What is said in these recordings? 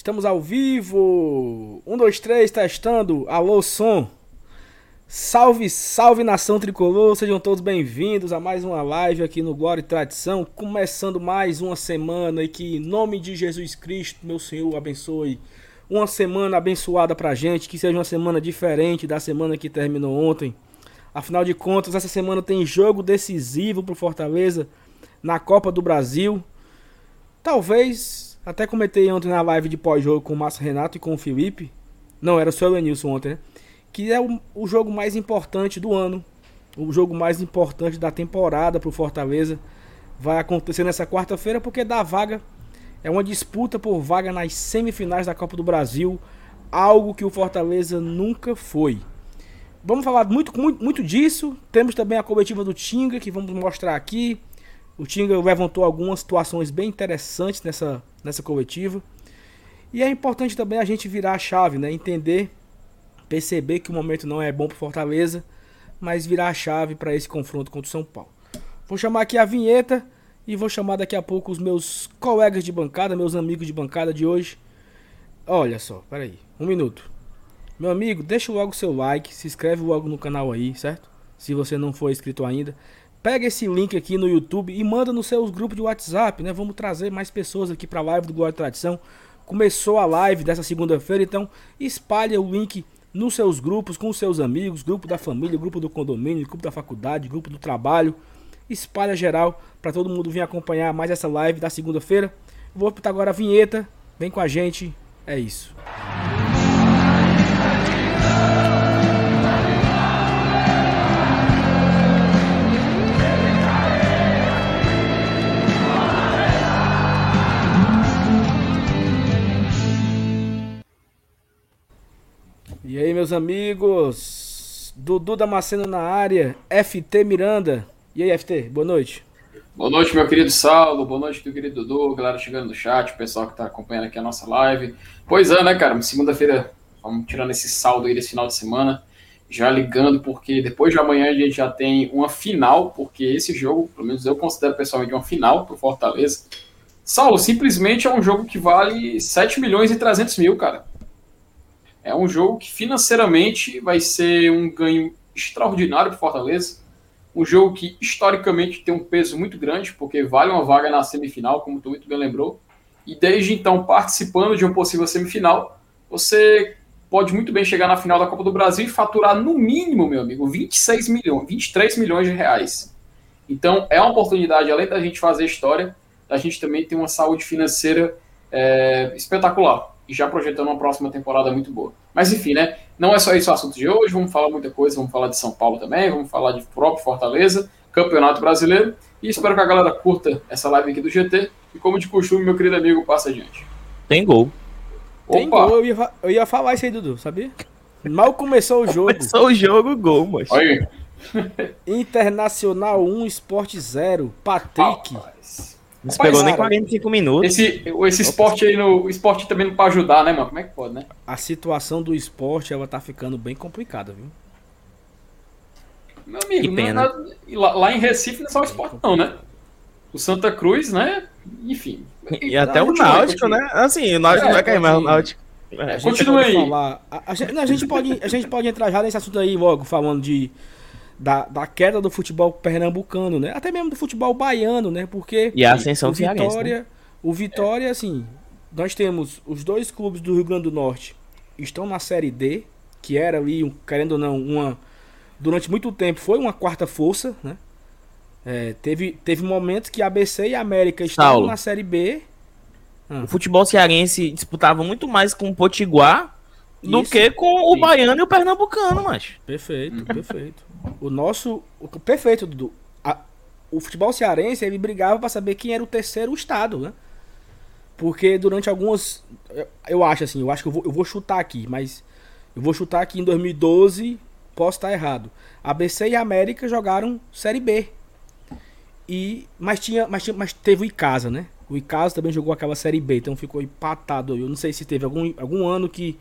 Estamos ao vivo. Um, dois, três, testando. Alô, som. Salve, salve nação tricolor. Sejam todos bem-vindos a mais uma live aqui no Glória e Tradição. Começando mais uma semana e que, em nome de Jesus Cristo, meu Senhor, abençoe. Uma semana abençoada pra gente. Que seja uma semana diferente da semana que terminou ontem. Afinal de contas, essa semana tem jogo decisivo pro Fortaleza na Copa do Brasil. Talvez até comentei ontem na live de pós-jogo com o Márcio Renato e com o Felipe. Não, era só o Enilson ontem, né? Que é o, o jogo mais importante do ano. O jogo mais importante da temporada pro Fortaleza. Vai acontecer nessa quarta-feira porque dá vaga. É uma disputa por vaga nas semifinais da Copa do Brasil. Algo que o Fortaleza nunca foi. Vamos falar muito, muito, muito disso. Temos também a coletiva do Tinga que vamos mostrar aqui. O Tinga levantou algumas situações bem interessantes nessa, nessa coletiva. E é importante também a gente virar a chave, né? Entender, perceber que o momento não é bom para Fortaleza, mas virar a chave para esse confronto contra o São Paulo. Vou chamar aqui a vinheta e vou chamar daqui a pouco os meus colegas de bancada, meus amigos de bancada de hoje. Olha só, peraí, um minuto. Meu amigo, deixa logo o seu like, se inscreve logo no canal aí, certo? Se você não for inscrito ainda. Pega esse link aqui no YouTube e manda nos seus grupos de WhatsApp, né? Vamos trazer mais pessoas aqui para a live do Glória e Tradição. Começou a live dessa segunda-feira, então espalha o link nos seus grupos, com os seus amigos, grupo da família, grupo do condomínio, grupo da faculdade, grupo do trabalho. Espalha geral para todo mundo vir acompanhar mais essa live da segunda-feira. Vou apitar agora a vinheta. Vem com a gente. É isso. E aí, meus amigos? Dudu Damasceno na área, FT Miranda. E aí, FT, boa noite. Boa noite, meu querido Saulo. Boa noite, meu querido Dudu. Galera chegando no chat, o pessoal que está acompanhando aqui a nossa live. Pois é, né, cara? Segunda-feira, vamos tirando esse saldo aí desse final de semana. Já ligando, porque depois de amanhã a gente já tem uma final, porque esse jogo, pelo menos eu considero pessoalmente uma final pro Fortaleza. Saulo, simplesmente é um jogo que vale 7 milhões e 300 mil, cara. É um jogo que financeiramente vai ser um ganho extraordinário para Fortaleza. Um jogo que historicamente tem um peso muito grande, porque vale uma vaga na semifinal, como tu muito bem lembrou. E desde então, participando de uma possível semifinal, você pode muito bem chegar na final da Copa do Brasil e faturar no mínimo, meu amigo, 26 milhões, 23 milhões de reais. Então é uma oportunidade, além da gente fazer história, da gente também ter uma saúde financeira é, espetacular e já projetando uma próxima temporada muito boa. Mas enfim, né? Não é só isso o assunto de hoje, vamos falar muita coisa, vamos falar de São Paulo também, vamos falar de próprio Fortaleza, Campeonato Brasileiro, e espero que a galera curta essa live aqui do GT, e como de costume, meu querido amigo, passa adiante. Tem gol. Tem Opa. gol, eu ia, eu ia falar isso aí, Dudu, sabia? Mal começou o jogo. Começou o jogo, gol, mas. Aí. Internacional 1, Sport 0, Patrick. Rapaz. Não se pegou nem 45 minutos. Esse, esse esporte aí, no, o esporte também não pode ajudar, né, mano? Como é que pode, né? A situação do esporte, ela tá ficando bem complicada, viu? Meu amigo, que pena. Não, é lá, lá, em Recife não é só o esporte, não, né? O Santa Cruz, né? Enfim. E, e até o Náutico, né? Assim, o Náutico é, vai cair, mas o Náutico. É, continua aí. Falar, a, a, a, gente pode, a gente pode entrar já nesse assunto aí logo, falando de da, da queda do futebol pernambucano, né? Até mesmo do futebol baiano, né? Porque e a ascensão o Vitória, né? o Vitória, assim, nós temos os dois clubes do Rio Grande do Norte estão na Série D, que era ali, querendo ou não, uma durante muito tempo foi uma quarta força, né? É, teve, teve momentos que ABC e América estavam na Série B. Ah. O futebol cearense disputava muito mais com o Potiguar do Isso. que com o baiano e o pernambucano, mas. Perfeito, perfeito. O nosso. O, perfeito, Dudu. A, o futebol cearense ele brigava para saber quem era o terceiro estado, né? Porque durante algumas. Eu, eu acho assim, eu acho que eu vou, eu vou chutar aqui, mas. Eu vou chutar aqui em 2012, posso estar errado. ABC e América jogaram Série B. E, mas, tinha, mas, tinha, mas teve o Icasa, né? O Icasa também jogou aquela Série B, então ficou empatado. Eu não sei se teve algum, algum ano que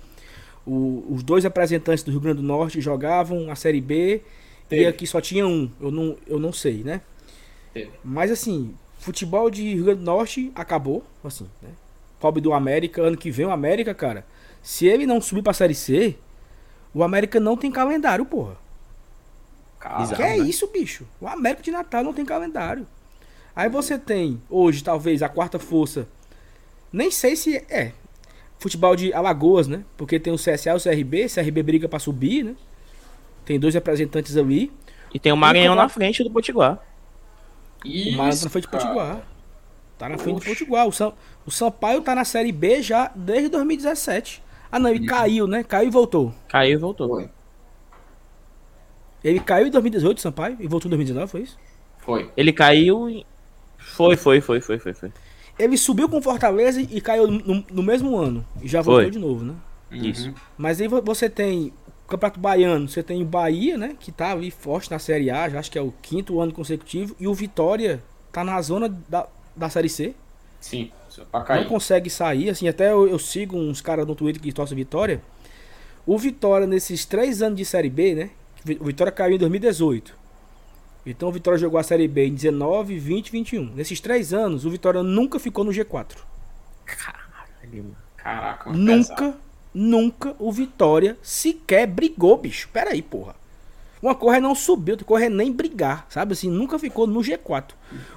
o, os dois representantes do Rio Grande do Norte jogavam a Série B Teve. E aqui só tinha um, eu não, eu não sei, né? Teve. Mas assim, futebol de Rio Grande do Norte acabou, assim, né? pobre do América, ano que vem o América, cara, se ele não subir pra Série C, o América não tem calendário, porra. Cara, que é isso, bicho? O América de Natal não tem calendário. Aí você tem, hoje, talvez, a quarta força. Nem sei se é. Futebol de Alagoas, né? Porque tem o CSA e o CRB. CRB briga pra subir, né? Tem dois representantes ali. E tem o Maranhão na frente do Potiguar. o Maranhão tá na frente do Potiguar. Tá na frente Oxe. do Potiguar. O, São, o Sampaio tá na Série B já desde 2017. Ah, não, ele caiu, né? Caiu e voltou. Caiu e voltou. Foi. Ele caiu em 2018, Sampaio, e voltou em 2019, foi isso? Foi. Ele caiu e... Foi, foi, foi, foi, foi, foi. Ele subiu com Fortaleza e caiu no, no mesmo ano. E já voltou foi. de novo, né? Isso. Mas aí você tem Campeonato Baiano, você tem o Bahia, né? Que tá ali forte na Série A, já acho que é o quinto ano consecutivo. E o Vitória tá na zona da, da Série C. Sim, pra cair. Não consegue sair, assim, até eu, eu sigo uns caras no Twitter que torcem Vitória. O Vitória, nesses três anos de Série B, né? O Vitória caiu em 2018. Então o Vitória jogou a Série B em 19, 20 21. Nesses três anos, o Vitória nunca ficou no G4. Caralho, Caraca, Nunca, pesado. Nunca o Vitória sequer brigou, bicho. Pera aí, porra. Uma coisa é não subiu, outra coisa é nem brigar, sabe? Assim, nunca ficou no G4.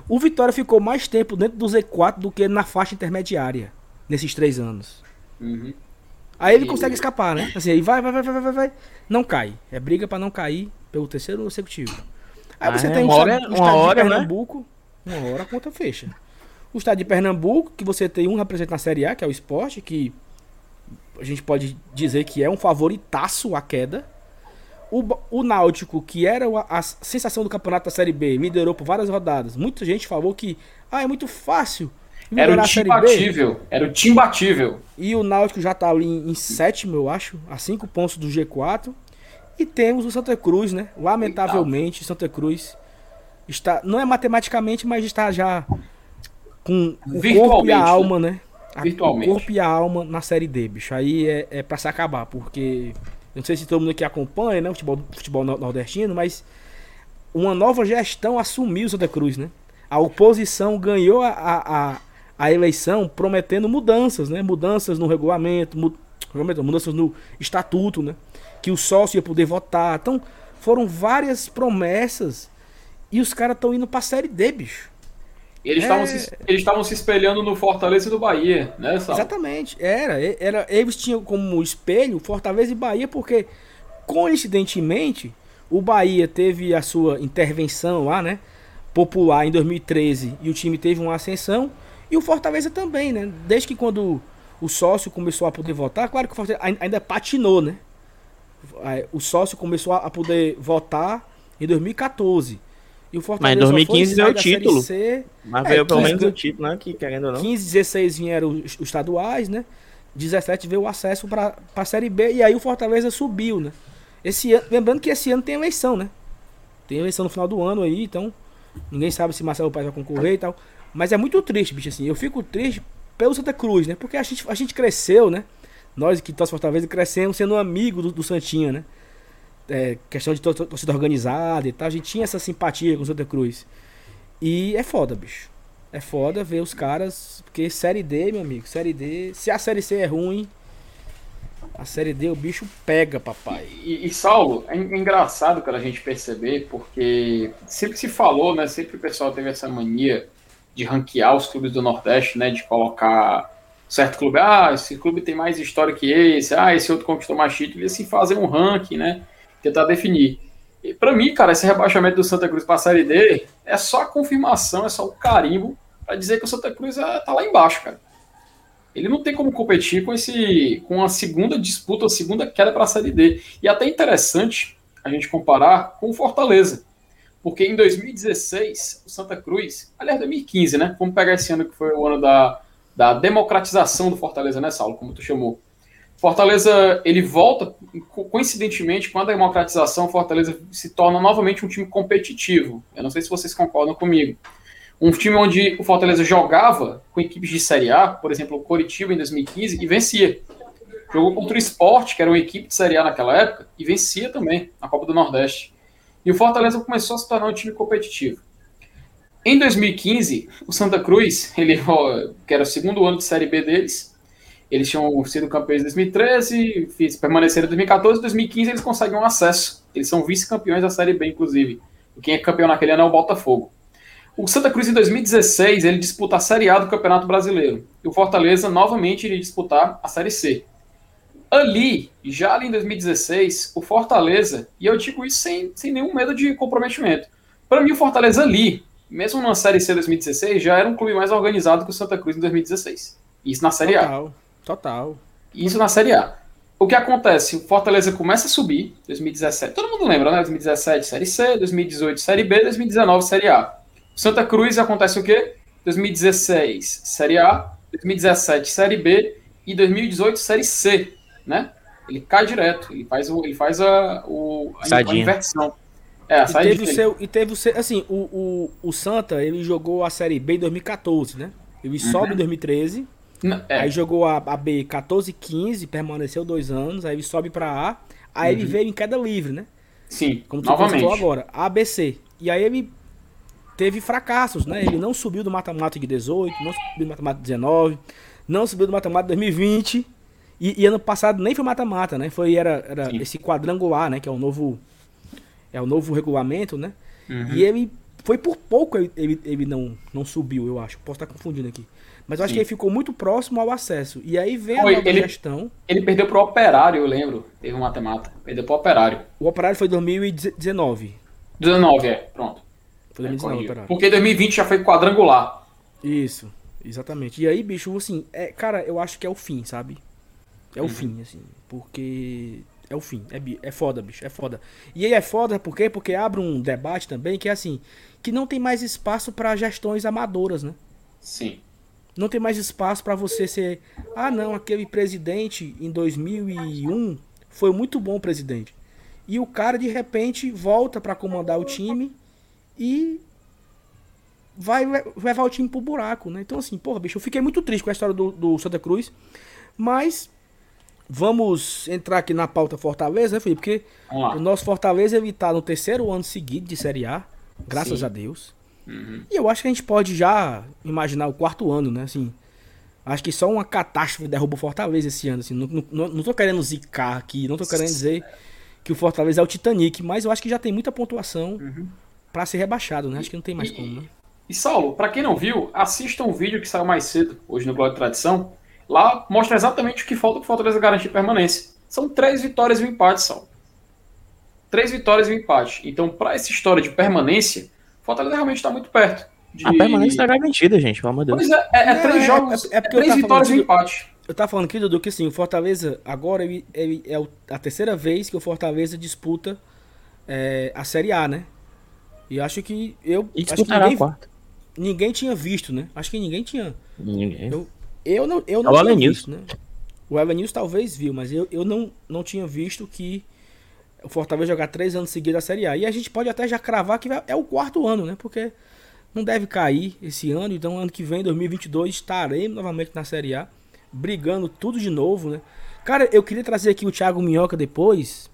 O Vitória ficou mais tempo dentro do Z4 do que na faixa intermediária nesses três anos. Uhum. Aí ele consegue escapar, né? Assim, aí vai, vai, vai, vai, vai, vai. Não cai. É briga para não cair pelo terceiro consecutivo. Aí ah, você é, tem uma hora, o uma hora, de né? Pernambuco. Né? Uma hora a conta fecha. O estado de Pernambuco, que você tem um representante na Série A, que é o esporte, que a gente pode dizer que é um favoritaço à queda. O, o Náutico, que era a, a sensação do campeonato da Série B, liderou por várias rodadas. Muita gente falou que ah, é muito fácil era o time batível. Era o time batível. E o Náutico já tá ali em, sétimo, eu acho, a cinco pontos do G4. E temos o Santa Cruz, né? Lamentavelmente, Santa Cruz está. Não é matematicamente, mas está já com o corpo e a alma, né? Virtualmente. O corpo e a alma na série D, bicho. Aí é, é pra se acabar, porque. Eu não sei se todo mundo aqui acompanha, né? O futebol, futebol nordestino, mas uma nova gestão assumiu Santa Cruz, né? A oposição ganhou a, a, a eleição prometendo mudanças, né? Mudanças no regulamento, mudanças no estatuto, né? Que o sócio ia poder votar. Então, foram várias promessas e os caras estão indo pra série D, bicho. Eles estavam é... se, eles se espelhando no Fortaleza e do Bahia, né, Sal? Exatamente, era, era. Eles tinham como espelho Fortaleza e Bahia, porque, coincidentemente, o Bahia teve a sua intervenção lá, né? Popular em 2013 e o time teve uma ascensão. E o Fortaleza também, né? Desde que quando o sócio começou a poder votar, claro que o Fortaleza ainda patinou, né? O sócio começou a poder votar em 2014. E o Fortaleza Mas em 2015 veio o título. C, Mas é, veio pelo menos o título, né? Que querendo ou não. 15, 16 vieram os, os estaduais, né? 17 veio o acesso para a Série B e aí o Fortaleza subiu, né? Esse ano, lembrando que esse ano tem eleição, né? Tem eleição no final do ano aí, então ninguém sabe se Marcelo Paes vai concorrer e tal. Mas é muito triste, bicho, assim. Eu fico triste pelo Santa Cruz, né? Porque a gente, a gente cresceu, né? Nós que torcemos Fortaleza crescemos sendo amigo do, do Santinha, né? É, questão de torcida organizada e tal. A gente tinha essa simpatia com o Santa Cruz. E é foda, bicho. É foda ver os caras. Porque Série D, meu amigo, Série D. Se a Série C é ruim, a Série D o bicho pega, papai. E, e, Saulo, é engraçado, cara, a gente perceber, porque sempre se falou, né? Sempre o pessoal teve essa mania de ranquear os clubes do Nordeste, né? De colocar certo clube, ah, esse clube tem mais história que esse, ah, esse outro conquistou mais título, e assim fazer um ranking, né? Tentar definir. E para mim, cara, esse rebaixamento do Santa Cruz para a Série D é só a confirmação, é só o carimbo para dizer que o Santa Cruz é, tá lá embaixo, cara. Ele não tem como competir com esse com a segunda disputa, a segunda queda para a Série D. E até interessante a gente comparar com o Fortaleza. Porque em 2016, o Santa Cruz, aliás, 2015, né? Vamos pegar esse ano que foi o ano da, da democratização do Fortaleza, né, Saulo? Como tu chamou. Fortaleza, ele volta, coincidentemente, com a democratização, Fortaleza se torna novamente um time competitivo. Eu não sei se vocês concordam comigo. Um time onde o Fortaleza jogava com equipes de Série A, por exemplo, o Coritiba em 2015, e vencia. Jogou contra o Sport, que era uma equipe de Série A naquela época, e vencia também na Copa do Nordeste. E o Fortaleza começou a se tornar um time competitivo. Em 2015, o Santa Cruz, ele, que era o segundo ano de Série B deles, eles tinham sido campeões em 2013, permaneceram em 2014, em 2015 eles conseguem um acesso. Eles são vice-campeões da Série B, inclusive. Quem é campeão naquele ano é o Botafogo. O Santa Cruz, em 2016, ele disputa a Série A do Campeonato Brasileiro. E o Fortaleza, novamente, iria disputar a Série C. Ali, já ali em 2016, o Fortaleza, e eu digo isso sem, sem nenhum medo de comprometimento, para mim o Fortaleza ali, mesmo na Série C 2016, já era um clube mais organizado que o Santa Cruz em 2016. Isso na Série total, A. Total. Isso na Série A. O que acontece? O Fortaleza começa a subir, 2017, todo mundo lembra, né? 2017 Série C, 2018 Série B, 2019 Série A. Santa Cruz acontece o quê? 2016 Série A, 2017 Série B e 2018 Série C né? Ele cai direto, ele faz, o, ele faz a, o, a, a inversão. É, a e teve, o seu, e teve o seu, assim, o, o, o Santa, ele jogou a Série B em 2014, né? Ele uhum. sobe em 2013, é. aí jogou a, a B 14 e 15, permaneceu dois anos, aí ele sobe pra A, aí uhum. ele veio em queda livre, né? Sim, Como tu novamente. agora, ABC. E aí ele teve fracassos, né? Ele não subiu do mata-mata de 18, não subiu do mata-mata de 19, não subiu do mata-mata de 2020, e, e, ano passado nem foi mata-mata, né? Foi, era, era esse quadrangular, né? Que é o novo. É o novo regulamento, né? Uhum. E ele. Foi por pouco ele, ele, ele, não, não subiu, eu acho. Posso estar confundindo aqui. Mas eu acho Sim. que ele ficou muito próximo ao acesso. E aí vem a nova ele, gestão. Ele perdeu pro operário, eu lembro. Teve um mata-mata. Perdeu pro operário. O operário foi 2019. 19, é, pronto. Foi 2019 é, operário. Porque 2020 já foi quadrangular. Isso, exatamente. E aí, bicho, assim, é, cara, eu acho que é o fim, sabe? É o uhum. fim, assim. Porque é o fim. É, é foda, bicho. É foda. E aí é foda por quê? Porque abre um debate também que é assim. Que não tem mais espaço para gestões amadoras, né? Sim. Não tem mais espaço para você ser. Ah, não, aquele presidente em 2001 foi muito bom presidente. E o cara de repente volta para comandar o time e vai levar o time pro buraco, né? Então, assim, porra, bicho, eu fiquei muito triste com a história do, do Santa Cruz. Mas Vamos entrar aqui na pauta Fortaleza, né, Felipe? Porque o nosso Fortaleza ele tá no terceiro ano seguido de Série A, graças Sim. a Deus. Uhum. E eu acho que a gente pode já imaginar o quarto ano, né? Assim, acho que só uma catástrofe derruba o Fortaleza esse ano. Assim, não, não, não tô querendo zicar aqui, não tô querendo dizer que o Fortaleza é o Titanic, mas eu acho que já tem muita pontuação uhum. para ser rebaixado, né? Acho que não tem mais e, como, né? E Saulo, para quem não viu, assista um vídeo que saiu mais cedo, hoje no Glória de Tradição, Lá mostra exatamente o que falta para o Fortaleza garantir permanência. São três vitórias e um empate, só. Três vitórias e um empate. Então, para essa história de permanência, Fortaleza realmente está muito perto. De... A permanência está garantida, gente, pelo amor de Deus. Pois é, é, é três é, jogos, é, é três vitórias e empate. Eu tava falando aqui, Dudu, que assim, o Fortaleza, agora ele, ele é a terceira vez que o Fortaleza disputa é, a Série A, né? E acho que eu. E acho que ninguém, ninguém tinha visto, né? Acho que ninguém tinha. Ninguém. Eu, eu não, eu não é tinha visto, né? O Evan News talvez viu, mas eu, eu não, não tinha visto que o Fortaleza jogar três anos seguidos a Série A. E a gente pode até já cravar que é o quarto ano, né? Porque não deve cair esse ano. Então, ano que vem, 2022, estaremos novamente na Série A, brigando tudo de novo, né? Cara, eu queria trazer aqui o Thiago Minhoca depois,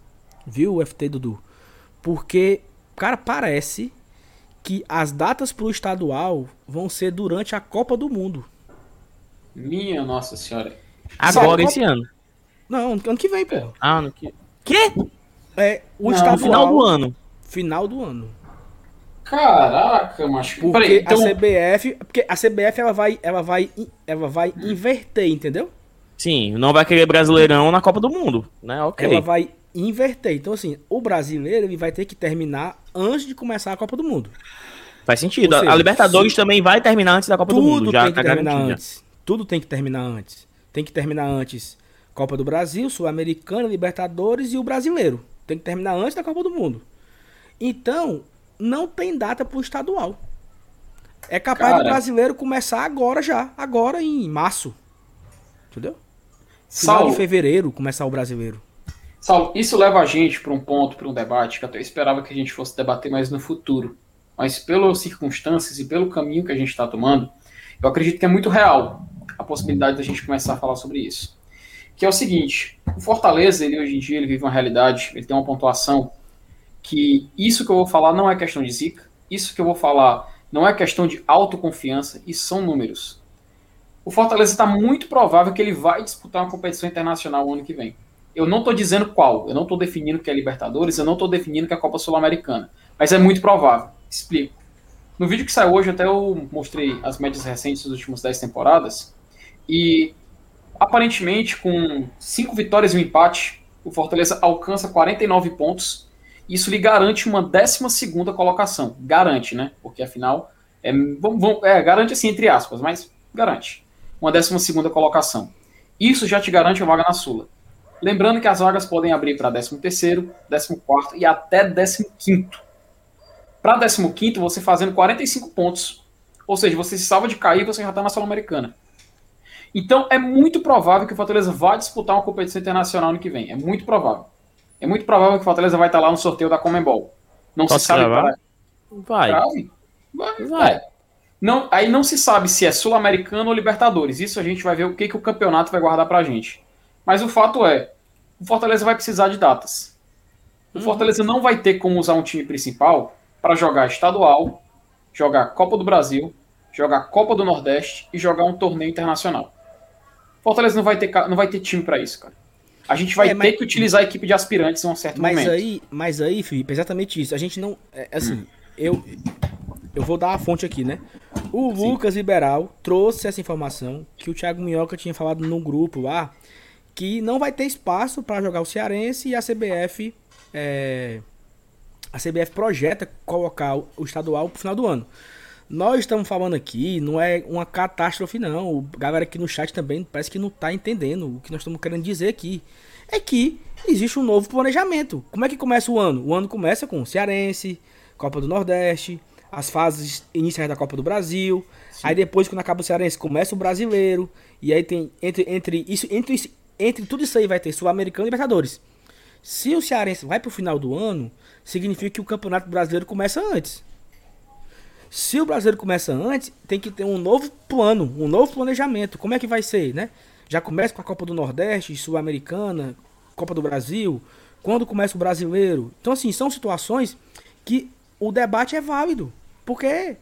viu, o FT Dudu? Porque, cara, parece que as datas pro estadual vão ser durante a Copa do Mundo. Minha Nossa Senhora. Agora, esse ano. Não, ano que vem, pô. Ah, ano que. Quê? É, o Não, estadual. Final do ano. Final do ano. Caraca, macho. Porque Peraí, então... a CBF, porque a CBF ela vai, ela vai, ela vai inverter, entendeu? Sim, não vai querer Brasileirão na Copa do Mundo, né? OK. Ela vai inverter. Então assim, o brasileiro ele vai ter que terminar antes de começar a Copa do Mundo. Faz sentido. Seja, a Libertadores sim. também vai terminar antes da Copa do Mundo, já tem que tá terminar antes. Tudo tem que terminar antes. Tem que terminar antes Copa do Brasil, Sul-Americana, Libertadores e o Brasileiro. Tem que terminar antes da Copa do Mundo. Então, não tem data para o estadual. É capaz Cara, do brasileiro começar agora já. Agora em março. Entendeu? Final Saulo, de fevereiro começar o brasileiro. Saulo, isso leva a gente para um ponto, para um debate que eu esperava que a gente fosse debater mais no futuro. Mas pelas circunstâncias e pelo caminho que a gente está tomando, eu acredito que é muito real a possibilidade da gente começar a falar sobre isso. Que é o seguinte, o Fortaleza, ele hoje em dia, ele vive uma realidade, ele tem uma pontuação que isso que eu vou falar não é questão de zica, isso que eu vou falar não é questão de autoconfiança, e são números. O Fortaleza está muito provável que ele vai disputar uma competição internacional o ano que vem. Eu não estou dizendo qual, eu não estou definindo que é Libertadores, eu não estou definindo que é a Copa Sul-Americana, mas é muito provável. Explico. No vídeo que saiu hoje, até eu mostrei as médias recentes das últimas 10 temporadas, e aparentemente, com 5 vitórias e um empate, o Fortaleza alcança 49 pontos isso lhe garante uma 12 colocação. Garante, né? Porque afinal, é, vamos, é, garante assim, entre aspas, mas garante. Uma 12 colocação. Isso já te garante uma vaga na Sula. Lembrando que as vagas podem abrir para 13, 14 e até 15. Para 15, você fazendo 45 pontos. Ou seja, você se salva de cair você já está na Sul-Americana. Então é muito provável que o Fortaleza vá disputar uma competição internacional no que vem. É muito provável é muito provável que o Fortaleza vai estar lá no sorteio da Comembol. Não Posso se sabe para... Vai. Vai. vai. É. Não, aí não se sabe se é Sul-Americano ou Libertadores. Isso a gente vai ver o que, que o campeonato vai guardar pra gente. Mas o fato é, o Fortaleza vai precisar de datas. O uhum. Fortaleza não vai ter como usar um time principal para jogar estadual, jogar Copa do Brasil, jogar Copa do Nordeste e jogar um torneio internacional. Fortaleza não vai ter, não vai ter time para isso, cara. A gente vai é, mas... ter que utilizar a equipe de aspirantes em um certo mas momento. Aí, mas aí, Felipe, é exatamente isso. A gente não. É, assim, hum. eu. Eu vou dar a fonte aqui, né? O Sim. Lucas Liberal trouxe essa informação que o Thiago Minhoca tinha falado no grupo lá, que não vai ter espaço para jogar o Cearense e a CBF. É, a CBF projeta colocar o estadual pro final do ano. Nós estamos falando aqui, não é uma catástrofe, não. O galera aqui no chat também parece que não está entendendo o que nós estamos querendo dizer aqui. É que existe um novo planejamento. Como é que começa o ano? O ano começa com Cearense, Copa do Nordeste, as fases iniciais da Copa do Brasil. Sim. Aí depois, quando acaba o Cearense, começa o brasileiro. E aí tem. Entre, entre, isso, entre, entre tudo isso aí vai ter Sul-Americano e Libertadores. Se o Cearense vai para o final do ano, significa que o Campeonato Brasileiro começa antes. Se o brasileiro começa antes, tem que ter um novo plano, um novo planejamento. Como é que vai ser, né? Já começa com a Copa do Nordeste, Sul-Americana, Copa do Brasil. Quando começa o brasileiro? Então, assim, são situações que o debate é válido. Porque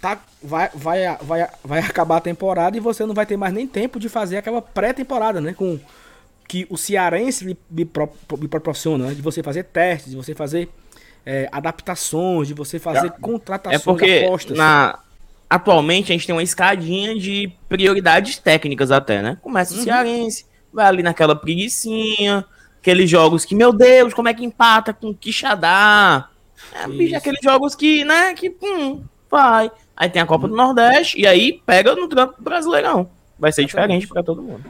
tá, vai, vai, vai, vai acabar a temporada e você não vai ter mais nem tempo de fazer aquela pré-temporada, né? Com que o cearense lhe proporciona, né? De você fazer testes, de você fazer é, adaptações, de você fazer é, contratações, é porque apostas. Na... Atualmente a gente tem uma escadinha de prioridades técnicas até, né? Começa o uhum. Cearense, vai ali naquela preguiçinha, aqueles jogos que, meu Deus, como é que empata com Quixadá? É, bicho, aqueles jogos que, né, que, hum, vai. Aí tem a Copa do Nordeste e aí pega no trampo brasileirão. Vai ser diferente para todo mundo.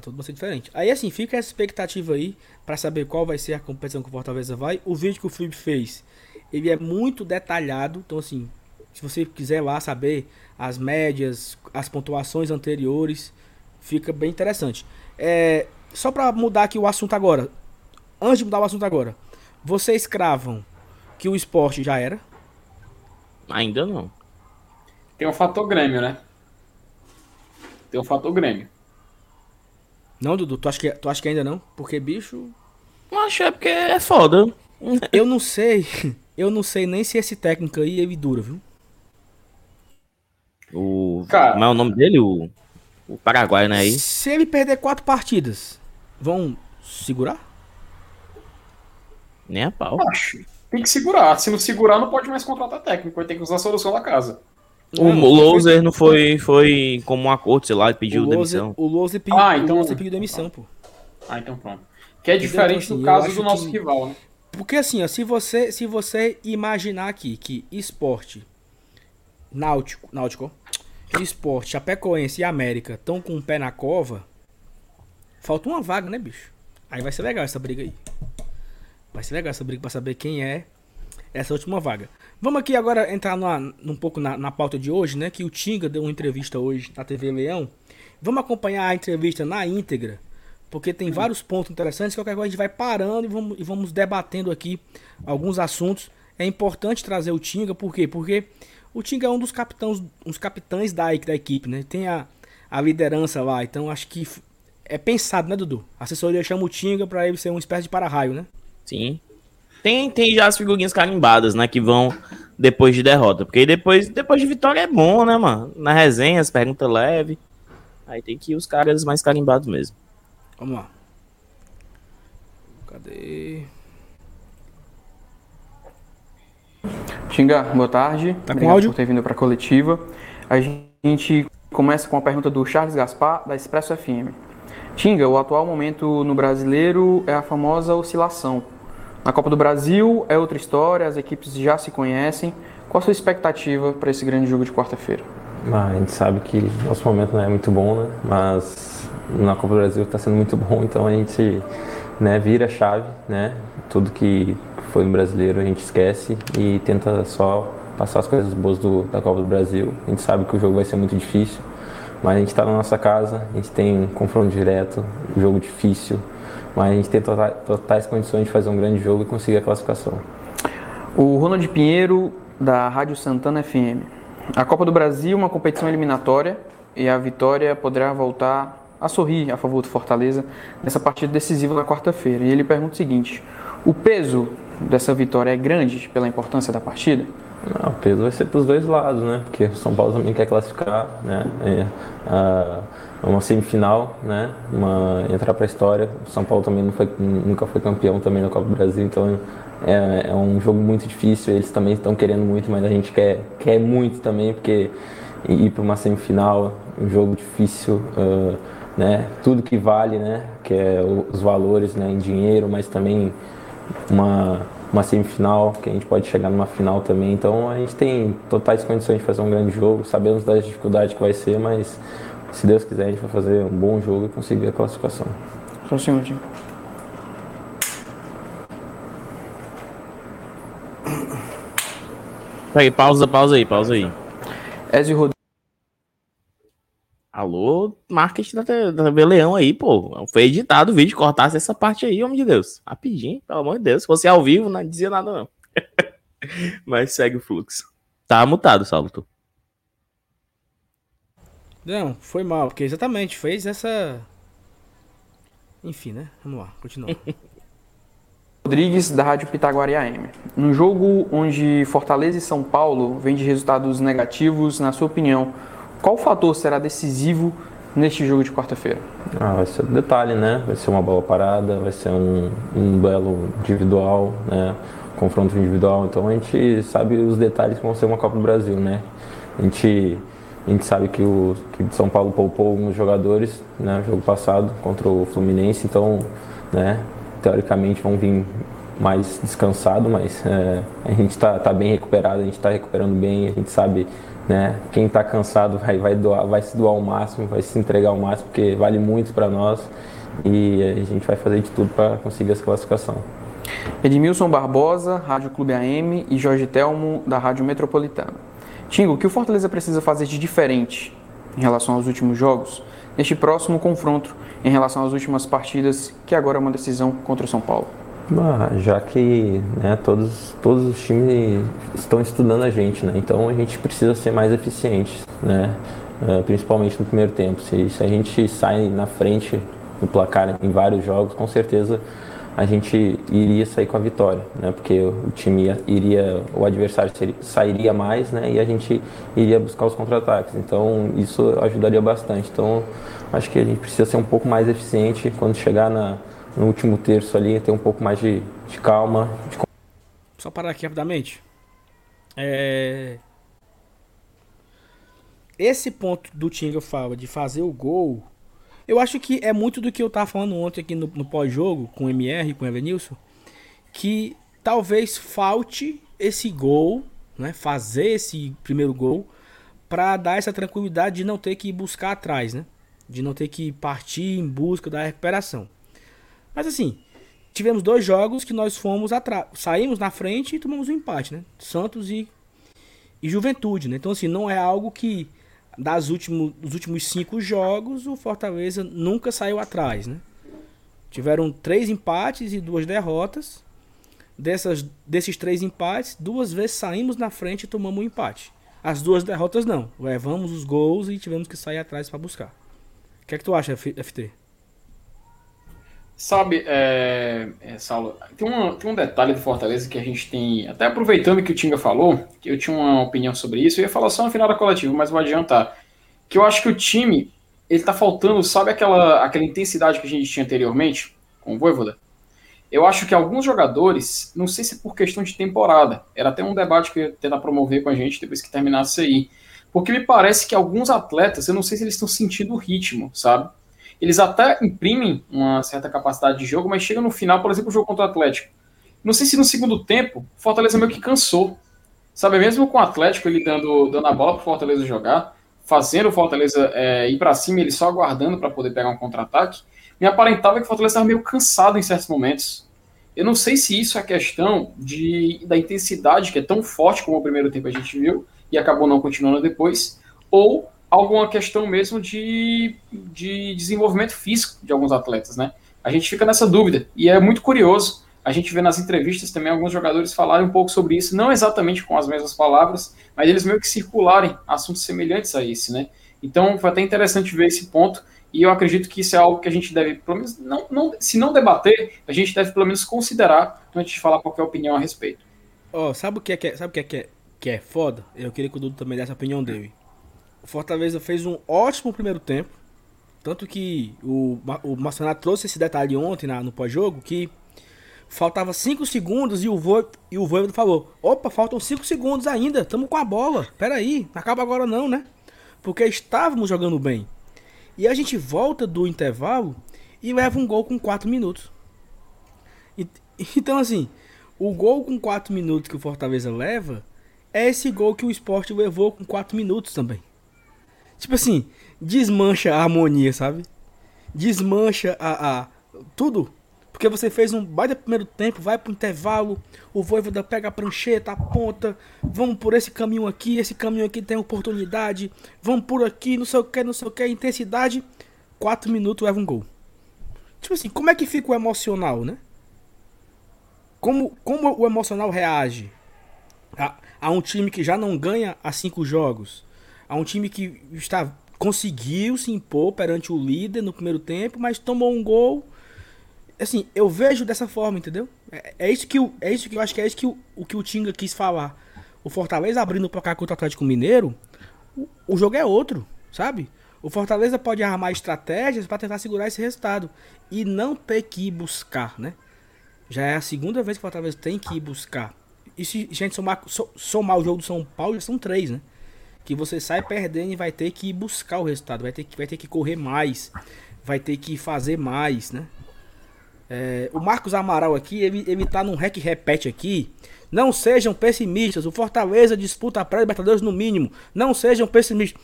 Todo mundo ser diferente. Aí assim, fica essa expectativa aí para saber qual vai ser a competição que o Fortaleza vai. O vídeo que o Felipe fez, ele é muito detalhado. Então assim, se você quiser lá saber as médias, as pontuações anteriores, fica bem interessante. É, só para mudar aqui o assunto agora. Antes de mudar o assunto agora. Vocês cravam que o esporte já era? Ainda não. Tem um fator Grêmio, né? Tem um fator Grêmio. Não, Dudu, tu acha que, tu acha que ainda não? Porque, bicho. Não acho é porque é foda. Eu não sei. Eu não sei nem se esse técnico aí ele dura, viu? O. Cara, Como é o nome dele? O, o Paraguai, né? Aí? Se ele perder quatro partidas, vão segurar? Nem a pau. Acho. Tem que segurar. Se não segurar, não pode mais contratar técnico. Vai ter que usar a solução da casa. O Loser não foi, foi como um acordo, sei lá, pediu o demissão. o Loser pediu, ah, então... pediu demissão, pô. Ah, então pronto. Que é diferente então, assim, do caso do nosso que... rival, né? Porque assim, ó, se você, se você imaginar aqui que esporte, náutico, náutico, esporte, Chapecoense e América estão com o um pé na cova, falta uma vaga, né, bicho? Aí vai ser legal essa briga aí. Vai ser legal essa briga pra saber quem é essa última vaga. Vamos aqui agora entrar numa, um pouco na, na pauta de hoje, né? Que o Tinga deu uma entrevista hoje na TV Leão. Vamos acompanhar a entrevista na íntegra, porque tem vários pontos interessantes. Qualquer coisa a gente vai parando e vamos, e vamos debatendo aqui alguns assuntos. É importante trazer o Tinga, por quê? Porque o Tinga é um dos capitães, uns capitães da, da equipe, né? Tem a, a liderança lá, então acho que é pensado, né, Dudu? A assessoria chama o Tinga para ele ser uma espécie de para-raio, né? Sim. Tem, tem já as figurinhas carimbadas, né? Que vão depois de derrota. Porque depois, depois de vitória é bom, né, mano? Na resenha, as perguntas leve. Aí tem que ir os caras mais carimbados mesmo. Vamos lá. Cadê? Xinga, boa tarde. Tá com Obrigado áudio? por ter vindo para a coletiva. A gente começa com a pergunta do Charles Gaspar, da Expresso FM. Tinga, o atual momento no brasileiro é a famosa oscilação. Na Copa do Brasil é outra história, as equipes já se conhecem. Qual a sua expectativa para esse grande jogo de quarta-feira? Ah, a gente sabe que nosso momento não é muito bom, né? Mas na Copa do Brasil está sendo muito bom, então a gente né, vira a chave, né? Tudo que foi no brasileiro a gente esquece e tenta só passar as coisas boas do, da Copa do Brasil. A gente sabe que o jogo vai ser muito difícil, mas a gente está na nossa casa, a gente tem um confronto direto, um jogo difícil, mas a gente tem totais, totais condições de fazer um grande jogo e conseguir a classificação. O Ronald Pinheiro, da Rádio Santana FM. A Copa do Brasil é uma competição eliminatória e a vitória poderá voltar a sorrir a favor do Fortaleza nessa partida decisiva da quarta-feira. E ele pergunta o seguinte: o peso dessa vitória é grande pela importância da partida? Não, o peso vai ser para os dois lados, né? Porque o São Paulo também quer classificar, né? É, a- uma semifinal, né? Uma, entrar para a história. O São Paulo também foi, nunca foi campeão também na Copa do Brasil, então é, é um jogo muito difícil. Eles também estão querendo muito, mas a gente quer, quer muito também, porque ir para uma semifinal, um jogo difícil, ah, né? Tudo que vale, né? Que é os valores, né? Em dinheiro, mas também uma, uma semifinal, que a gente pode chegar numa final também. Então a gente tem totais condições de fazer um grande jogo, sabemos das dificuldades que vai ser, mas se Deus quiser a gente vai fazer um bom jogo e conseguir a classificação. Só um segundinho. Peraí, pausa, pausa aí, pausa aí. Ezio Rodrigues. Alô, marketing da, TV Leão aí, pô. Foi editado o vídeo, cortasse essa parte aí, homem de Deus. Rapidinho, pelo amor de Deus. Se fosse ao vivo, não dizia nada, não. Mas segue o fluxo. Tá mutado, Saulo. Não, foi mal, porque exatamente fez essa. Enfim, né? Vamos lá, continua. Rodrigues, da Rádio Pitaguari AM. Num jogo onde Fortaleza e São Paulo vêm de resultados negativos, na sua opinião, qual fator será decisivo neste jogo de quarta-feira? Ah, vai ser detalhe, né? Vai ser uma bola parada, vai ser um, um duelo individual, né? Confronto individual. Então a gente sabe os detalhes que vão ser uma Copa do Brasil, né? A gente, a gente sabe que o que São Paulo poupou alguns jogadores, né? No jogo passado contra o Fluminense, então, né? Teoricamente vão vir mais descansado, mas é, a gente está tá bem recuperado, a gente está recuperando bem, a gente sabe né? Quem está cansado vai, vai, doar, vai se doar ao máximo, vai se entregar ao máximo, porque vale muito para nós e a gente vai fazer de tudo para conseguir essa classificação. Edmilson Barbosa, Rádio Clube AM e Jorge Telmo, da Rádio Metropolitana. Tingo, o que o Fortaleza precisa fazer de diferente em relação aos últimos jogos, neste próximo confronto, em relação às últimas partidas, que agora é uma decisão contra o São Paulo? Ah, já que né, todos, todos os times estão estudando a gente, né? então a gente precisa ser mais eficiente, né? Ah, principalmente no primeiro tempo. Se, se a gente sai na frente no placar em vários jogos, com certeza a gente iria sair com a vitória, né? porque o time ia- iria, o adversário seria- sairia mais né? e a gente iria buscar os contra-ataques. Então isso ajudaria bastante. Então acho que a gente precisa ser um pouco mais eficiente quando chegar na, no último terço ali, ter um pouco mais de, de calma, de Só parar aqui rapidamente. É... Esse ponto do Tinga fala de fazer o gol. Eu acho que é muito do que eu tava falando ontem aqui no, no pós-jogo, com o MR, com o Evanilson. Que talvez falte esse gol, né? Fazer esse primeiro gol. Pra dar essa tranquilidade de não ter que buscar atrás, né? De não ter que partir em busca da recuperação. Mas assim, tivemos dois jogos que nós fomos atrás, saímos na frente e tomamos um empate, né? Santos e, e Juventude, né? Então assim, não é algo que das últimos, dos últimos cinco jogos o Fortaleza nunca saiu atrás, né? Tiveram três empates e duas derrotas. Dessas, desses três empates, duas vezes saímos na frente e tomamos um empate. As duas derrotas não. Levamos os gols e tivemos que sair atrás para buscar. O que é que tu acha, FT? Sabe, é, é, Saulo, tem um, tem um detalhe do Fortaleza que a gente tem, até aproveitando que o Tinga falou, que eu tinha uma opinião sobre isso, eu ia falar só no final da coletiva, mas vou adiantar, que eu acho que o time, ele tá faltando, sabe aquela, aquela intensidade que a gente tinha anteriormente com o Voivoda? Eu acho que alguns jogadores, não sei se é por questão de temporada, era até um debate que eu ia tentar promover com a gente depois que terminasse aí, porque me parece que alguns atletas, eu não sei se eles estão sentindo o ritmo, sabe? Eles até imprimem uma certa capacidade de jogo, mas chega no final, por exemplo, o jogo contra o Atlético. Não sei se no segundo tempo, o Fortaleza meio que cansou. Sabe, mesmo com o Atlético ele dando, dando a bola para o Fortaleza jogar, fazendo o Fortaleza é, ir para cima, ele só aguardando para poder pegar um contra-ataque, me aparentava que o Fortaleza estava meio cansado em certos momentos. Eu não sei se isso é questão de, da intensidade que é tão forte como o primeiro tempo a gente viu e acabou não continuando depois, ou alguma questão mesmo de, de desenvolvimento físico de alguns atletas, né? A gente fica nessa dúvida e é muito curioso. A gente vê nas entrevistas também alguns jogadores falarem um pouco sobre isso, não exatamente com as mesmas palavras, mas eles meio que circularem assuntos semelhantes a esse, né? Então foi até interessante ver esse ponto e eu acredito que isso é algo que a gente deve, pelo menos, não, não, se não debater, a gente deve pelo menos considerar antes de falar qualquer opinião a respeito. Ó, oh, sabe o que é, sabe o que é, que é, que é foda? Eu queria que o Dudu também desse a opinião dele. Fortaleza fez um ótimo primeiro tempo. Tanto que o, o Marcenato trouxe esse detalhe ontem na, no pós-jogo, que faltava 5 segundos e o Voivodo e o falou: Opa, faltam 5 segundos ainda, estamos com a bola. Pera aí, não acaba agora não, né? Porque estávamos jogando bem. E a gente volta do intervalo e leva um gol com 4 minutos. E, então, assim, o gol com 4 minutos que o Fortaleza leva é esse gol que o esporte levou com 4 minutos também. Tipo assim, desmancha a harmonia, sabe? Desmancha a, a tudo. Porque você fez um baita primeiro tempo, vai pro intervalo, o Voivoda pega a prancheta, aponta, vamos por esse caminho aqui, esse caminho aqui tem oportunidade, vamos por aqui, não sei o que, não sei o que, intensidade. Quatro minutos leva um gol. Tipo assim, como é que fica o emocional, né? Como, como o emocional reage a, a um time que já não ganha a cinco jogos? A um time que está conseguiu se impor perante o líder no primeiro tempo, mas tomou um gol. Assim, eu vejo dessa forma, entendeu? É, é isso que eu, é isso que eu acho que é isso que o, o que o Tinga quis falar. O Fortaleza abrindo o placar contra o Atlético Mineiro, o, o jogo é outro, sabe? O Fortaleza pode armar estratégias para tentar segurar esse resultado e não ter que ir buscar, né? Já é a segunda vez que o Fortaleza tem que ir buscar. E se a gente somar, somar o jogo do São Paulo, já são três, né? Que você sai perdendo e vai ter que buscar o resultado, vai ter que, vai ter que correr mais, vai ter que fazer mais, né? É, o Marcos Amaral aqui, ele, ele tá num rec repete aqui. Não sejam pessimistas, o Fortaleza disputa a pré-libertadores no mínimo. Não sejam pessimistas.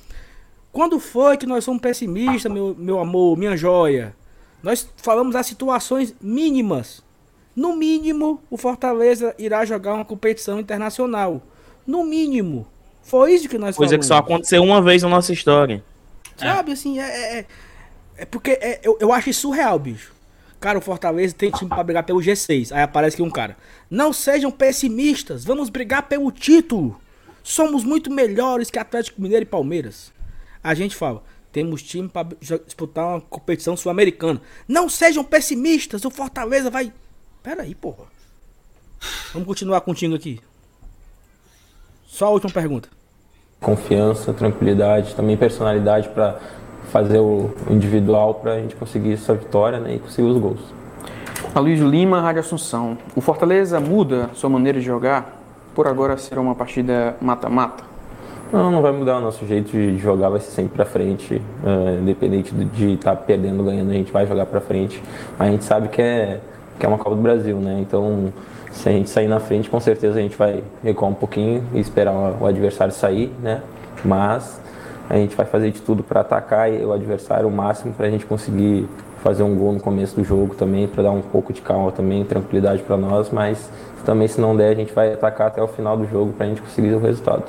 Quando foi que nós somos pessimistas, meu, meu amor, minha joia? Nós falamos das situações mínimas. No mínimo, o Fortaleza irá jogar uma competição internacional. No mínimo. Foi isso que nós Coisa falamos. que só aconteceu uma vez na nossa história. Sabe, assim, é, é, é porque é, eu, eu acho surreal, bicho. Cara, o Fortaleza tem time pra brigar pelo G6. Aí aparece aqui um cara. Não sejam pessimistas, vamos brigar pelo título. Somos muito melhores que Atlético Mineiro e Palmeiras. A gente fala, temos time para disputar uma competição sul-americana. Não sejam pessimistas, o Fortaleza vai. Pera aí, porra. Vamos continuar contigo aqui. Só a última pergunta. Confiança, tranquilidade, também personalidade para fazer o individual para a gente conseguir essa vitória né, e conseguir os gols. Aloysio Lima, Rádio Assunção. O Fortaleza muda sua maneira de jogar? Por agora será uma partida mata-mata? Não, não vai mudar o nosso jeito de jogar, vai ser sempre para frente, uh, independente de estar tá perdendo ou ganhando, a gente vai jogar para frente. A gente sabe que é, que é uma Copa do Brasil, né? Então se a gente sair na frente, com certeza a gente vai recuar um pouquinho e esperar o adversário sair, né? Mas a gente vai fazer de tudo para atacar o adversário o máximo para a gente conseguir fazer um gol no começo do jogo também, para dar um pouco de calma também, tranquilidade para nós, mas também se não der, a gente vai atacar até o final do jogo para a gente conseguir o resultado.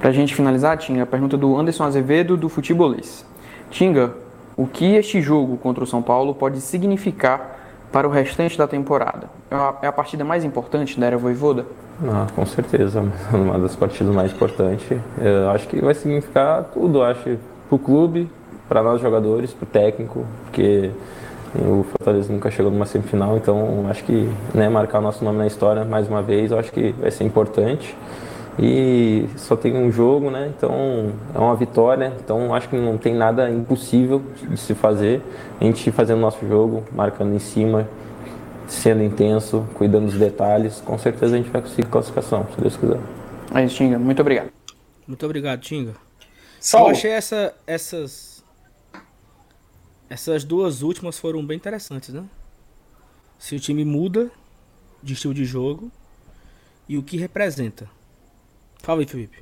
Para a gente finalizar, Tinga, a pergunta do Anderson Azevedo, do Futebolês. Tinga, o que este jogo contra o São Paulo pode significar para o restante da temporada? É a, é a partida mais importante da Era Voivoda? Ah, com certeza, uma das partidas mais importantes. Eu acho que vai significar tudo, acho, para o clube, para nós jogadores, para o técnico, porque O Fortaleza nunca chegou numa semifinal, então acho que né, marcar o nosso nome na história mais uma vez, acho que vai ser importante. E só tem um jogo, né? Então é uma vitória. Então acho que não tem nada impossível de se fazer. A gente fazendo nosso jogo, marcando em cima, sendo intenso, cuidando dos detalhes, com certeza a gente vai conseguir classificação, se Deus quiser. É isso, Tinga. Muito obrigado. Muito obrigado, Tinga. Saulo, Eu achei essa, essas. Essas duas últimas foram bem interessantes, né? Se o time muda de estilo de jogo e o que representa. Fala aí, Felipe.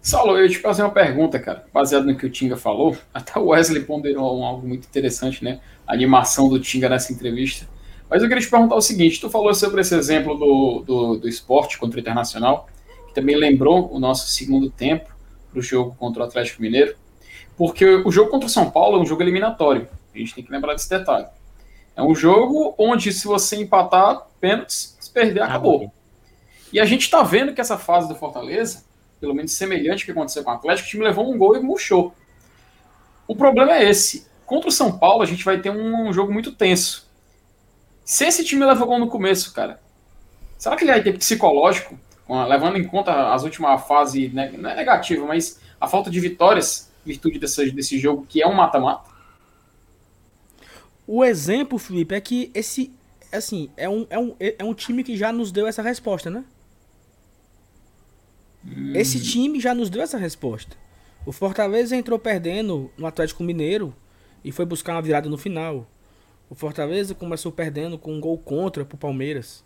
Saulo, eu ia te fazer uma pergunta, cara, baseado no que o Tinga falou. Até o Wesley ponderou um- algo muito interessante, né? A animação do Tinga nessa entrevista. Mas eu queria te perguntar o seguinte: tu falou sobre esse exemplo do, do, do esporte contra o Internacional, que também lembrou o nosso segundo tempo para o jogo contra o Atlético Mineiro, porque o jogo contra o São Paulo é um jogo eliminatório. A gente tem que lembrar desse detalhe. É um jogo onde, se você empatar, pênaltis, se perder, acabou. E a gente está vendo que essa fase do Fortaleza, pelo menos semelhante ao que aconteceu com o Atlético, o time levou um gol e murchou. O problema é esse. Contra o São Paulo, a gente vai ter um jogo muito tenso. Se esse time leva gol no começo, cara, será que ele vai ter psicológico, levando em conta as últimas fases, né, não é negativa, mas a falta de vitórias, virtude desse, desse jogo que é um mata-mata? O exemplo, Felipe, é que esse. Assim, é um, é, um, é um time que já nos deu essa resposta, né? Esse time já nos deu essa resposta. O Fortaleza entrou perdendo no Atlético Mineiro e foi buscar uma virada no final. O Fortaleza começou perdendo com um gol contra pro Palmeiras.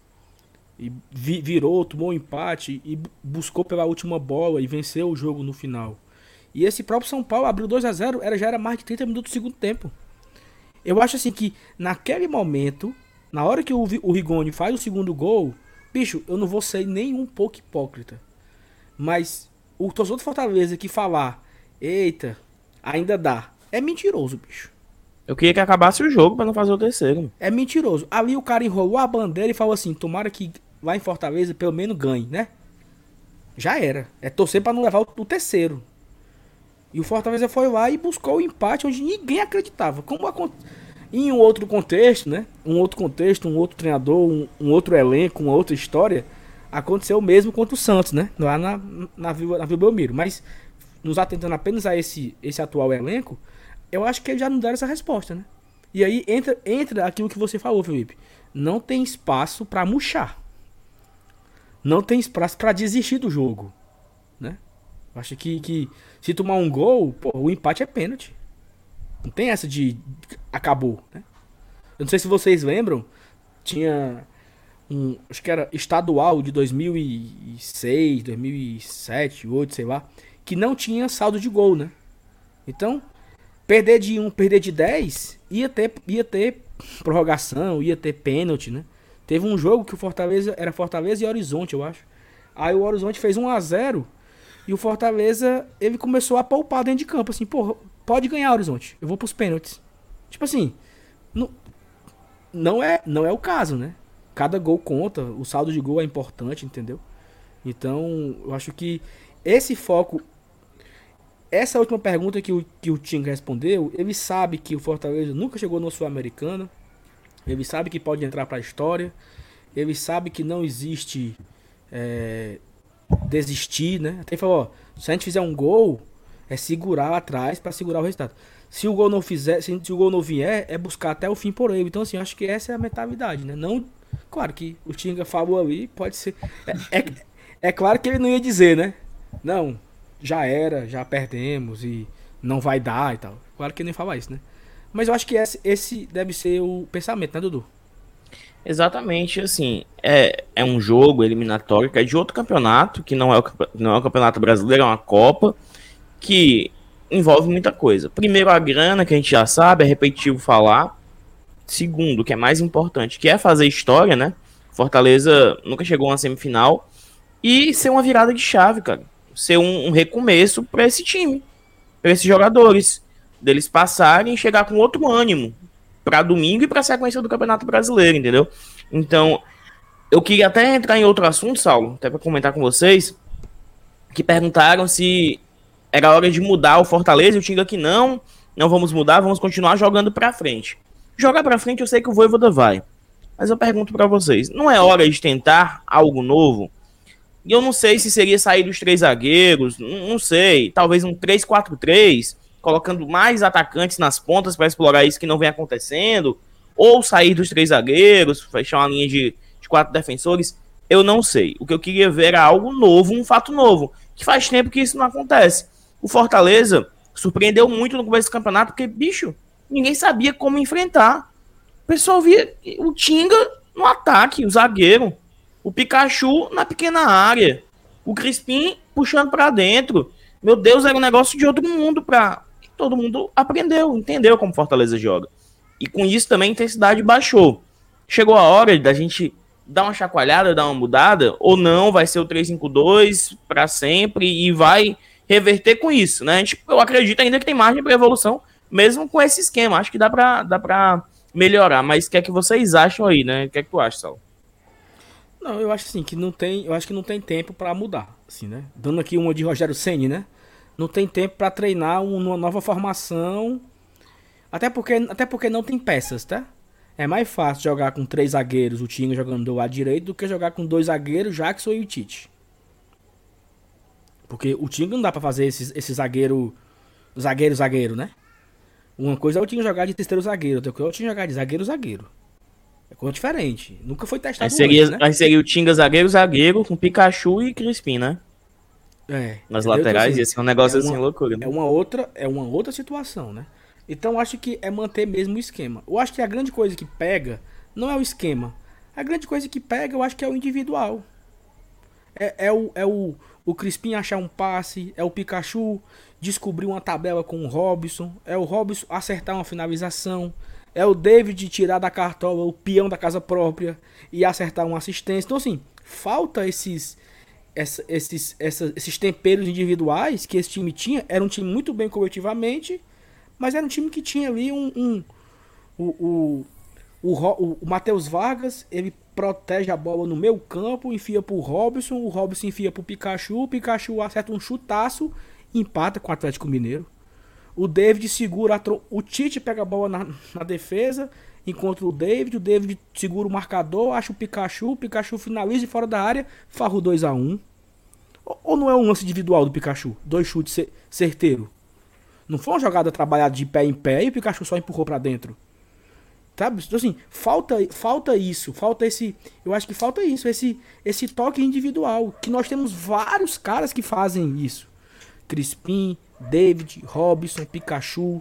E vi- virou, tomou um empate e bu- buscou pela última bola e venceu o jogo no final. E esse próprio São Paulo abriu 2 a 0 era, já era mais de 30 minutos do segundo tempo. Eu acho assim que naquele momento, na hora que o, o Rigoni faz o segundo gol, bicho, eu não vou ser nem um pouco hipócrita. Mas o torcedor do Fortaleza que falar, eita, ainda dá, é mentiroso, bicho. Eu queria que acabasse o jogo pra não fazer o terceiro. É mentiroso. Ali o cara enrolou a bandeira e falou assim: tomara que lá em Fortaleza pelo menos ganhe, né? Já era. É torcer pra não levar o, o terceiro. E o Fortaleza foi lá e buscou o empate onde ninguém acreditava. Como em um outro contexto, né? Um outro contexto, um outro treinador, um, um outro elenco, uma outra história. Aconteceu o mesmo contra o Santos, né? Lá na, na, Vila, na Vila Belmiro. Mas nos atentando apenas a esse, esse atual elenco, eu acho que eles já não deram essa resposta, né? E aí entra, entra aquilo que você falou, Felipe. Não tem espaço pra murchar. Não tem espaço pra desistir do jogo, né? Eu acho que, que se tomar um gol, pô, o empate é pênalti. Não tem essa de acabou, né? Eu não sei se vocês lembram, tinha um, acho que era estadual de 2006, 2007, 2008, sei lá, que não tinha saldo de gol, né? Então, perder de 1, perder de 10, ia ter, ia ter prorrogação, ia ter pênalti, né? Teve um jogo que o Fortaleza era Fortaleza e Horizonte, eu acho. Aí o Horizonte fez 1 a 0 e o Fortaleza, ele começou a poupar dentro de campo assim, pô, pode ganhar Horizonte. Eu vou pros pênaltis. Tipo assim, não, não é, não é o caso, né? Cada gol conta, o saldo de gol é importante, entendeu? Então, eu acho que esse foco essa última pergunta que o, que o Tinga respondeu, ele sabe que o Fortaleza nunca chegou no Sul-Americana. Ele sabe que pode entrar para a história. Ele sabe que não existe é, desistir, né? Até ele falou, ó, se a gente fizer um gol, é segurar lá atrás para segurar o resultado. Se o gol não fizer, se, o gol não vier, é buscar até o fim por ele. Então assim, acho que essa é a mentalidade, né? Não, claro que o Tinga falou ali, pode ser. É, é, é claro que ele não ia dizer, né? Não, já era, já perdemos e não vai dar e tal. Claro que ele nem fala isso, né? Mas eu acho que esse, esse deve ser o pensamento, né, Dudu? Exatamente, assim, é, é um jogo eliminatório que é de outro campeonato, que não é, o, não é o campeonato brasileiro, é uma Copa, que envolve muita coisa. Primeiro, a grana, que a gente já sabe, é repetitivo falar. Segundo, que é mais importante, que é fazer história, né? Fortaleza nunca chegou a uma semifinal. E ser uma virada de chave, cara. Ser um, um recomeço para esse time, para esses jogadores. Deles passarem e chegar com outro ânimo para domingo e para sequência do Campeonato Brasileiro, entendeu? Então, eu queria até entrar em outro assunto, Saulo, até para comentar com vocês, que perguntaram se era hora de mudar o Fortaleza, eu tinha que não, não vamos mudar, vamos continuar jogando para frente. Jogar pra frente, eu sei que o Voivoda vai. Mas eu pergunto para vocês, não é hora de tentar algo novo? E eu não sei se seria sair dos três zagueiros, não sei, talvez um 3-4-3, colocando mais atacantes nas pontas para explorar isso que não vem acontecendo, ou sair dos três zagueiros, fechar uma linha de, de quatro defensores, eu não sei. O que eu queria ver era algo novo, um fato novo, que faz tempo que isso não acontece. O Fortaleza surpreendeu muito no começo do campeonato, porque, bicho, ninguém sabia como enfrentar. O pessoal via o Tinga no ataque, o zagueiro, o Pikachu na pequena área, o Crispim puxando para dentro. Meu Deus, era um negócio de outro mundo para todo mundo aprendeu, entendeu como Fortaleza joga. E com isso também a intensidade baixou. Chegou a hora da gente dar uma chacoalhada, dar uma mudada, ou não, vai ser o 352 para sempre e vai reverter com isso, né? Gente, eu acredito ainda que tem margem para evolução, mesmo com esse esquema. Acho que dá para dá para melhorar, mas o que é que vocês acham aí, né? O que é que tu acha, Sal? Não, eu acho assim que não tem, eu acho que não tem tempo para mudar, assim, né? Dando aqui uma de Rogério Ceni, né? Não tem tempo para treinar uma nova formação. Até porque, até porque não tem peças, tá? É mais fácil jogar com três zagueiros, o Tinga jogando do lado direito, do que jogar com dois zagueiros, Jackson e o Tite. Porque o Tinga não dá para fazer esse, esse zagueiro, zagueiro, zagueiro, né? Uma coisa é o Tinga jogar de terceiro zagueiro, outra coisa é o Tinga jogar de zagueiro, zagueiro. É coisa diferente. Nunca foi testado aí seria, antes, né? Aí seria o Tinga zagueiro, zagueiro, com Pikachu e Crispim, né? É. Nas entendeu? laterais, Então, ia ser um negócio é assim, uma- loucura. Né? É uma outra, é uma outra situação, né? Então acho que é manter mesmo o esquema. Eu acho que a grande coisa que pega não é o esquema. A grande coisa que pega, eu acho que é o individual. É, é o é o o Crispim achar um passe, é o Pikachu descobrir uma tabela com o Robson, é o Robson acertar uma finalização, é o David tirar da cartola o peão da casa própria e acertar uma assistência. Então assim, falta esses esses, essa- esses temperos individuais que esse time tinha. Era um time muito bem coletivamente, mas era um time que tinha ali um. um- o o, o, o, o Matheus Vargas, ele protege a bola no meio campo, enfia pro Robson, o Robson enfia pro Pikachu, o Pikachu acerta um chutaço empata com o Atlético Mineiro. O David segura a tro... O Tite pega a bola na, na defesa, encontra o David, o David segura o marcador, acha o Pikachu, o Pikachu finaliza de fora da área, farra o 2x1. Ou, ou não é um lance individual do Pikachu? Dois chutes cer- certeiro. Não foi uma jogada trabalhada de pé em pé e o Pikachu só empurrou pra dentro. Sabe? Então, assim, falta, falta isso, falta esse. Eu acho que falta isso, esse, esse toque individual. Que nós temos vários caras que fazem isso. Crispim, David, Robson, Pikachu.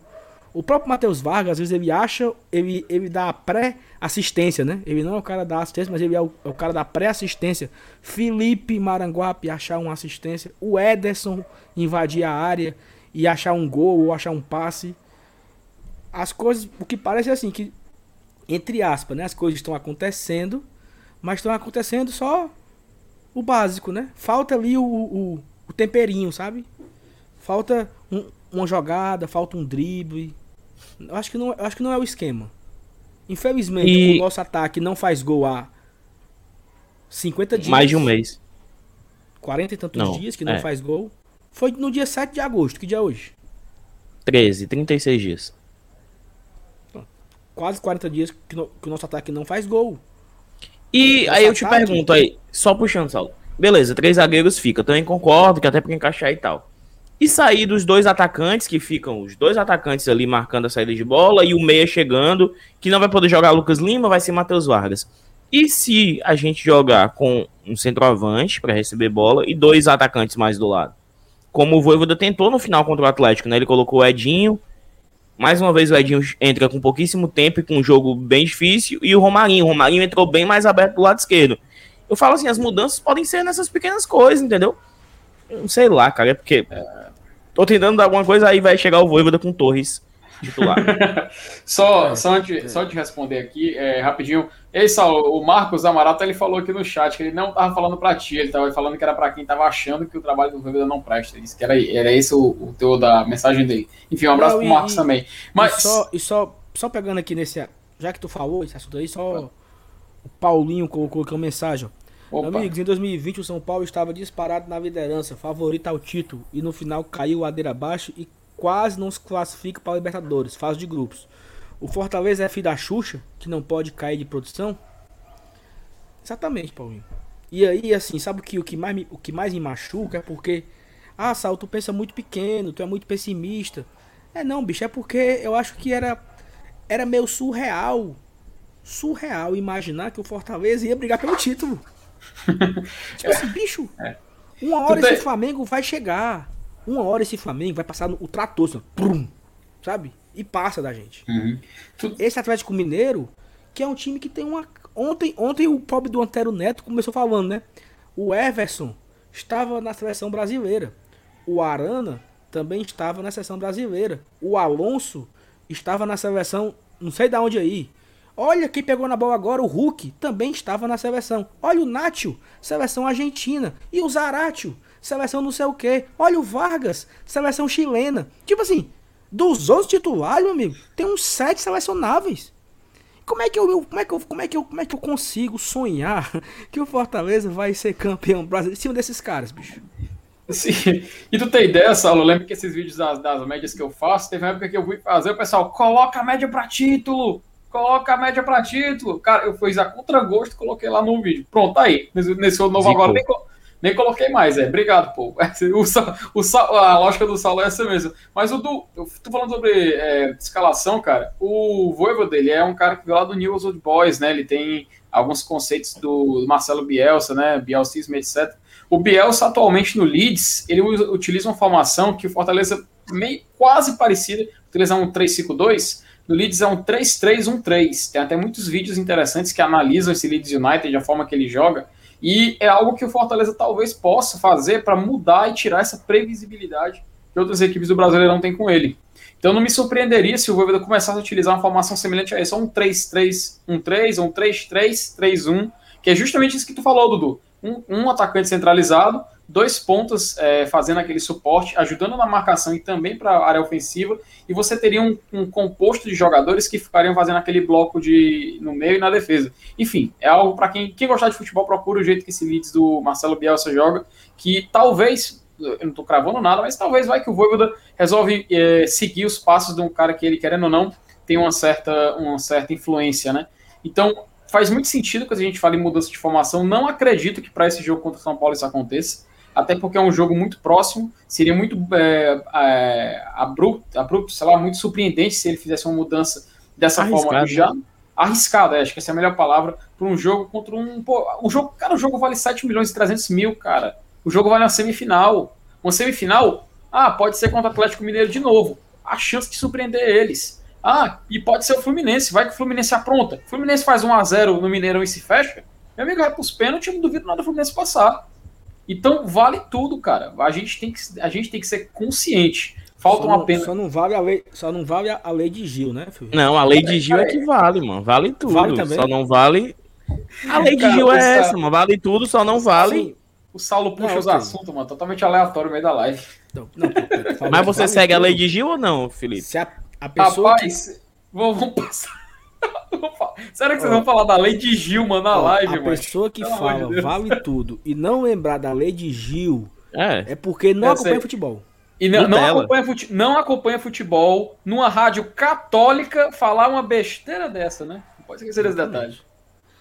O próprio Matheus Vargas, às vezes ele acha, ele, ele dá a pré-assistência, né? Ele não é o cara da assistência, mas ele é o, é o cara da pré-assistência. Felipe Maranguape achar uma assistência. O Ederson invadir a área e achar um gol ou achar um passe. As coisas, o que parece é assim, que entre aspas, né? As coisas estão acontecendo, mas estão acontecendo só o básico, né? Falta ali o, o, o temperinho, sabe? Falta um- uma jogada, falta um drible. Eu acho que não, acho que não é o esquema. Infelizmente, E- o nosso ataque não faz gol há 50 dias. Mais de um mês. 40 e tantos Não, dias que não é. faz gol. Foi no dia 7 de agosto, que dia é hoje? 13, 36 dias. Quase 40 dias que, no- que o nosso ataque não faz gol. E aí eu te ataque- pergunto aí, só puxando, Saulo. Beleza, três zagueiros fica. Também concordo que até pra encaixar e tal. E sair dos dois atacantes, que ficam os dois atacantes ali marcando a saída de bola, e o meia chegando, que não vai poder jogar Lucas Lima, vai ser Matheus Vargas. E se a gente jogar com um centroavante para receber bola e dois atacantes mais do lado? Como o Voivoda tentou no final contra o Atlético, né? Ele colocou o Edinho. Mais uma vez o Edinho entra com pouquíssimo tempo e com um jogo bem difícil. E o Romarinho. O Romarinho entrou bem mais aberto do lado esquerdo. Eu falo assim, as mudanças podem ser nessas pequenas coisas, entendeu? Sei lá, cara, é porque. Tô tentando dar alguma coisa, aí vai chegar o Voivoda com Torres titular. Só, só, antes, só de responder aqui, é, rapidinho. Ei, Saulo, o Marcos Amarata ele falou aqui no chat que ele não tava falando pra ti, ele tava falando que era pra quem tava achando que o trabalho do Voivoda não presta. Ele disse que era, era esse o, o teu da mensagem dele. Enfim, um abraço Não, pro e- Marcos e- também. E Mas. só, e só, só pegando aqui nesse. Já que tu falou esse assunto aí, só. O Paulinho colocou aqui uma mensagem. ó. Opa, Amigos, em 2020 o São Paulo estava disparado na liderança, favorito ao título, e no final caiu ladeira abaixo e quase não se classifica para a Libertadores, fase de grupos. O Fortaleza é filho da Xuxa, que não pode cair de produção? Exatamente, Paulinho. E aí, assim, sabe o que, o que, mais, me, o que mais me machuca é porque. Ah, Sal, tu pensa muito pequeno, tu é muito pessimista. É não, bicho, é porque eu acho que era. Era meio surreal. Surreal imaginar que o Fortaleza ia brigar pelo título. tipo assim, bicho. É. Uma hora esse Flamengo vai chegar. Uma hora esse Flamengo vai passar no, o trator, assim, prum, sabe? E passa da gente. Tu- Esse Atlético Mineiro, que é um time que tem uma. Ontem, ontem o pobre do Antero Neto começou falando, né? O Everson estava na seleção brasileira. O Arana também estava na seleção brasileira. O Alonso estava na seleção, não sei de onde aí. Olha quem pegou na bola agora, o Hulk também estava na seleção. Olha o Nacho, seleção argentina. E o Zaratio, seleção não sei o que. Olha o Vargas, seleção chilena. Tipo assim, dos 11 titulares, meu amigo, tem uns 7 selecionáveis. Como é que eu, como é que eu, como é que eu, como é que eu consigo sonhar que o Fortaleza vai ser campeão brasileiro em cima desses caras, bicho? Sim. E tu tem ideia, Saulo? Eu lembro que esses vídeos das, das médias que eu faço, teve uma época que eu fui fazer, o pessoal, coloca a média pra título! Coloca a média pra título! Cara, eu fiz a contragosto coloquei lá no vídeo. Pronto, tá aí. Nesse, nesse novo Zicou. agora nem, nem coloquei mais, é. Obrigado, pô. O, Sa- o, Sa- a lógica do Saulo é essa mesmo. Mas o do. Eu tô falando sobre é, escalação, cara. O Voivo dele é um cara que veio lá do News Old Boys, né? Ele tem alguns conceitos do Marcelo Bielsa, né? Bielsismo, etc. O Bielsa, atualmente no Leeds, ele usa- utiliza uma formação que o Fortaleza meio quase parecida, utiliza um 3-5-2, no Leeds é um 3-3-1-3. Tem até muitos vídeos interessantes que analisam esse Leeds United, a forma que ele joga, e é algo que o Fortaleza talvez possa fazer para mudar e tirar essa previsibilidade que outras equipes do Brasileirão têm com ele. Então não me surpreenderia se o Voivoda começasse a utilizar uma formação semelhante a essa, um 3-3-1-3, ou um 3-3-3-1, que é justamente isso que tu falou, Dudu. Um, um atacante centralizado, dois pontas é, fazendo aquele suporte, ajudando na marcação e também para a área ofensiva, e você teria um, um composto de jogadores que ficariam fazendo aquele bloco de no meio e na defesa. Enfim, é algo para quem, quem gostar de futebol, procura o jeito que esse Leeds do Marcelo Bielsa joga, que talvez, eu não tô cravando nada, mas talvez vai que o Voivoda resolve é, seguir os passos de um cara que ele, querendo ou não, tem uma certa, uma certa influência, né? Então, faz muito sentido quando a gente fala em mudança de formação. Não acredito que para esse jogo contra o São Paulo isso aconteça, até porque é um jogo muito próximo. Seria muito é, é, abrupto, abrupto, sei lá, muito surpreendente se ele fizesse uma mudança dessa forma Arriscado, já. Arriscado, é, acho que essa é a melhor palavra para um jogo contra um. Pô, o jogo, cara, o jogo vale 7 milhões e 300 mil, cara. O jogo vale uma semifinal. Uma semifinal, ah, pode ser contra o Atlético Mineiro de novo. A chance de surpreender eles. Ah, e pode ser o Fluminense. Vai que o Fluminense apronta. O Fluminense faz 1x0 no Mineirão e se fecha. Meu amigo, vai pros pênaltis, eu não duvido nada do Fluminense passar. Então vale tudo, cara. A gente tem que, a gente tem que ser consciente. Falta só uma não, pena. Só não vale a lei, só não vale a lei de Gil, né, filho? Não, a lei de Gil é que vale, mano. Vale tudo. Vale também? Só não vale. A lei de Cara, Gil é essa- essa, mano. Vale tudo, só não vale. Sim. O Saulo puxa Não, os assuntos, mano. Totalmente aleatório no meio da live. Não, não, Mas que você vale segue a tudo. lei de Gil ou não, Felipe? Se a, a pessoa que- Rapaz, vamos, vamos passar. Será que vocês vão falar da lei de Gilma na ó, live, a mano? pessoa que Pelo de fala Deus. vale tudo e não lembrar da lei de Gil É. é porque não Eu acompanha sei. futebol. E não, não acompanha fute- não acompanha futebol numa rádio católica falar uma besteira dessa, né? Não pode esquecer desse detalhe.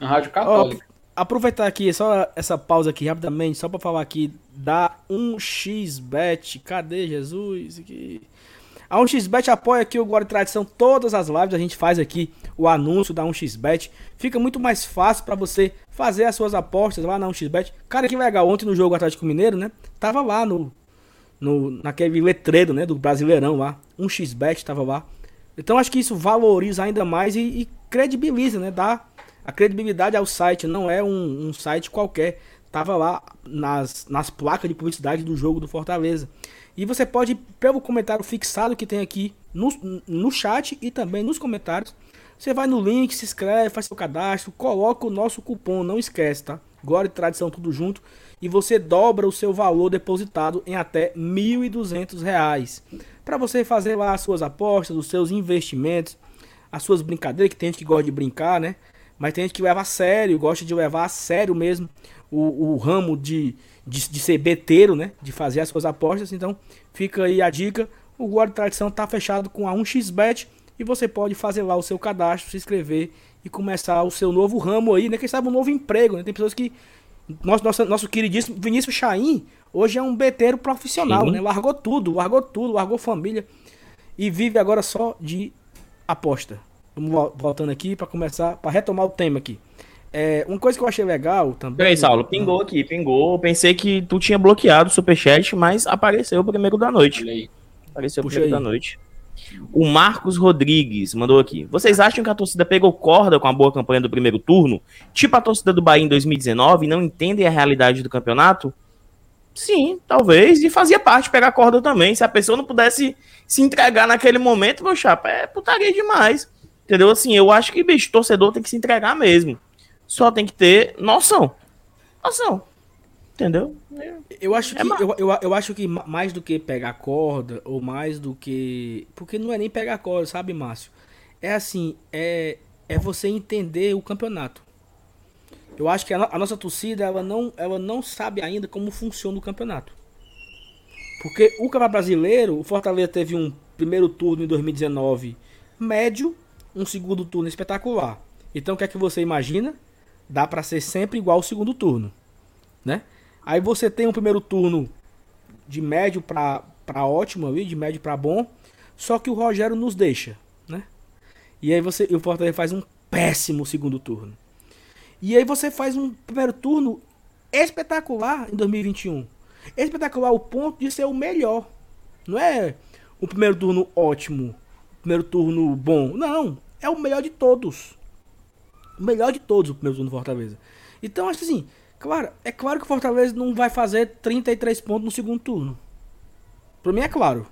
Uma rádio Ó, católica. aproveitar aqui só essa pausa aqui rapidamente, só pra falar aqui da 1xBet. Cadê Jesus? Aqui. A 1xBet apoia aqui o e Tradição. Todas as lives a gente faz aqui o anúncio da 1xBet. Fica muito mais fácil pra você fazer as suas apostas lá na 1xBet. Cara, que legal, ontem no jogo Atlético Mineiro, né? Tava lá no, no naquele letreiro, né, do Brasileirão lá. 1xBet tava lá. Então acho que isso valoriza ainda mais e, e credibiliza, né? Dá a credibilidade ao site. Não é um, um site qualquer. Tava lá nas, nas placas de publicidade do jogo do Fortaleza. E você pode, pelo comentário fixado que tem aqui no, no chat e também nos comentários, você vai no link, se inscreve, faz seu cadastro, coloca o nosso cupom, não esquece, tá? Glória e tradição tudo junto. E você dobra o seu valor depositado em até 1.200 reais. Para você fazer lá as suas apostas, os seus investimentos, as suas brincadeiras, que tem gente que gosta de brincar, né? Mas tem gente que leva a sério, gosta de levar a sério mesmo o, o ramo de, de, de ser beteiro, né? De fazer as suas apostas. Então, fica aí a dica. O Guarda Tradição tá fechado com a 1xBet e você pode fazer lá o seu cadastro, se inscrever e começar o seu novo ramo aí, né? Quem sabe um novo emprego, né? Tem pessoas que. Nosso, nosso, nosso queridíssimo Vinícius Chaim hoje é um beteiro profissional, Sim. né? Largou tudo, largou tudo, largou família e vive agora só de aposta. Vamos vol- voltando aqui para começar, para retomar o tema aqui. É, uma coisa que eu achei legal também. Peraí, Saulo, pingou aqui, pingou. Pensei que tu tinha bloqueado o superchat, mas apareceu o primeiro da noite. Apareceu o primeiro aí. da noite. O Marcos Rodrigues mandou aqui. Vocês acham que a torcida pegou corda com a boa campanha do primeiro turno? Tipo a torcida do Bahia em 2019 e não entendem a realidade do campeonato? Sim, talvez. E fazia parte pegar corda também. Se a pessoa não pudesse se entregar naquele momento, meu chapa, é putaria demais. Entendeu? Assim, eu acho que, bicho, torcedor tem que se entregar mesmo. Só tem que ter noção. Noção. Entendeu? Eu acho que, É ma- eu, eu, eu acho que ma- mais do que pegar corda, ou mais do que. Porque não é nem pegar corda, sabe, Márcio? É assim, é, é você entender o campeonato. Eu acho que a, a nossa torcida, ela não, ela não sabe ainda como funciona o campeonato. Porque o Campeonato Brasileiro, o Fortaleza teve um primeiro turno em 2019 médio, um segundo turno espetacular. Então o que é que você imagina? Dá pra ser sempre igual ao segundo turno, né? Aí você tem um primeiro turno de médio pra ótimo ali, de médio pra bom, só que o Rogério nos deixa, né? E aí você, o Fortaleza faz um péssimo segundo turno. E aí você faz um primeiro turno espetacular em 2021. Espetacular ao ponto de ser o melhor. Não é o primeiro turno ótimo, primeiro turno bom. Não, é o melhor de todos. O melhor de todos o primeiro turno do Fortaleza. Então acho que assim, claro, é claro que o Fortaleza não vai fazer 33 pontos no segundo turno. Pra mim é claro.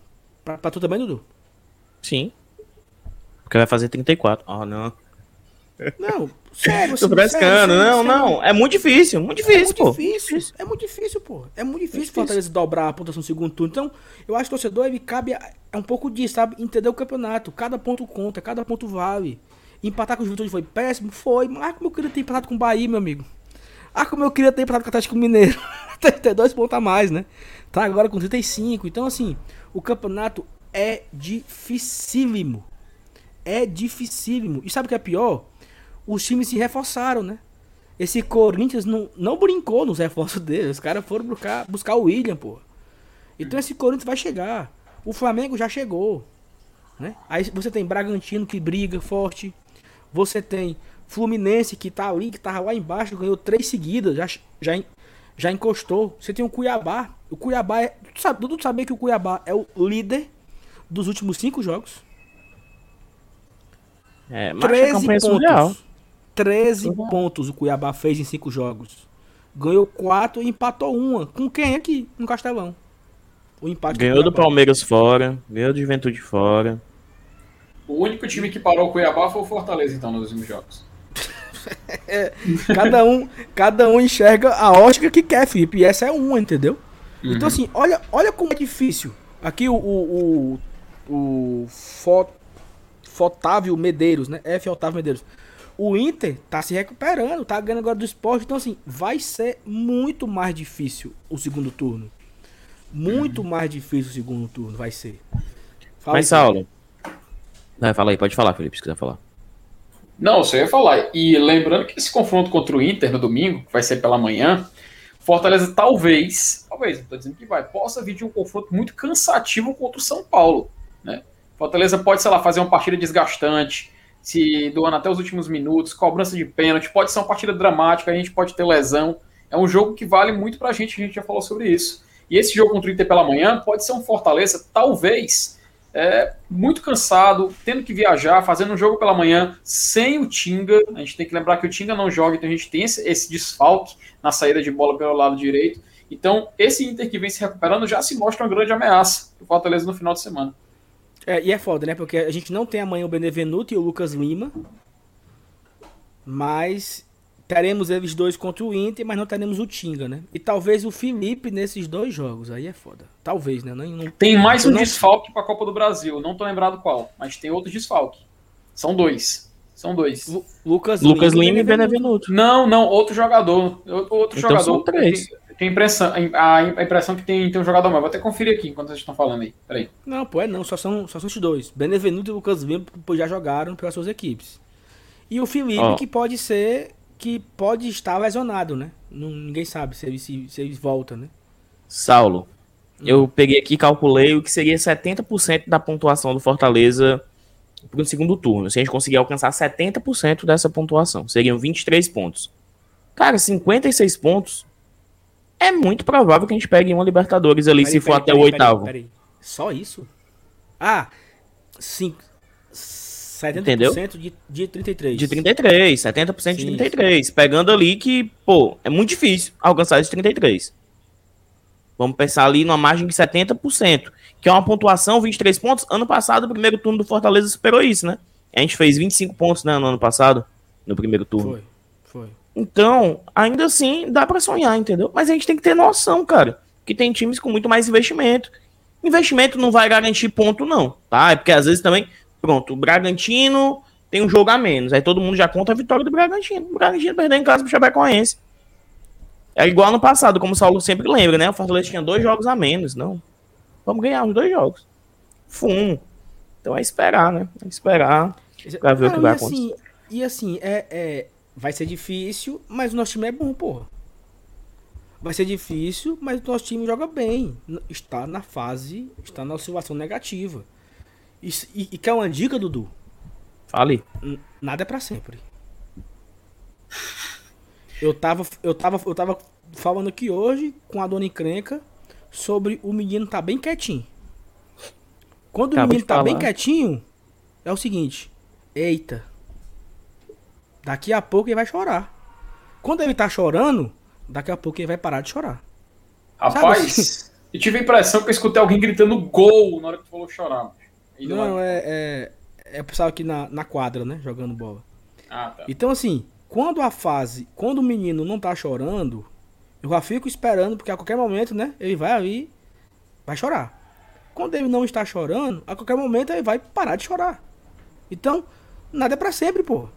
Pra, pra tu também, Dudu? Sim. Porque vai fazer 34. Ah, não. Não, sério, Tô assim, frescando. Não, não. É muito difícil. Muito É difícil, muito pô. difícil, é muito difícil, pô. É muito difícil o difícil. Fortaleza dobrar a pontuação no segundo turno. Então, eu acho que o torcedor, ele cabe. a- É um pouco disso, sabe? Entender o campeonato. Cada ponto conta, cada ponto vale. Empatar com o Juventude foi péssimo? Foi. Mas ah, como eu queria ter empatado com o Bahia, meu amigo. Ah, como eu queria ter empatado com o Atlético Mineiro. ter dois pontos a mais, né? Tá agora com 35. Então, assim, o campeonato é dificílimo. É dificílimo. E sabe o que é pior? Os times se reforçaram, né? Esse Corinthians não, não brincou nos reforços dele. Os caras foram buscar, buscar o William, pô. Então esse Corinthians vai chegar. O Flamengo já chegou. Né? Aí você tem Bragantino que briga forte. Você tem Fluminense que tá ali, que tava lá embaixo, ganhou três seguidas, já, já, já encostou. Você tem o Cuiabá. O Cuiabá é. Tu sabe, Dudu sabia que o Cuiabá é o líder dos últimos cinco jogos? É, mas a 13 campanha é pontos. 13 pontos o Cuiabá fez em 5 jogos. Ganhou 4 e empatou uma. Com quem aqui? No Castelão. O empate Ganhou do Cuiabá. Palmeiras fora, ganhou do Juventude fora. O único time que parou o Cuiabá foi o Fortaleza, então, nos últimos jogos. Cada um, cada um enxerga a ótica que quer, Felipe. E essa é uma, entendeu? Uhum. Então, assim, olha, olha como é difícil. Aqui o. O, o, o Fo- Fotávio Medeiros, né? F. Otávio Medeiros. O Inter tá se recuperando, tá ganhando agora do esporte. Então, assim, vai ser muito mais difícil o segundo turno. Muito mais difícil o segundo turno, vai ser. Fala Mas, aí, Saulo. Vai, fala aí, pode falar, Felipe, se quiser falar. Não, você ia falar. E lembrando que esse confronto contra o Inter no domingo, que vai ser pela manhã, Fortaleza talvez, talvez, não tô dizendo que vai, possa vir de um confronto muito cansativo contra o São Paulo. Né? Fortaleza pode, sei lá, fazer uma partida desgastante, se doando até os últimos minutos, cobrança de pênalti, pode ser uma partida dramática, a gente pode ter lesão. É um jogo que vale muito pra gente, a gente já falou sobre isso. E esse jogo contra o Inter pela manhã pode ser um Fortaleza, talvez, é, muito cansado, tendo que viajar, fazendo um jogo pela manhã sem o Tinga. A gente tem que lembrar que o Tinga não joga, então a gente tem esse, esse desfalque na saída de bola pelo lado direito. Então, esse Inter que vem se recuperando já se mostra uma grande ameaça para Fortaleza no final de semana. É, e é foda, né? Porque a gente não tem amanhã o Benevenuto e o Lucas Lima. Mas teremos eles dois contra o Inter, mas não teremos o Tinga, né? E talvez o Felipe nesses dois jogos. Aí é foda. Talvez, né? Não, não- Tem mais um não- desfalque para a Copa do Brasil, não tô lembrado qual, mas tem outro desfalque. São dois. São dois. Lu- Lucas, Lucas Lima e Benevenuto. Não, não, outro jogador. Outro Então jogador. são três. Tem, tem impressão, a, a impressão que tem, tem um jogador mais. Vou até conferir aqui enquanto vocês estão falando aí. Peraí. Não, pô, é não, só são, só são os dois. Benevenuto e Lucas Lima já jogaram pelas suas equipes. E o Felipe, Ó. que pode ser. Que pode estar lesionado, né? Não, ninguém sabe se ele, se, se ele volta, né? Saulo, eu peguei aqui e calculei o que seria 70% da pontuação do Fortaleza pro segundo turno. Se a gente conseguir alcançar 70% dessa pontuação, seriam 23 pontos. Cara, 56 pontos é muito provável que a gente pegue uma Libertadores ali, Peraí, se for peraí, até peraí, o oitavo. Só isso? Ah, cinco, 70% Entendeu? de, de 33. De 33, 70% de Sim. 33. Pegando ali que, pô, é muito difícil alcançar esses 33. Vamos pensar ali numa margem de 70%, que é uma pontuação, 23 pontos. Ano passado, o primeiro turno do Fortaleza superou isso, né? A gente fez 25 pontos né, no ano passado, no primeiro turno. Foi, foi. Então, ainda assim, dá pra sonhar, entendeu? Mas a gente tem que ter noção, cara, que tem times com muito mais investimento. Investimento não vai garantir ponto, não, tá? É porque às vezes também, pronto, o Bragantino tem um jogo a menos, aí todo mundo já conta a vitória do Bragantino. O Bragantino perdeu em casa pro Chapecoense. É igual no passado, como o Saulo sempre lembra, né? O Fortaleza tinha dois jogos a menos, não. Vamos ganhar os dois jogos. Fumo. Então é esperar, né? É esperar pra ver o que Não, vai assim, acontecer. E assim, é, é, vai ser difícil, mas o nosso time é bom, porra. Vai ser difícil, mas o nosso time joga bem. Está na fase, está na oscilação negativa. Isso- E, e quer uma dica, Dudu? Fale. N- Nada é pra sempre. Eu tava, eu tava, eu tava falando aqui hoje com a dona encrenca sobre o menino tá bem quietinho. Quando o Acabou menino de tá bem falar. quietinho, é o seguinte: eita, daqui a pouco ele vai chorar. Quando ele tá chorando, daqui a pouco ele vai parar de chorar. Rapaz, eu tive a impressão que eu escutei alguém gritando gol na hora que tu falou chorar. Não, é, é, é o pessoal aqui na, na quadra, né? Jogando bola. Ah, tá. Então, assim, quando a fase, quando o menino não tá chorando, eu já fico esperando, porque a qualquer momento, né, ele vai ali, vai chorar. Quando ele não está chorando, a qualquer momento ele vai parar de chorar. Então, nada é pra sempre, pô.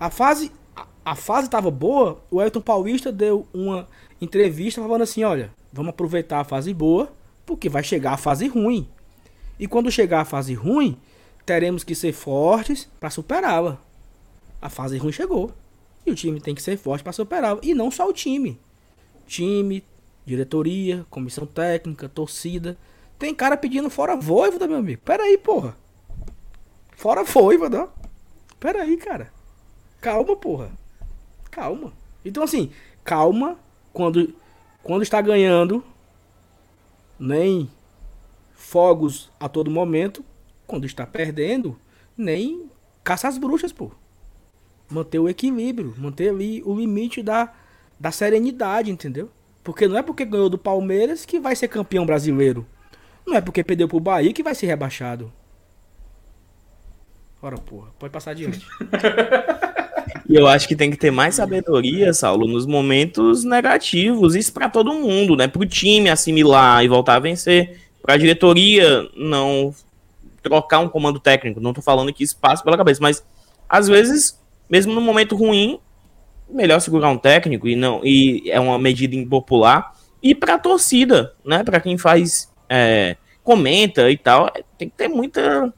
A fase, a, a fase tava boa, o Elton Paulista deu uma entrevista falando assim, olha, vamos aproveitar a fase boa, porque vai chegar a fase ruim. E quando chegar a fase ruim, teremos que ser fortes para superá-la. A fase ruim chegou. E o time tem que ser forte para superá-la. E não só o time. Time, diretoria, comissão técnica, torcida. Tem cara pedindo fora voivoda, meu amigo. Pera aí, porra. Fora voivoda. Pera aí, cara. Calma, porra. Calma. Então, assim, calma quando, quando está ganhando. Nem fogos a todo momento. Quando está perdendo, nem caça as bruxas, pô. Manter o equilíbrio, manter ali o limite da, da serenidade, entendeu? Porque não é porque ganhou do Palmeiras que vai ser campeão brasileiro. Não é porque perdeu pro Bahia que vai ser rebaixado. Ora, porra, pode passar adiante. E eu acho que tem que ter mais sabedoria, Saulo, nos momentos negativos. Isso pra todo mundo, né? Pro time assimilar e voltar a vencer. Pra diretoria não trocar um comando técnico. Não tô falando que isso passa pela cabeça, mas às vezes, mesmo no momento ruim, melhor segurar um técnico e não e é uma medida impopular. E pra torcida, né? Pra quem faz é, comenta e tal, tem que ter muita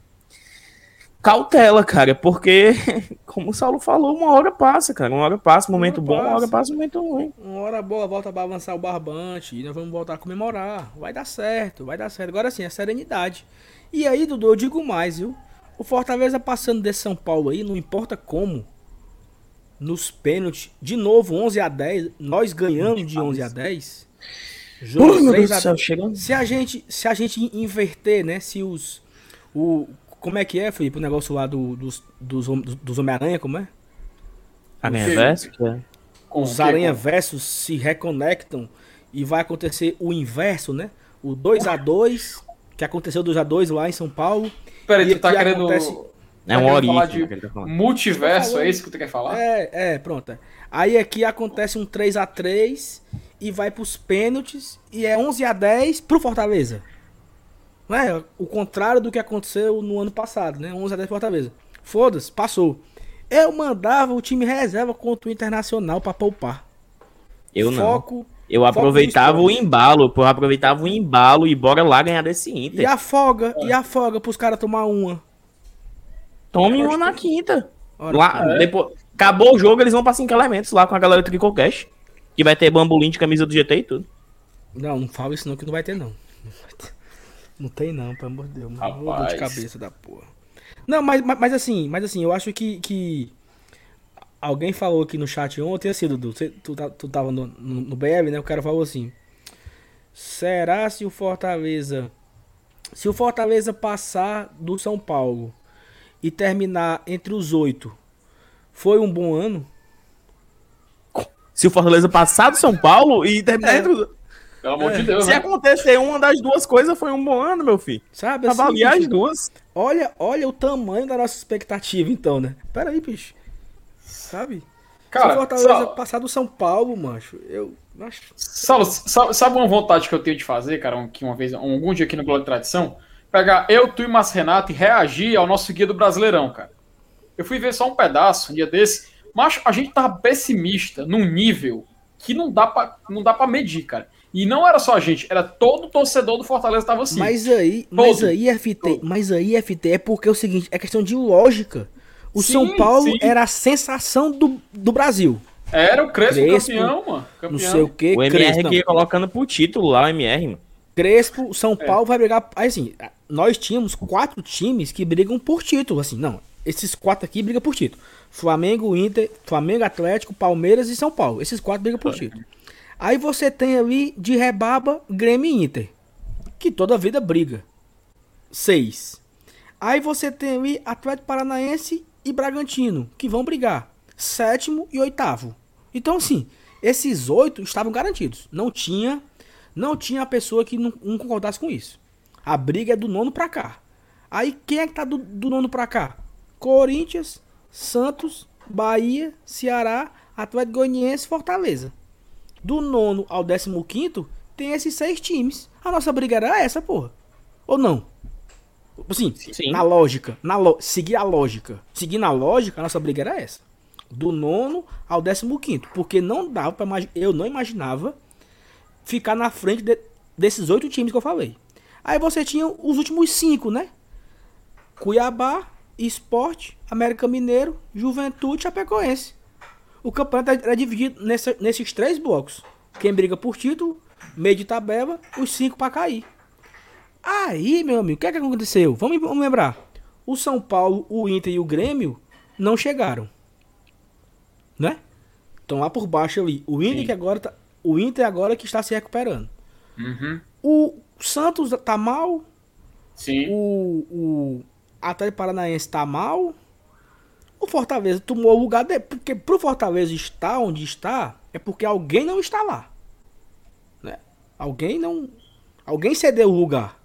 cautela, cara, porque, como o Saulo falou, uma hora passa, cara. Uma hora passa, momento hora bom, uma hora passa. passa, momento ruim. Uma hora boa volta pra avançar o barbante e nós vamos voltar a comemorar. Vai dar certo, vai dar certo. Agora sim, é serenidade. E aí, Dudu, eu digo mais, viu? O Fortaleza passando desse São Paulo aí, não importa como. Nos pênaltis, de novo, 11 a 10. Nós ganhamos de 11 a 10. Jogo Ai, meu Deus 3 do a céu, chegando. Se a gente, se a gente inverter, né, se os o como é que é, Felipe, o negócio lá do, dos dos, dos Homem-Aranha, como é? Aranha Sim. Verso, que é. Os? Aranha Versos se reconectam e vai acontecer o inverso, né? O 2 a 2 que aconteceu 2 a 2 lá em São Paulo. Peraí, tu tá aqui querendo. acontece- É tá um falar origem. de que ele tá falando. multiverso, é isso que tu quer falar? É, é, pronto. é. Aí aqui acontece um 3 a 3 e vai pros pênaltis e é 11 a 10 pro Fortaleza. Não é? O contrário do que aconteceu no ano passado, né? 11 a 10 pro Fortaleza. Foda-se, passou. Eu mandava o time reserva contra o Internacional pra poupar. Eu não. Foco, Eu Foco no aproveitava o embalo, pô, eu aproveitava o embalo e bora lá ganhar desse Inter. E a folga, e a folga pros caras tomar uma. Tome uma na quinta. Ora, Lá, É. depois, acabou o jogo, eles vão pra 5 elementos lá com a galera do Tricocast. Que vai ter bambolim de camisa do GT e tudo. Não, não fala isso não que não vai ter não. Não, vai ter. Não tem não, pelo amor de Deus. Ô, dor de Rapaz. cabeça da porra. Não, mas, mas, mas assim, mas assim, eu acho que, que alguém falou aqui no chat ontem, assim, Dudu, você- tu, tá- tu tava no, no, no BL, né? O cara falou assim: Será se o Fortaleza. Se o Fortaleza passar do São Paulo e terminar entre os oito, foi um bom ano? Se o Fortaleza passar do São Paulo e terminar entre os- Pelo amor É. de Deus, Se né? acontecer uma das duas coisas, foi um bom ano, meu filho. Sabe assim? Avaliar as bicho? duas. Olha, olha o tamanho da nossa expectativa, então, né? Pera aí, bicho. Sabe? Se o Cara, Fortaleza Saulo, passar do São Paulo, macho, eu acho. Saulo, sa- sabe uma vontade que eu tenho de fazer, cara, um- que uma vez, um- algum dia aqui no Globo de Tradição? Pegar eu, tu e Márcio Renato e reagir ao nosso guia do Brasileirão, cara. Eu fui ver só um pedaço, um dia desse, mas a gente tava pessimista num nível que não dá pra, não dá pra medir, cara. E não era só a gente, era todo torcedor do Fortaleza tava assim. Mas aí, mas aí, FT, mas aí, FT, é porque é o seguinte, é questão de lógica. O Sim, São Paulo sim. era a sensação do, do Brasil. Era o Crespo, Crespo, campeão, mano. Não Campeão. sei o que, O MR Crespo. que não. ia colocando pro título lá, o MR, mano. Crespo, São É. Paulo vai brigar. Aí assim, nós tínhamos quatro times que brigam por título. Assim, não. Esses quatro aqui brigam por título. Flamengo, Inter, Flamengo, Atlético, Palmeiras e São Paulo. Esses quatro brigam por título. Aí você tem ali de rebaba Grêmio e Inter. Que toda vida briga. Seis. Aí você tem ali Atlético Paranaense e Bragantino, que vão brigar. Sétimo e oitavo. Então, assim, esses oito estavam garantidos. Não tinha, não tinha pessoa que não, não concordasse com isso. A briga é do nono pra cá. Aí quem é que tá do, do nono pra cá? Corinthians, Santos, Bahia, Ceará, Atlético Goianiense e Fortaleza. Do nono ao décimo quinto, tem esses seis times. A nossa briga era essa, porra. Ou não? Assim, Sim. na lógica, na lo... seguir a lógica. Seguir na lógica, a nossa briga era essa. Do nono ao décimo quinto. Porque não dava pra imagi- Eu não imaginava ficar na frente de- desses oito times que eu falei. Aí você tinha os últimos cinco, né? Cuiabá, Esporte, América Mineiro, Juventude e Chapecoense. O campeonato era dividido nessa- nesses três blocos. Quem briga por título, meio de tabela, os cinco pra cair. Aí, meu amigo, o que é que aconteceu? Vamos, vamos lembrar. O São Paulo, o Inter e o Grêmio não chegaram. Né? Estão lá por baixo ali. O Inter Sim. que agora tá, o Inter agora que está se recuperando. Uhum. O Santos tá mal, Sim. o, o Atlético Paranaense tá mal. O Fortaleza tomou o lugar dele. Porque pro Fortaleza estar onde está, é porque alguém não está lá. Né? Alguém não. Alguém cedeu o lugar.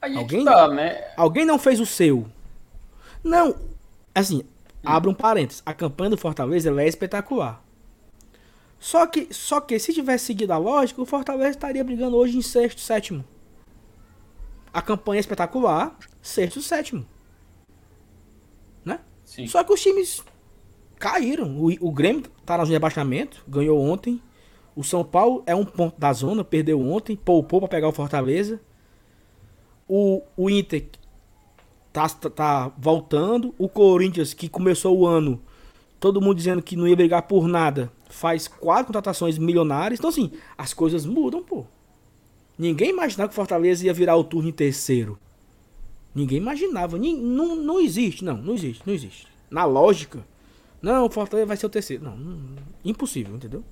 Aí Alguém- tá, né? Alguém não fez o seu. Não. Assim, abre um parênteses. A campanha do Fortaleza é espetacular. Só que, só que se tivesse seguido a lógica, o Fortaleza estaria brigando hoje em sexto, sétimo. A campanha é espetacular, sexto, sétimo. Sim. Só que os times caíram. O, o Grêmio tá na zona de rebaixamento, ganhou ontem. O São Paulo é um ponto da zona, perdeu ontem, poupou pra pegar o Fortaleza. O, o Inter tá, tá, tá voltando. O Corinthians, que começou o ano, todo mundo dizendo que não ia brigar por nada, faz quatro contratações milionárias. Então, assim, as coisas mudam, pô. Ninguém imaginava que o Fortaleza ia virar o turno em terceiro. Ninguém imaginava. Nin- não, não existe, não, não existe, não existe. Na lógica, não, o Fortaleza vai ser o terceiro. Não, não- impossível, entendeu?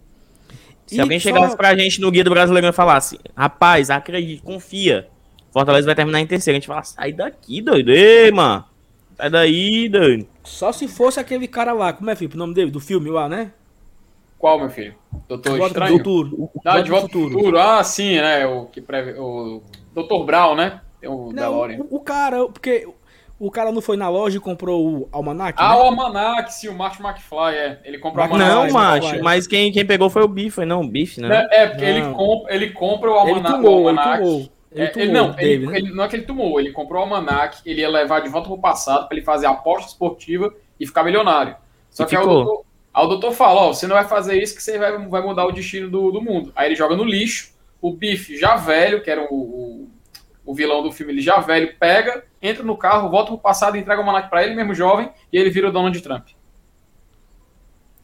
Se E alguém só- chegasse pra gente no guia do brasileiro e falasse, rapaz, acredite, confia. Fortaleza vai terminar em terceiro. A gente fala, sai daqui, doido. Ei, mano. Sai daí, doido. Só se fosse aquele cara lá, como é, Felipe, o nome dele? Do filme lá, né? Qual, meu filho? Doutor Volta pro Estranho? futuro. Ah, Volta de volta pro futuro. Ah, sim, né? O que preve... O Dr. Brown, né? Tem o Não, DeLorean. o, o cara, porque o cara não foi na loja e comprou o almanac, Ah, né? o Almanac, sim, o Martin McFly, é. Ele comprou o Almanac. Não, macho. Mas quem, quem pegou foi o Bife, foi não o Bife, né? É, porque ele, compra, ele compra o Ele Almanac. tomou, o ele almanac. tomou. Ele É, tomou, ele, não, ele, né? ele- não é que ele tomou, ele comprou o Almanac, ele ia levar de volta pro passado pra ele fazer aposta esportiva e ficar milionário. Só E que aí o doutor, Aí o doutor fala, ó, você não vai fazer isso que você vai, vai mudar o destino do, do mundo. Aí ele joga no lixo, o Biff já velho, que era o, o, o vilão do filme, ele já velho, pega, entra no carro, volta pro passado, entrega o Monark pra ele, mesmo jovem, e ele vira o Donald Trump.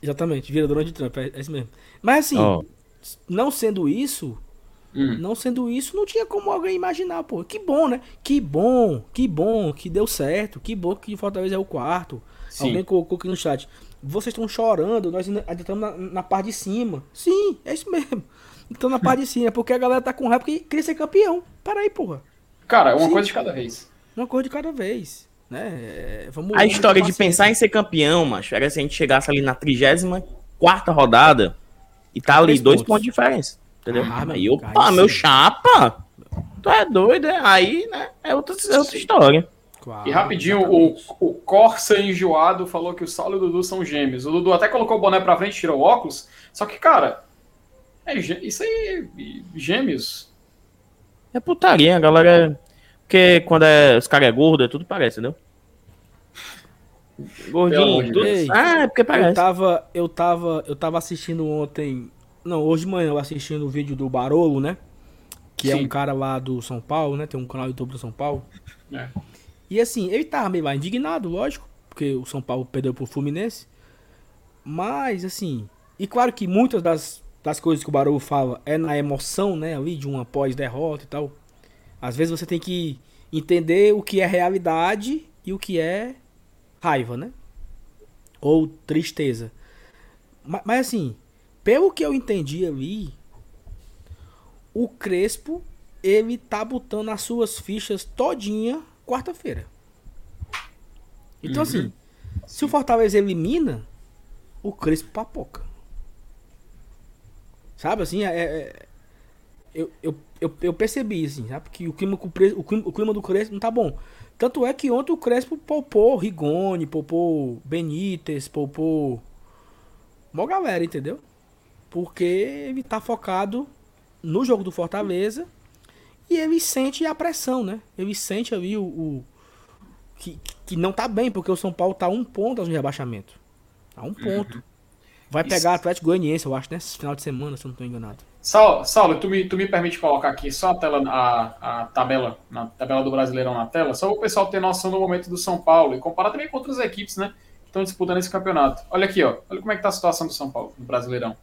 Exatamente, vira Donald Trump, é, é isso mesmo. Mas assim, Ó. não sendo isso, Hum. não sendo isso, não tinha como alguém imaginar, pô. Que bom, né? Que bom, que bom, que deu certo, que bom que Fortaleza é o quarto. Sim. Alguém colocou aqui no chat. Vocês estão chorando, nós ainda ainda estamos na, na parte de cima. Sim, é isso mesmo. Estamos na parte de cima, porque a galera tá com raiva porque queria ser campeão. Para aí, porra. Cara, uma Sim. coisa de cada vez. Uma coisa de cada vez. Né? É, Vamos, A história de pensar em ser campeão, macho, era se a gente chegasse ali na 34 rodada e tá ali Três dois pontos. pontos de diferença. Entendeu? Ah, aí, meu, opa, meu chapa! Tu é doido, é? Aí, né? É outra, é outra história. Claro, E rapidinho, o, o Corsa enjoado falou que o Saulo e o Dudu são gêmeos. O Dudu até colocou o boné pra frente, tirou o óculos. Só que, cara, é, isso aí, gêmeos. É putaria, a galera. Porque quando é, os caras é gordo, é tudo parece, entendeu? Amor Gordinho, tudo. Ah, é porque Eu parece. tava, eu tava, eu tava assistindo ontem, não, hoje de manhã eu assistindo o vídeo do Barolo, né? Que é Sim. um cara lá do São Paulo, né? Tem um canal do YouTube do São Paulo. É. E assim, ele tava meio lá indignado, lógico, porque o São Paulo perdeu pro Fluminense. Mas assim, e claro que muitas das, das coisas que o Barolo fala é na emoção, né, ali de uma pós-derrota e tal. Às vezes você tem que entender o que é realidade e o que é raiva, né? Ou tristeza. Ma- Mas, assim, pelo que eu entendi ali, o Crespo, ele tá botando as suas fichas todinha quarta-feira. Então, assim, se o Fortaleza elimina, o Crespo papoca. Sabe, assim, é... é- eu, eu, eu, eu percebi, assim, sabe? Que o clima, o clima, o clima do Crespo não tá bom. Tanto é que ontem o Crespo poupou Rigoni, poupou Benítez, poupou. Mó galera, entendeu? Porque ele tá focado no jogo do Fortaleza e ele sente a pressão, né? Ele sente ali o. o- que, que não tá bem, porque o São Paulo tá um ponto no rebaixamento. A um ponto. Vai Isso. pegar Atlético Goianiense, eu acho, nesse final de semana, se eu não tô enganado. Saulo, Saulo tu, me, tu me permite colocar aqui só a tela, a, a tabela, na tabela do Brasileirão na tela, só o pessoal ter noção do momento do São Paulo e comparar também com outras equipes, né? Que estão disputando esse campeonato. Olha aqui, ó. Olha como é que tá a situação do São Paulo no Brasileirão.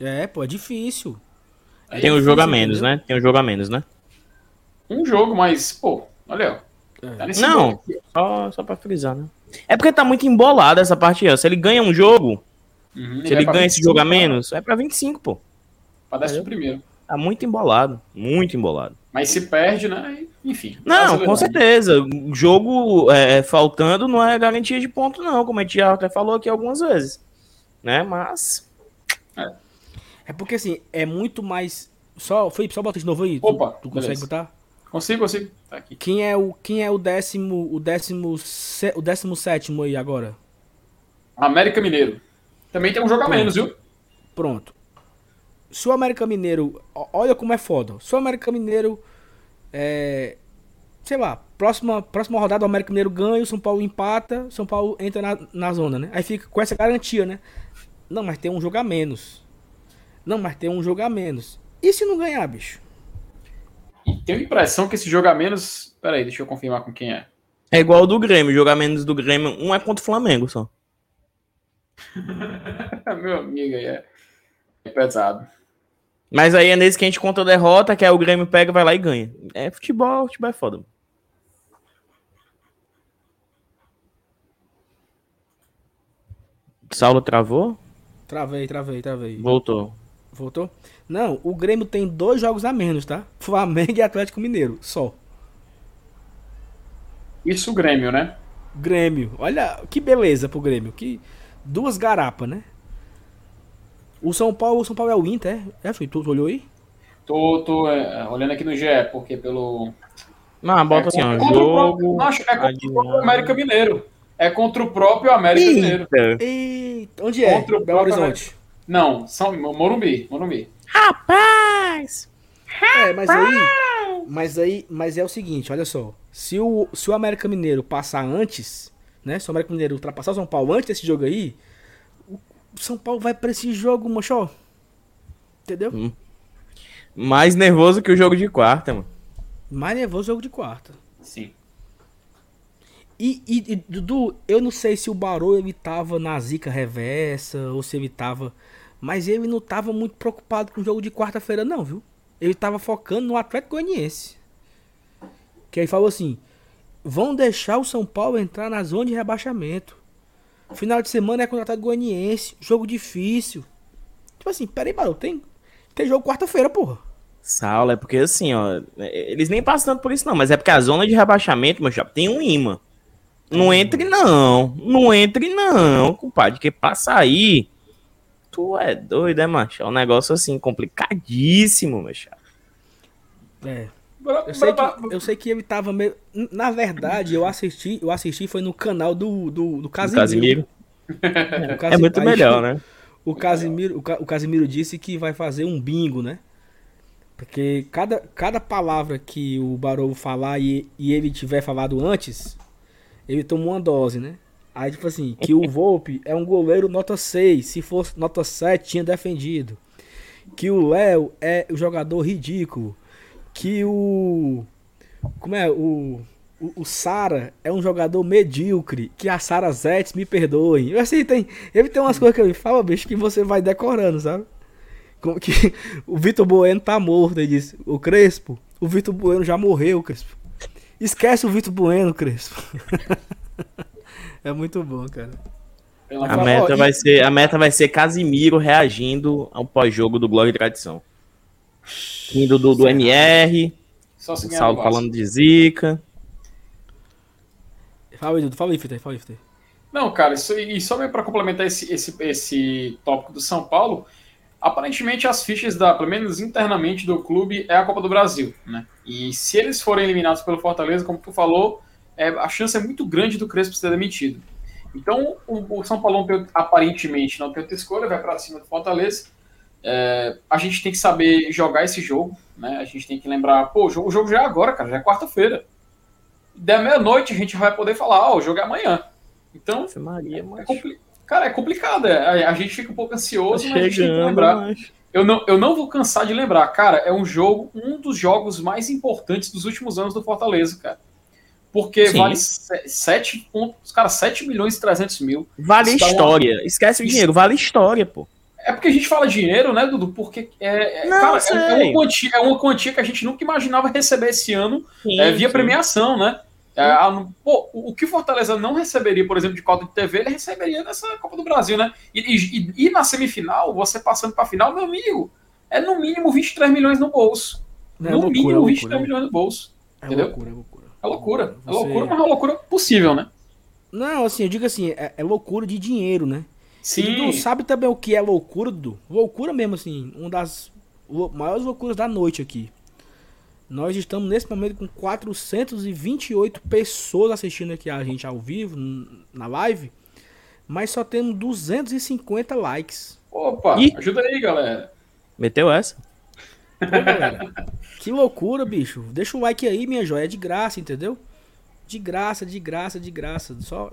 É, pô, é difícil. Aí Tem é um jogo a menos, entendeu? né? Tem um jogo a menos, né? Um jogo, mas, pô, olha, ó. É. Tá nesse Não. aqui, Só, só pra frisar, né? É porque tá muito embolado essa parte aí, ó. Se ele ganha um jogo. Uhum, se ele pra ganha esse 25, jogo a menos, é pra 25, pô. Pra décimo primeiro. Tá muito embolado. Muito embolado. Mas se perde, né? Enfim. Não, com certeza. O Jogo é, faltando não é garantia de ponto, não, como a gente já até falou aqui algumas vezes. Né? Mas. É porque assim, é muito mais. Só, Felipe, só bota de novo aí. Tu- Opa, tu, consegue beleza. botar? Consigo, consigo. Tá aqui. Quem é o, quem é o décimo, o décimo, o décimo sétimo aí agora? América Mineiro. Também tem um jogo a Pronto. menos, viu? Pronto. Se o América Mineiro, olha como é foda. Se o América Mineiro, é, sei lá, próxima, próxima rodada o América Mineiro ganha, o São Paulo empata, o São Paulo entra na, na zona, né? Aí fica com essa garantia, né? Não, mas tem um jogo a menos. Não, mas tem um jogo a menos. E se não ganhar, bicho? E tenho a impressão que esse jogo a menos. Pera aí, deixa eu confirmar com quem é. É igual o do Grêmio. Jogo a menos do Grêmio. Um é contra o Flamengo só. Meu amigo aí é. é pesado. Mas aí é nesse que a gente conta a derrota, que aí o Grêmio pega, vai lá e ganha. É futebol, futebol é foda. mano. Saulo travou? Travei, travei, travei. Voltou. Voltou? Não, o Grêmio tem dois jogos a menos, tá? Flamengo e Atlético Mineiro, só. Isso o Grêmio, né? Grêmio. Olha que beleza pro Grêmio. Que duas garapas, né? O São Paulo, o São Paulo é o Inter, é? É, foi, tu, tu olhou aí? Tô, tô é, olhando aqui no GE, porque pelo. Não, bota é assim, ó. contra o próprio- Jogo. Não, acho é contra o próprio América Mineiro. É contra o próprio América Mineiro. Eita. Eita, onde é? Contra o Belo Horizonte. Não, São Morumbi. Morumbi. Rapaz! É, mas aí. Mas aí. Mas é o seguinte, olha só. Se o, se o América Mineiro passar antes, né? Se o América Mineiro ultrapassar o São Paulo antes desse jogo aí, o São Paulo vai pra esse jogo, mochó. Entendeu? Hum. Mais nervoso que o jogo de quarta, mano. Mais nervoso o jogo de quarta. Sim. E, e, e, Dudu, eu não sei se o Barô ele tava na zica reversa ou se ele tava. Mas ele não tava muito preocupado com o jogo de quarta-feira, não, viu? Ele tava focando no Atlético Goianiense. Que aí falou assim: vão deixar o São Paulo entrar na zona de rebaixamento. Final de semana é contra o Atlético Goianiense. Jogo difícil. Tipo assim, peraí, Barô, tem, tem jogo quarta-feira, porra. Saulo, é porque assim, ó, eles nem passam tanto por isso não, mas é porque a zona de rebaixamento, meu chapa, tem um imã. Não entre não, não entre não, compadre, que passa aí, tu é doido, é, macho? É um negócio assim, complicadíssimo, chapa. É. Eu sei, que, eu sei que ele tava meio. Na verdade, eu assisti, eu assisti foi no canal do, do, do Casimiro. É, Casimiro. é muito melhor, né? O Casimiro, o Casimiro disse que vai fazer um bingo, né? Porque cada, cada palavra que o Barolo falar e, e ele tiver falado antes, ele tomou uma dose, né? Aí, tipo assim, que o Volpe é um goleiro nota 6. Se fosse nota 7, tinha defendido. Que o Léo é um jogador ridículo. Que o. Como é? O. O, o Sara é um jogador medíocre. Que a Sara Zetz me perdoe. Assim, tem, ele tem umas coisas que ele fala, bicho, que você vai decorando, sabe? Como que o Vitor Bueno tá morto, ele disse. O Crespo, o Vitor Bueno já morreu, Crespo. Esquece o Vitor Bueno, Crespo. é muito bom, cara. A meta, vai ser, a meta vai ser Casimiro reagindo ao pós-jogo do Glória e Tradição. Indo do, do MR, o Saulo falando de Zica. Fala aí, Dudu, fala aí, Fita, fala aí, Fita. Não, cara, isso, e só para complementar esse, esse, esse tópico do São Paulo, aparentemente as fichas da, pelo menos internamente do clube, é a Copa do Brasil, né? E se eles forem eliminados pelo Fortaleza, como tu falou, é, a chance é muito grande do Crespo ser demitido. Então, o, o São Paulo aparentemente não tem outra escolha, vai para cima do Fortaleza. É, a gente tem que saber jogar esse jogo, né? A gente tem que lembrar, pô, o jogo, o jogo já é agora, cara, já é quarta-feira. Da meia-noite a gente vai poder falar, ó, oh, o jogo é amanhã. Então, Maria, é, é complicado Cara, é complicado. É. A, gente fica um pouco ansioso, tá mas a gente tem que lembrar. Mas... Eu não, eu não vou cansar de lembrar, cara, é um jogo, um dos jogos mais importantes dos últimos anos do Fortaleza, cara. Porque Sim. vale 7 pontos, cara, 7 milhões e 300 mil. Vale história. Uma... Esquece o dinheiro, vale história, pô. É porque a gente fala dinheiro, né, Dudu? Porque é, é não, cara, é, é, uma quantia, é uma quantia que a gente nunca imaginava receber esse ano sim, é, via sim. premiação, né? É, a, pô, o que Fortaleza não receberia, por exemplo, de cota de TV, ele receberia nessa Copa do Brasil, né? E, e, e na semifinal, você passando para a final, meu amigo, é no mínimo 23 milhões no bolso. É no loucura, mínimo é loucura, 23 milhões no bolso. É entendeu? loucura, é loucura. É loucura. Você... É loucura, mas é uma loucura possível, né? Não, assim, eu digo assim, é, é loucura de dinheiro, né? Sim. não sabe também o que é loucura, Dudu? Loucura mesmo, assim, uma das maiores loucuras da noite aqui. Nós estamos nesse momento com 428 pessoas assistindo aqui a gente ao vivo, na live, mas só temos 250 likes. Opa, e... ajuda aí, galera. Meteu essa? Pô, galera, que loucura, bicho. Deixa o like aí, minha joia. É de graça, entendeu? De graça, de graça, de graça. Só.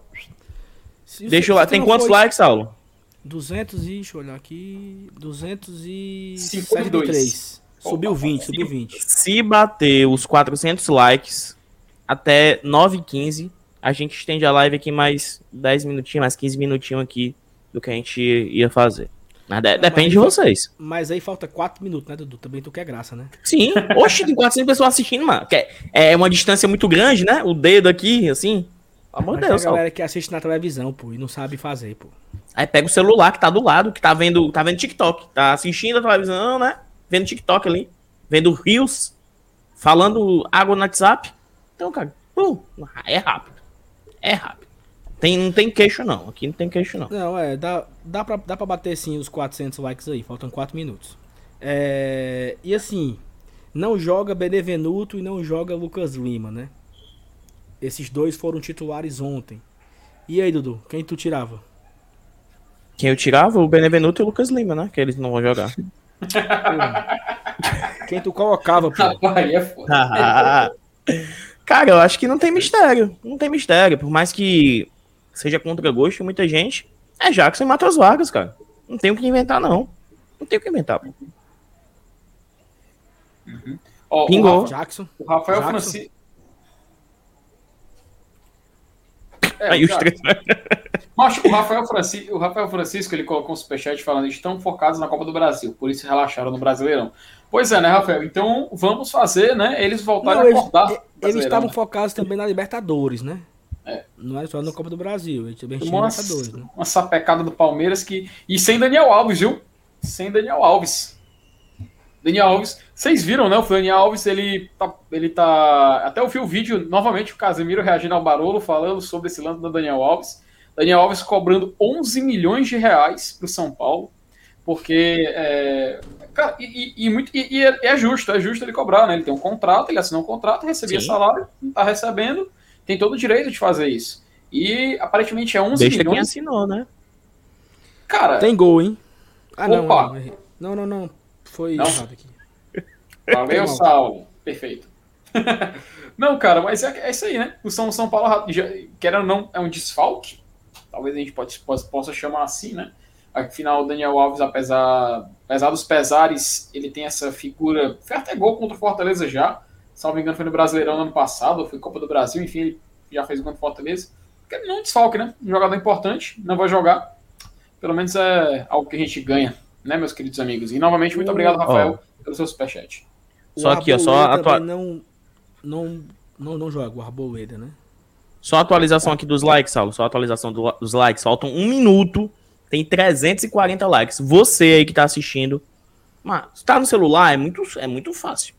Se Deixa lá. Tem quantos foi... likes, Saulo? 200 e. Deixa eu olhar aqui. 273. Subiu 20, subiu 20. Se bater os 400 likes até 9h15, a gente estende a live aqui mais 10 minutinhos, mais 15 minutinhos aqui do que a gente ia fazer. Mas de, depende mas, de vocês. Mas aí falta 4 minutos, né, Dudu? Também tu quer graça, né? Sim. Oxe, tem 400 pessoas assistindo, mano. É uma distância muito grande, né? O dedo aqui, assim. Pelo amor de Deus. a galera que assiste na televisão, pô, e não sabe fazer, pô. Aí pega o celular que tá do lado, que tá vendo, tá vendo TikTok, tá assistindo a televisão, né? vendo TikTok ali, vendo Rios, falando água no WhatsApp. Então, cara, pum, é rápido. É rápido. Tem, não tem queixo, não. Aqui não tem queixo, não. Não, é, dá, dá, pra, dá pra bater sim os 400 likes aí, faltam 4 minutos. É, e assim, não joga Benevenuto e não joga Lucas Lima, né? Esses dois foram titulares ontem. E aí, Dudu, quem tu tirava? Quem eu tirava? O Benevenuto e o Lucas Lima, né? Que eles não vão jogar. Quem tu colocava, pô? Rapaz, é foda. Cara, eu acho que não tem mistério. Não tem mistério. Por mais que seja contra gosto de muita gente, é Jackson e Matheus Vargas, cara. Não tem o que inventar, não. Não tem o que inventar. Pô. Ó, o Pingou. Rafa- Jackson. O Rafael Jackson. Francisco. É, Aí o os três. Macho, o Rafael, Francisco, o Rafael Francisco ele colocou um superchat falando estão focados na Copa do Brasil, por isso relaxaram no Brasileirão. Pois é, né, Rafael? Então vamos fazer, né? Eles voltarem Não, a eles, acordar. eles estavam né? focados também na Libertadores, né? É. Não é só na Copa do Brasil, eles também Tomou uma, Libertadores, né? uma sapecada do Palmeiras que. E sem Daniel Alves, viu? Sem Daniel Alves. Daniel Alves, vocês viram, né? O Daniel Alves, ele tá, ele tá. Até eu vi o vídeo novamente, o Casemiro reagindo ao Barolo, falando sobre esse lance do Daniel Alves. Daniel Alves cobrando 11 milhões de reais pro São Paulo, porque. É, cara, e, e- e muito, e, e é, é justo, é justo ele cobrar, né? Ele tem um contrato, ele assinou um contrato, recebia Sim. salário, não tá recebendo, tem todo o direito de fazer isso. E aparentemente é 11 Deixa quem milhões. assinou, né? Cara, Tem gol, hein? Ah, não, Opa. não, não, não, não. Foi Não? errado aqui. Valeu. Perfeito. não, cara, mas é, é isso aí, né? O São, São Paulo, já, querendo ou não, é um desfalque. Talvez a gente pode, possa, possa chamar assim, né? Afinal, o Daniel Alves, apesar, apesar dos pesares, ele tem essa figura. Foi até gol contra o Fortaleza já. Salvo engano, foi no Brasileirão no ano passado, foi Copa do Brasil, enfim, ele já fez gol contra o Fortaleza. Porque não é um desfalque, né? Um jogador importante, não vai jogar. Pelo menos é algo que a gente ganha, né, meus queridos amigos? E novamente, muito obrigado, Rafael, pelo seu superchat. O Só aqui, ó, só atua- não, não, não, não joga o Arboleda, né? Só atualização aqui dos likes, Saulo. Só atualização do- dos likes. Faltam um minuto. Tem 340 likes. Você aí que tá assistindo. Mas, tá no celular, é muito, é muito fácil.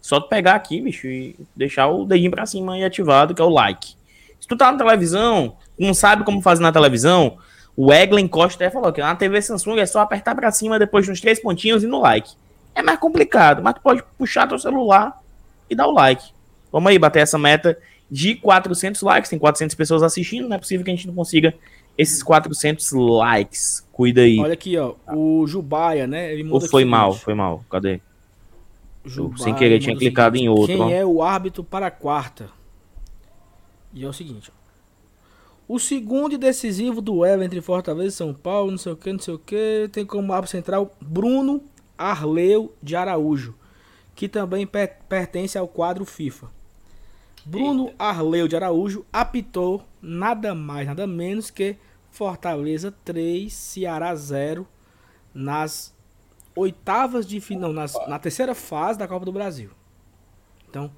Só tu pegar aqui, bicho, e deixar o dedinho pra cima e ativado, que é o like. Se tu tá na televisão, não sabe como fazer na televisão, o Eglen Costa até falou que na TV Samsung é só apertar pra cima depois nos três pontinhos e no like. É mais complicado, mas tu pode puxar teu celular e dar o like. Vamos aí bater essa meta de 400 likes. Tem 400 pessoas assistindo, não é possível que a gente não consiga esses 400 likes. Cuida aí. Olha aqui, ó. O Jubaia, né? Ele Ou foi aqui mal, seguinte. foi mal. Cadê? Sem querer, tinha o clicado em outro, Quem ó. é o árbitro para a quarta? E é o seguinte, ó. O segundo e decisivo duelo entre Fortaleza e São Paulo, não sei o que, não sei o que, tem como árbitro central Bruno Arleu de Araújo, que também per- pertence ao quadro FIFA. Bruno Arleu de Araújo apitou nada mais, nada menos que Fortaleza 3, Ceará 0 nas oitavas de final, nas, na terceira fase da Copa do Brasil. Então,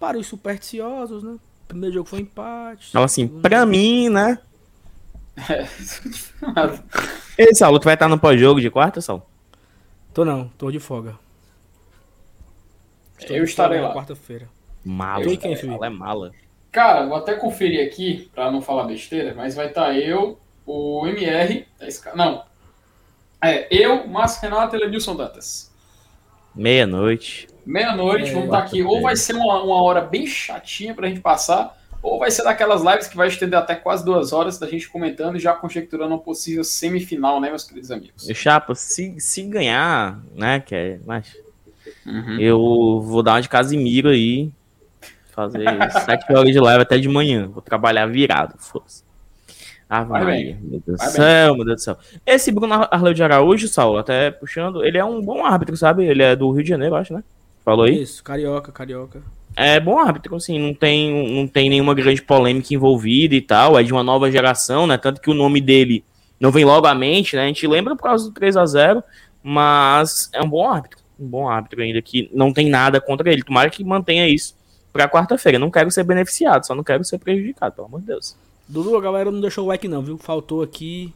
para os supersticiosos, né? Primeiro jogo foi empate. Então, assim, pra mim, né? Ei, Saulo, tu vai estar no pós-jogo de quarta, Saulo? Tô não, tô de folga. Estou Eu estarei lá. Quarta-feira. Mala. Eu quem, Felipe? Saulo é mala. Cara, vou até conferir aqui, pra não falar besteira, mas vai estar eu, o MR, tá cara- não. É, eu, Márcio Renato e Lenilson Dantas. Meia-noite. Meia-noite, É, vamos estar aqui. Ou vai ser uma, uma hora bem chatinha pra gente passar, ou vai ser daquelas lives que vai estender até quase duas horas da gente comentando e já conjecturando uma possível semifinal, né, meus queridos amigos? E, Chapa, se, se ganhar, né, que é, mas Uhum. eu vou dar uma de Casimiro aí, fazer sete horas de live até de manhã. Vou trabalhar virado, foda-se. Ah, Vai bem. meu Deus do céu, meu Deus do céu. Esse Bruno Arleu de Araújo, Saulo, até puxando, ele é um bom árbitro, sabe? Ele é do Rio de Janeiro, acho, né? Falou aí? Isso, carioca, carioca. É bom árbitro, assim, não tem, não tem nenhuma grande polêmica envolvida e tal, é de uma nova geração, né? Tanto que o nome dele não vem logo à mente, né? A gente lembra por causa do 3 a 0 mas é um bom árbitro, um bom árbitro ainda que não tem nada contra ele. Tomara que mantenha isso pra quarta-feira. Não quero ser beneficiado, só não quero ser prejudicado, pelo amor de Deus. Dudu, a galera não deixou o like não, viu? Faltou aqui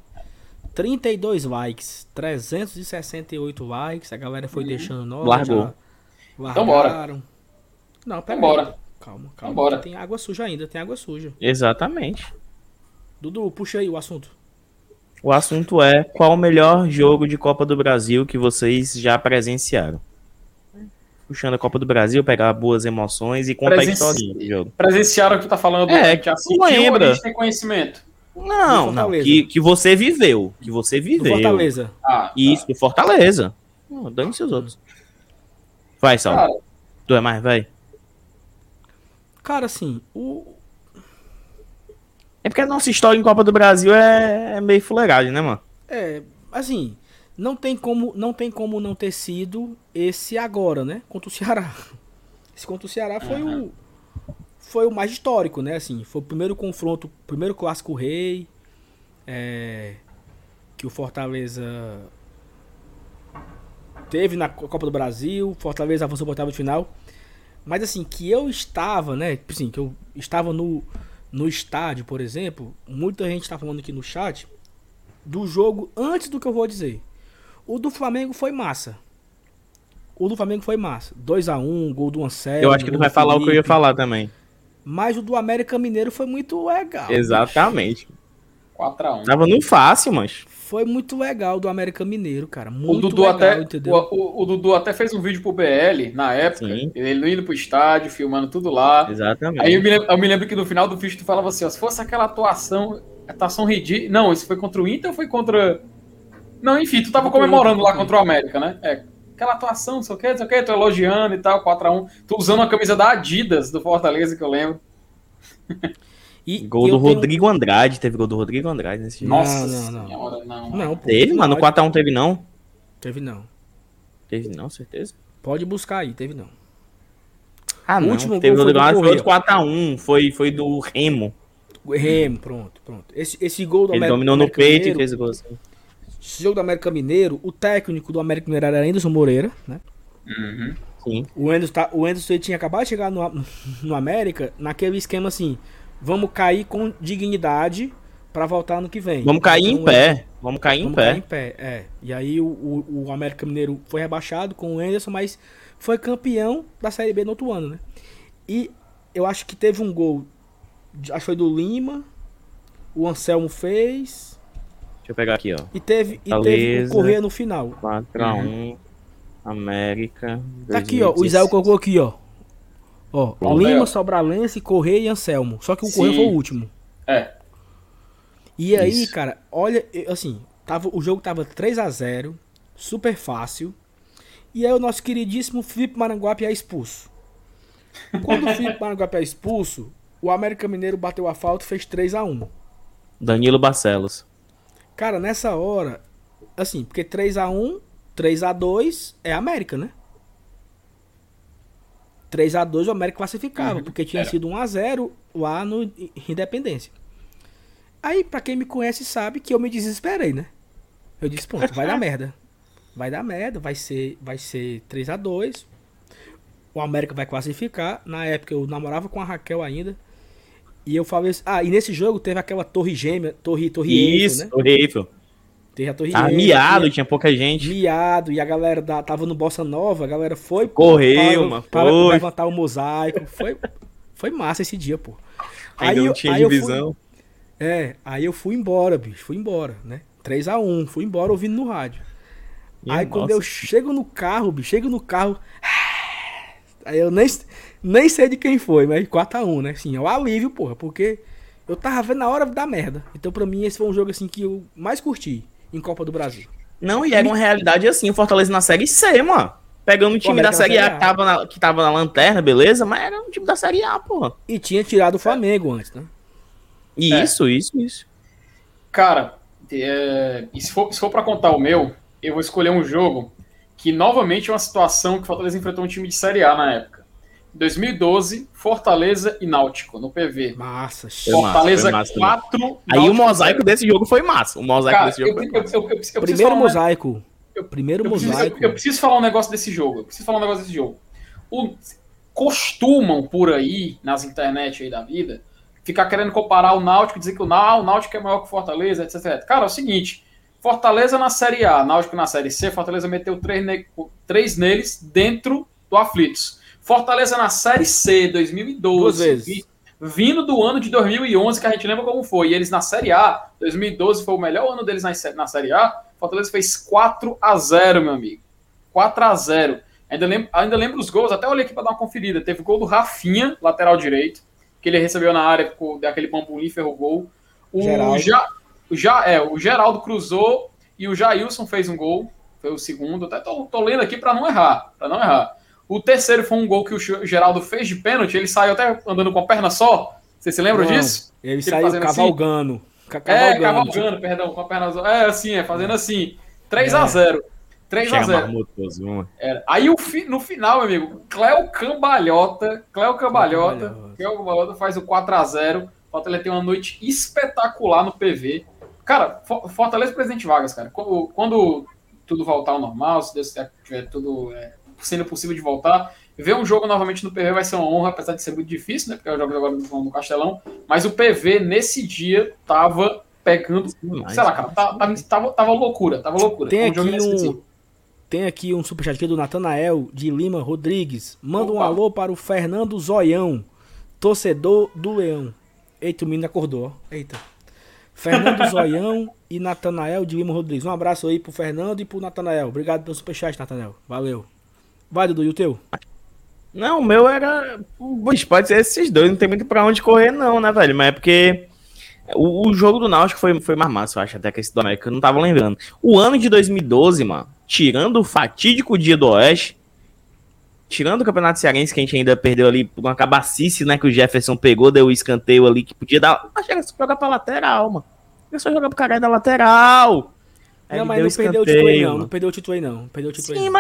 32 likes, 368 likes, a galera foi deixando nós. Largou. Então bora. Não, pera Então aí. bora. Calma, calma. Vambora. Tem água suja ainda, tem água suja. Exatamente. Dudu, puxa aí o assunto. O assunto é qual o melhor jogo de Copa do Brasil que vocês já presenciaram. Puxando a Copa do Brasil, pegar boas emoções e contar a Presenci- historinha do jogo. Presenciaram o que tá falando, É, a gente assistiu, lembra. a gente tem conhecimento. Não, não, que, que você viveu. Que você Do viveu. Fortaleza. Ah, tá. Isso, do Fortaleza. Não, Dane-se os outros. Vai, Sal. Cara, Tu é mais, vai. Cara, assim, o. É porque a nossa história em Copa do Brasil é, é meio fuleiragem, né, mano? É, assim, não tem como não tem como não ter sido esse agora, né? Contra o Ceará. Esse contra o Ceará foi o foi o mais histórico, né? Assim, foi o primeiro confronto, primeiro clássico rei, é, que o Fortaleza teve na Copa do Brasil, Fortaleza avançou para o de final. Mas assim, que eu estava, né? tipo Assim, que eu estava no, no estádio, por exemplo, muita gente está falando aqui no chat do jogo antes do que eu vou dizer. O do Flamengo foi massa. O do Flamengo foi massa. 2 a 1 gol do Anselmo. Eu acho que tu vai falar o que eu ia falar também. Mas o do América Mineiro foi muito legal. Exatamente. 4x1. Tava no fácil, mas. Foi muito legal do América Mineiro, cara. O Muito Dudu, legal, até, entendeu? o, o- o Dudu até fez um vídeo pro BL na época, Sim. ele indo pro estádio, filmando tudo lá. Exatamente. Aí eu me, lembro, eu me lembro que no final do vídeo tu falava assim, ó, se fosse aquela atuação, atuação ridícula. Não, isso foi contra o Inter ou foi contra. Não, enfim, tu tava comemorando lá contra o América, né? É. Aquela atuação, não sei o que, não sei o que, tu elogiando e tal, 4x1. Tu usando a camisa da Adidas do Fortaleza, que eu lembro. E, Gol e do eu tenho- Rodrigo Andrade. Teve gol do Rodrigo Andrade nesse jogo. Nossa não, não. senhora, não. Não, pô, Teve, mano. não. 4x1 teve não? Teve não. Teve não, certeza. Pode buscar aí, teve não. Ah, O não. último teve gol gol foi do do Rodrigo Correia. 4x1. Foi, foi do Remo. O Remo, pronto, pronto. Esse, esse gol do Ele América, dominou no América peito Mineiro, e fez o gol assim. Esse jogo do América Mineiro, o técnico do América Mineiro era Anderson Moreira, né? Uhum. Sim. O Anderson, tá, o Anderson ele tinha acabado de chegar no, no América naquele esquema assim: vamos cair com dignidade pra voltar ano que vem. Vamos cair Então, em pé. Vamos cair em Vamos pé. cair em pé, é. E aí o, o, o América Mineiro foi rebaixado com o Anderson, mas foi campeão da Série B no outro ano, né? E eu acho que teve um gol, acho que foi do Lima, o Anselmo fez, Deixa eu pegar aqui, ó. e teve, e teve o. Correia no final. 4x1. América. Tá aqui, ó, o Israel colocou aqui, ó. Ó, Ó, Lima, Léo. Sobralense, Correia e Anselmo. Só que o Correia Sim. foi o último. É. E aí, Isso. cara, olha, assim, tava, o jogo tava 3 a 0 super fácil. E aí o nosso queridíssimo Felipe Maranguape é expulso. Quando o Felipe Maranguape é expulso, o América Mineiro bateu a falta e fez 3 a 1 Danilo Barcelos. Cara, nessa hora, assim, porque 3 a 1 3 a 2 é América, né? 3 a 2 o América classificava, porque tinha era. sido 1 a 0 lá no Independência. Aí, pra quem me conhece sabe que eu me desesperei, né? Eu disse, pronto, vai dar merda. Vai dar merda, vai ser, vai ser 3 a 2 O América vai classificar. Na época eu namorava com a Raquel ainda. E eu falei assim, ah, e nesse jogo teve aquela torre gêmea, torre, torre Eiffel, Isso, né? horrível. Teve a torre Tava Eiffel, miado, tinha- tinha pouca gente. miado e a galera da, tava no Bossa Nova, a galera foi Correu, para, mano, para foi. levantar o mosaico. Foi, foi massa esse dia, pô. Ainda não eu- tinha fui- divisão. é, aí eu fui embora, bicho, fui embora, né? 3x1, fui embora ouvindo no rádio. Minha aí quando nossa. eu chego no carro, bicho, chego no carro. Aí eu nem, nem sei de quem foi, mas 4x1, né? Assim, é o alívio, porra, porque eu tava vendo na hora da merda. Então pra mim esse foi um jogo assim que eu mais curti em Copa do Brasil. Não, e era uma realidade assim, o Fortaleza na Série C, mano. Pegando um time da Série A Série que tava, na, que tava na lanterna, beleza? Mas era um time da Série A, porra. E tinha tirado o Flamengo antes, né? É. Isso, isso, isso. Cara, é, e se for, se for pra contar o meu, eu vou escolher um jogo que novamente é uma situação que o Fortaleza enfrentou um time de Série A na época. 2012, Fortaleza e Náutico, no PV. Massa, massa, Fortaleza massa também. 4. Aí o mosaico desse jogo foi massa. O mosaico Cara, desse jogo eu, foi eu, massa. eu, Primeiro falar um- mosaico. Primeiro eu preciso, mosaico. eu- eu preciso falar um negócio desse jogo. Eu preciso falar um negócio desse jogo. O- costumam por aí, nas internet aí da vida, ficar querendo comparar o Náutico e dizer que o, Náutico é maior que o Fortaleza, etc, etc. Cara, é o seguinte: Fortaleza na Série A, Náutico na Série C, Fortaleza meteu três, ne- três neles dentro do Aflitos. Fortaleza na Série C, 2012. Duas vezes. vi- Vindo do ano de 2011, que a gente lembra como foi. E eles na Série A, 2012 foi o melhor ano deles na, sé- na Série A. Fortaleza fez 4 a 0 meu amigo. 4 a 0 Ainda lembro, ainda lembro os gols, até olhei aqui para dar uma conferida. Teve gol do Rafinha, lateral direito, que ele recebeu na área, ficou, deu aquele pampulim, ferrou o gol. O, Geraldo. ja, o, ja, é, o Geraldo cruzou e o Jailson fez um gol. Foi o segundo. Até tô, tô lendo aqui para não errar. Para não errar. O terceiro foi um gol que o Geraldo fez de pênalti. Ele saiu até andando com a perna só. Você se lembra disso? Ele Ele saiu fazendo assim? cavalgando. Ca- É, cavalgando. cavalgando, perdão, com a perna. É assim, é fazendo assim. 3x0. 3 a Chega 0 marmotoso. Era. Aí o fi- no final, meu amigo, Cléo Cambalhota, Cléo Cambalhota, Cambalhota. Cléo Cambalhota faz o 4x0. Fortaleza tem uma noite espetacular no PV. Cara, Fo- Fortaleza e Presidente Vargas, cara. Quando, quando tudo voltar ao normal, se Deus quiser, tiver tudo é, sendo possível de voltar, ver um jogo novamente no PV vai ser uma honra, apesar de ser muito difícil, né? Porque os jogos agora vão no Castelão. Mas o PV, nesse dia, tava pegando. Demais, sei lá, cara, tava, tava, tava loucura, tava loucura. Tem jogo aqui um. Tem aqui um superchat aqui do Natanael de Lima Rodrigues. Manda um Opa. alô para o Fernando Zoião, torcedor do Leão. Eita, o menino acordou, ó. Eita. Fernando Zoião e Natanael de Lima Rodrigues. Um abraço aí pro Fernando e pro Natanael. Obrigado pelo superchat, Natanael. Valeu. Vai, Dudu, e o teu? Não, o meu era. Pode ser esses dois, não tem muito pra onde correr, não, né, velho? Mas é porque. O, o jogo do Náutico foi, foi mais massa, eu acho, até que esse do América, eu não tava lembrando. O ano de 2012, mano, tirando o fatídico dia do Oeste, tirando o Campeonato Cearense, que a gente ainda perdeu ali por uma cabacice, né, que o Jefferson pegou, deu o escanteio ali, que podia dar. Mas era só jogar pra lateral, mano. Era só jogar pro caralho da lateral. Aí não, mas não perdeu o título aí, escanteio, não. Não perdeu o título aí, não. Não Perdeu o título aí. Sim, não.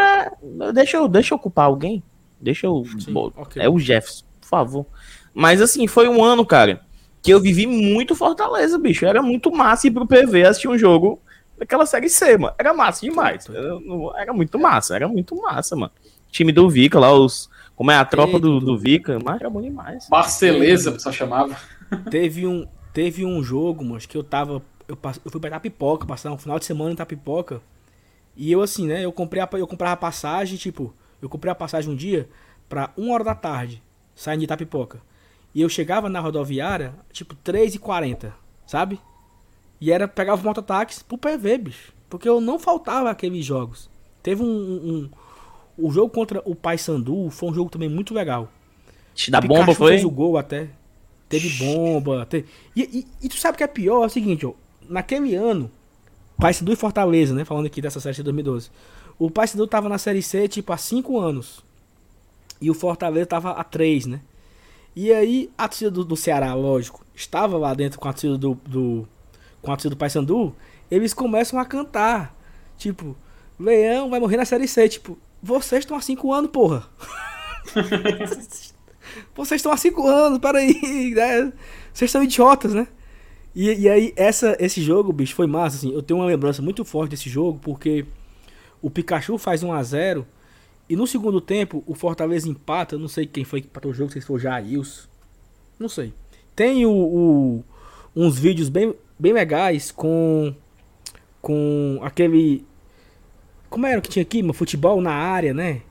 mas deixa eu, deixa eu culpar alguém. Deixa eu. Sim, Bom, ok. É o Jefferson, por favor. Mas assim, foi um ano, cara, que eu vivi muito Fortaleza, bicho. Era muito massa ir pro PV assistir um jogo daquela série C, mano. Era massa demais. Era, muito massa, era muito massa, mano. Time do Vica lá, os. Como é a tropa do, do Vica, mas era bom demais. Barceleza, o pessoal chamava. Teve um, teve um jogo, mano, que eu tava. Eu, eu fui pra Itapipoca, passar um final de semana em Itapipoca. E eu, assim, né? Eu comprei a, eu comprava a passagem, tipo, eu comprei a passagem um dia pra uma hora da tarde, saindo de Itapipoca. E eu chegava na rodoviária, tipo, 3h40, sabe? E era, pegava o mototáxi pro PV, bicho. Porque eu não faltava aqueles jogos. Teve um. um, um- o jogo contra o Paysandu foi um jogo também muito legal. Da O bomba foi. fez o gol até. Teve bomba. teve- E, e- e tu sabe o que é pior? É o seguinte, ó. Naquele ano, Paysandu e Fortaleza, né? Falando aqui dessa série de 2012. O Paysandu tava na Série C, tipo, há 5 anos. E o Fortaleza tava há 3, né? E aí, a torcida do, do Ceará, lógico, estava lá dentro com a torcida do, do, com a torcida do Paysandu. Eles começam a cantar. Tipo, Leão vai morrer na Série C. Tipo, vocês estão há 5 anos, porra. Vocês estão há 5 anos, peraí. Né? Vocês são idiotas, né? E, e aí, essa, esse jogo, bicho, foi massa, assim. Eu tenho uma lembrança muito forte desse jogo, porque o Pikachu faz 1 a 0 e no segundo tempo, o Fortaleza empata. Não sei quem foi que empatou o jogo, se foi o Jails. Não sei. Tem o, o- uns vídeos bem, bem legais com. Com aquele. Como era que tinha aqui? Futebol na área, né?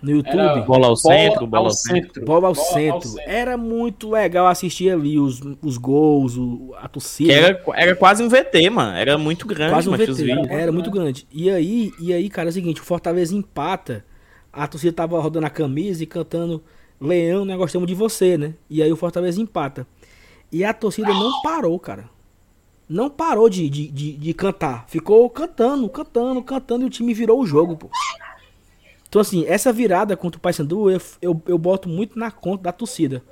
No YouTube. Era Bola ao centro, bola ao centro. Bola ao centro. Era muito legal assistir ali os, os gols, o- a torcida. Era, era quase um VT, mano. Era muito grande, Quase um os VT. vídeos. Era muito grande. E aí, e aí, cara, é o seguinte, o Fortaleza empata. A torcida tava rodando a camisa e cantando Leão, nós gostamos de você, né? E aí o Fortaleza empata. E a torcida não parou, cara. Não parou de, de, de, de cantar. Ficou cantando, cantando, cantando e o time virou o jogo, pô. Então, assim, essa virada contra o Paysandu, eu, eu, eu boto muito na conta da torcida.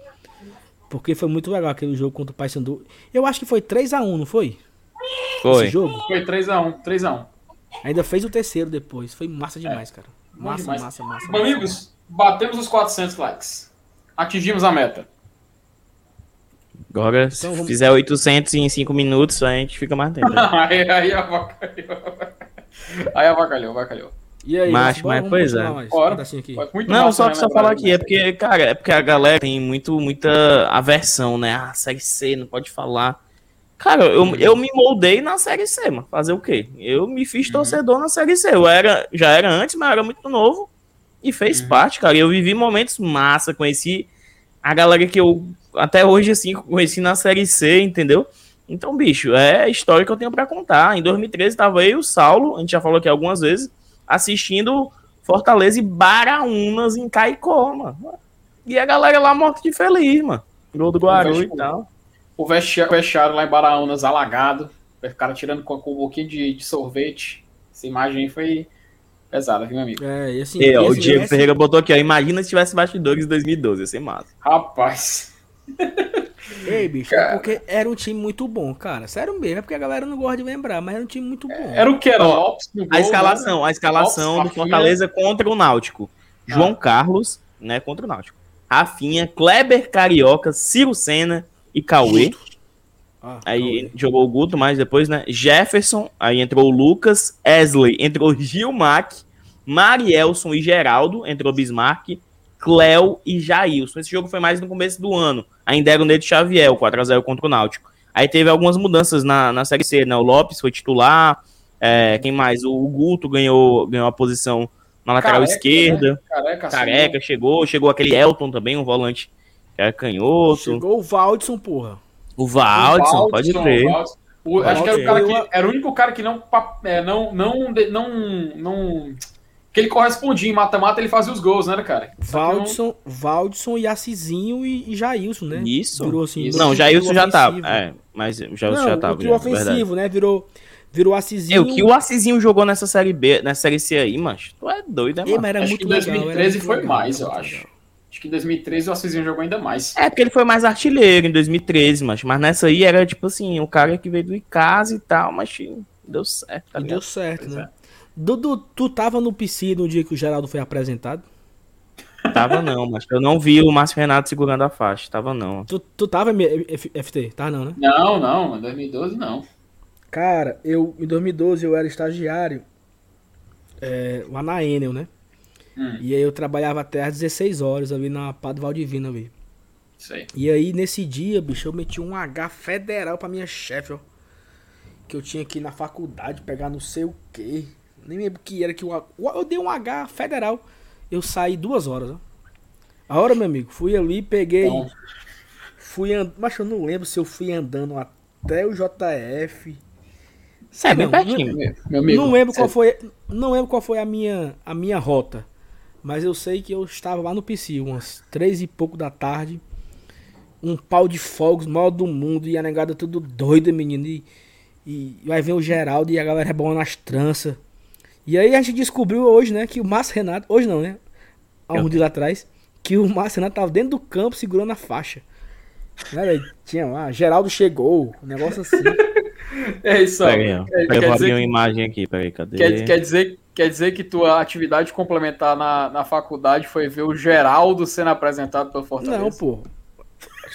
Porque foi muito legal aquele jogo contra o Paysandu. Eu acho que foi 3x1, não foi? Foi. Esse jogo? Foi 3x1, 3x1. Ainda fez o terceiro depois. Foi massa demais, cara. Bom Massa, demais. massa, massa, Bom, amigos, batemos os 400 likes. Atingimos a meta. Agora, Então se vamos- fizer 800 em 5 minutos, a gente fica mais tempo. aí, aí avacalhou. Aí avacalhou, avacalhou. E aí, Mas- bora, mas, pois é. mais. Bora. Um aqui. Não, massa, só, né, só falar aqui, é porque, cara, é porque a galera tem muito, muita aversão, né? Ah, série C, não pode falar. Cara, eu, eu me moldei na série C, mano. Fazer o quê? Eu me fiz torcedor na série C. Eu era, já era antes, mas eu era muito novo. E fez parte, cara. Eu vivi momentos massa, conheci a galera que eu até hoje, assim, conheci na série C, entendeu? Então, bicho, é a história que eu tenho pra contar. Em 2013 tava eu e o Saulo, a gente já falou aqui algumas vezes, assistindo Fortaleza e Baraunas em Caicó, mano. E a galera lá morta de feliz, mano. Gol do Guarulhos e tal. O vestiário, vestiário lá em Baraunas alagado. O cara tirando com, com um pouquinho de, de sorvete. Essa imagem aí foi pesada, viu, meu amigo? É, e assim. E, ó, o assim, Diego Ferreira botou aqui, ó. Imagina se tivesse bastidores em 2012, ia ser massa. Rapaz. Ei, bicho, é porque era um time muito bom, cara. Sério mesmo, é porque a galera não gosta de lembrar, mas era um time muito bom. Era o que? Era Lopes no A gol, escalação, né? a escalação Lopes, do Fortaleza contra o Náutico. João Carlos, né, contra o Náutico. Rafinha, Kleber Carioca, Ciro Senna e Cauê. Ah, Aí jogou o Guto, mas depois, né? Jefferson, aí entrou o Lucas, Esley, entrou Gilmac, Marielson e Geraldo, entrou Bismarck, Cléo e Jailson. Esse jogo foi mais no começo do ano. Ainda era o Neto Xavier, o 4x0 contra o Náutico. Aí teve algumas mudanças na, na Série C, né? O Lopes foi titular, é, quem mais? O Guto ganhou, ganhou a posição na lateral Careca, esquerda. né? Careca, Careca chegou, chegou aquele Elton também, um volante que era canhoto. Chegou o Valdson, porra. O Valdson, pode crer. O- acho que era o, que, era o único cara que não, é, não, não, não, não, que ele correspondia em mata-mata, ele fazia os gols, né, cara? Valdson, Valdson e Assisinho e, e Jailson, né? Isso. Virou assim. Isso. Não, Jailson já tava. É, mas já, Não, já tava. o trio já, verdade. ofensivo, né? Virou, virou É, Assisinho. o que o Assisinho jogou nessa série B, nessa série C aí, macho. Tu é doido, né, Ei, mano? mas era Acho muito que em legal, 2013 era muito foi legal, mais, eu acho. legal. Acho que em 2013 o Assisinho jogou ainda mais. É, porque ele foi mais artilheiro em 2013, macho. Mas nessa aí era tipo assim, o cara que veio do Icasa e tal, mas deu certo, tá E deu certo, Pois né? Dudu, tu tava no PC no dia que o Geraldo foi apresentado? Tava não, mas eu não vi o Márcio Renato segurando a faixa. Tava não. Tu, tu tava FT? Tá não, né? Não, não, em 2012 não. Cara, eu em 2012 eu era estagiário é, lá na Enel, né? Hum, E aí eu trabalhava até às 16 horas ali na Padre Valdivino ali. isso aí. E aí nesse dia, bicho, eu meti um H federal pra minha chefe, ó. Que eu tinha que ir na faculdade pegar não sei o quê. Nem lembro que era que o Eu dei um H federal. Eu saí duas horas, ó. A hora, meu amigo, fui ali, peguei. Então, Fui andando. Mas eu não lembro se eu fui andando até o JF. É, Sei bem não, pertinho. meu, meu amigo, não lembro qual foi, não lembro qual foi a minha, a minha rota, mas eu sei que eu estava lá no PC, umas três e pouco da tarde, um pau de fogos, maior do mundo, e a negada tudo doida, menino, e, e vai ver o Geraldo e a galera rebolando as tranças. E aí a gente descobriu hoje, né, que o Márcio Renato, hoje não, né, há um dia atrás, que o Márcio Renato tava dentro do campo segurando a faixa. Né? Tinha lá, Geraldo chegou, um negócio assim. É isso aí. Pera aí, ó. Quer, Pera, eu quer vou dizer abrir uma que, imagem aqui, peraí, cadê? quer, quer dizer, quer dizer que tua atividade complementar na, na faculdade foi ver o Geraldo sendo apresentado pelo Fortaleza? Não, pô.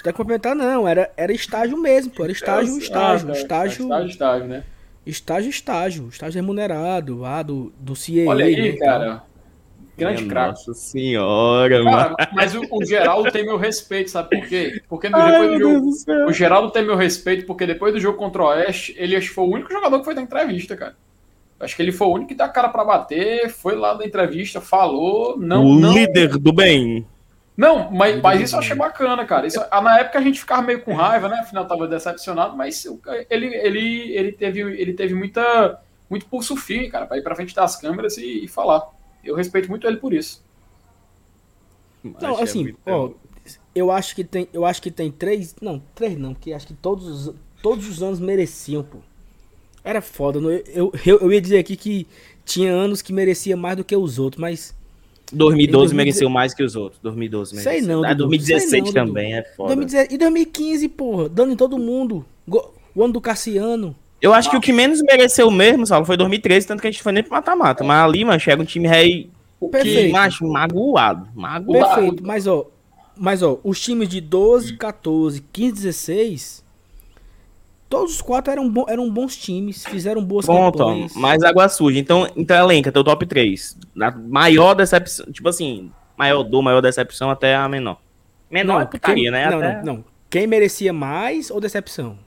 Tem que complementar, não. Era, era estágio mesmo, pô. Era estágio, Ah, estágio, tá, estágio, Estágio, estágio, né? Estágio, estágio. Estágio remunerado, lá do, do CIE. Olha né, aí, tal. cara. Grande Minha craque. Nossa senhora, mano. Cara, mas o, o Geraldo tem meu respeito, sabe por quê? Porque no depois do jogo, o Geraldo tem meu respeito porque depois do jogo contra o Oeste, ele acho que foi o único jogador que foi da entrevista, cara. Acho que ele foi o único que dá cara pra bater, foi lá da entrevista, falou, não, o não, líder do bem. Não, mas, mas isso eu achei bacana, cara. Isso, ah, na época a gente ficava meio com raiva, né? Afinal tava decepcionado, mas ele, ele, ele teve, ele teve muita, muito pulso firme, cara, pra ir pra frente das câmeras e, e falar. Eu respeito muito ele por isso. Não, assim, ó, eu acho que tem, eu acho que tem três, não, três não, porque acho que todos, os- todos os anos mereciam, pô. Era foda, não- eu, eu, eu ia dizer aqui que tinha anos que merecia mais do que os outros, mas 2012 Em 2010 mereceu mais que os outros. 2012 Sei mereceu. não, Ah, Dudu, 2016 sei não, também é foda. 2010 e 2015, porra, dando em todo mundo. O ano do Cassiano. Eu acho que o que menos mereceu mesmo, Saulo, foi 2013, tanto que a gente foi nem pro mata-mata. Mas ali, mano, chega um time rei, que, Perfeito. macho, magoado. Magoado. Perfeito, mas ó, mas ó, os times de 12, 14, 15, 16, todos os quatro eram, bo- eram bons times, fizeram boas ó, campanhas. mais água suja. Então, então elenca teu top 3. Na maior decepção, tipo assim, maior dor, maior decepção até a menor. Menor é putaria, quem, né? Não, Até não, não. Quem merecia mais ou decepção?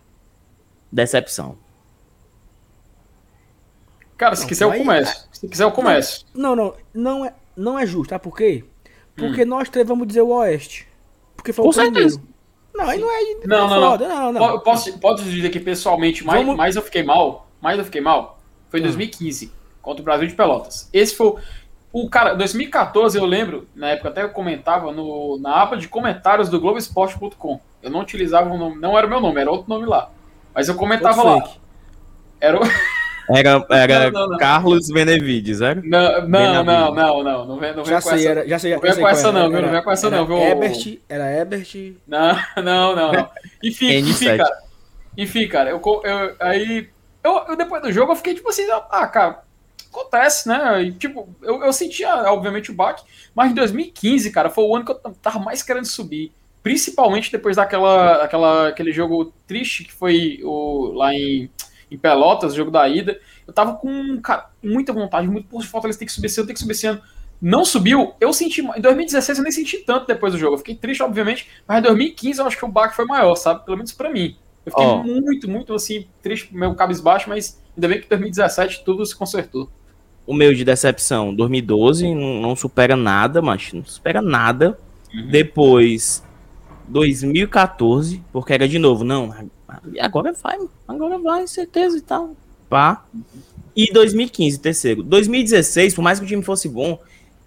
Decepção. Cara, se Não, quiser eu aí- começo. Se quiser eu começo. Não, não, não é, não é justo, tá por quê? Hum. Porque nós três vamos dizer o Oeste. Porque foi Com o primeiro. Não, aí não é. Não, é não, não. foda, não, não. Po- Posso, posso dizer que pessoalmente, mais, Vamos- mais eu fiquei mal, mais eu fiquei mal, foi em Ah. 2015, contra o Brasil de Pelotas. Esse foi o- o cara, 2014 eu lembro, na época até eu comentava no, na aba de comentários do Globoesporte.com. Eu não utilizava o nome, não era o meu nome, era outro nome lá. Mas eu comentava lá. Era o, Era, era Não, não, não. Carlos Benevides, era? Não, não, Benavides. não, não, não. Não vem, não vem Já com sei, essa. era, já sei, Não vem com essa não, viu? Não vem com essa não, viu? Ebert, era Ebert. Não, não, não, não. Enfim, N7. enfim, cara. Enfim, cara, eu, eu aí. Eu, eu, depois do jogo eu fiquei tipo assim, ah, cara, acontece, né? E, tipo, eu, eu sentia, obviamente, o baque, mas em 2015, cara, foi o ano que eu tava mais querendo subir. Principalmente depois daquela, aquela, aquele jogo triste que foi o, lá em, em Pelotas, jogo da ida. Eu tava com cara, muita vontade, muito, pô, Fortaleza tem que subir esse ano, tem que subir esse ano. Não subiu, eu senti. Em 2016 eu nem senti tanto depois do jogo. Eu fiquei triste, obviamente, mas em 2015 eu acho que o baque foi maior, sabe? Pelo menos pra mim. Eu fiquei Ó. muito, muito assim, triste, meu cabisbaixo, mas ainda bem que em 2017 tudo se consertou. O meu de decepção, 2012, não, não supera nada, mas não supera nada. Depois, 2014, porque era de novo, não, agora vai, agora vai, certeza e tal. Pá. E 2015, terceiro. 2016, por mais que o time fosse bom,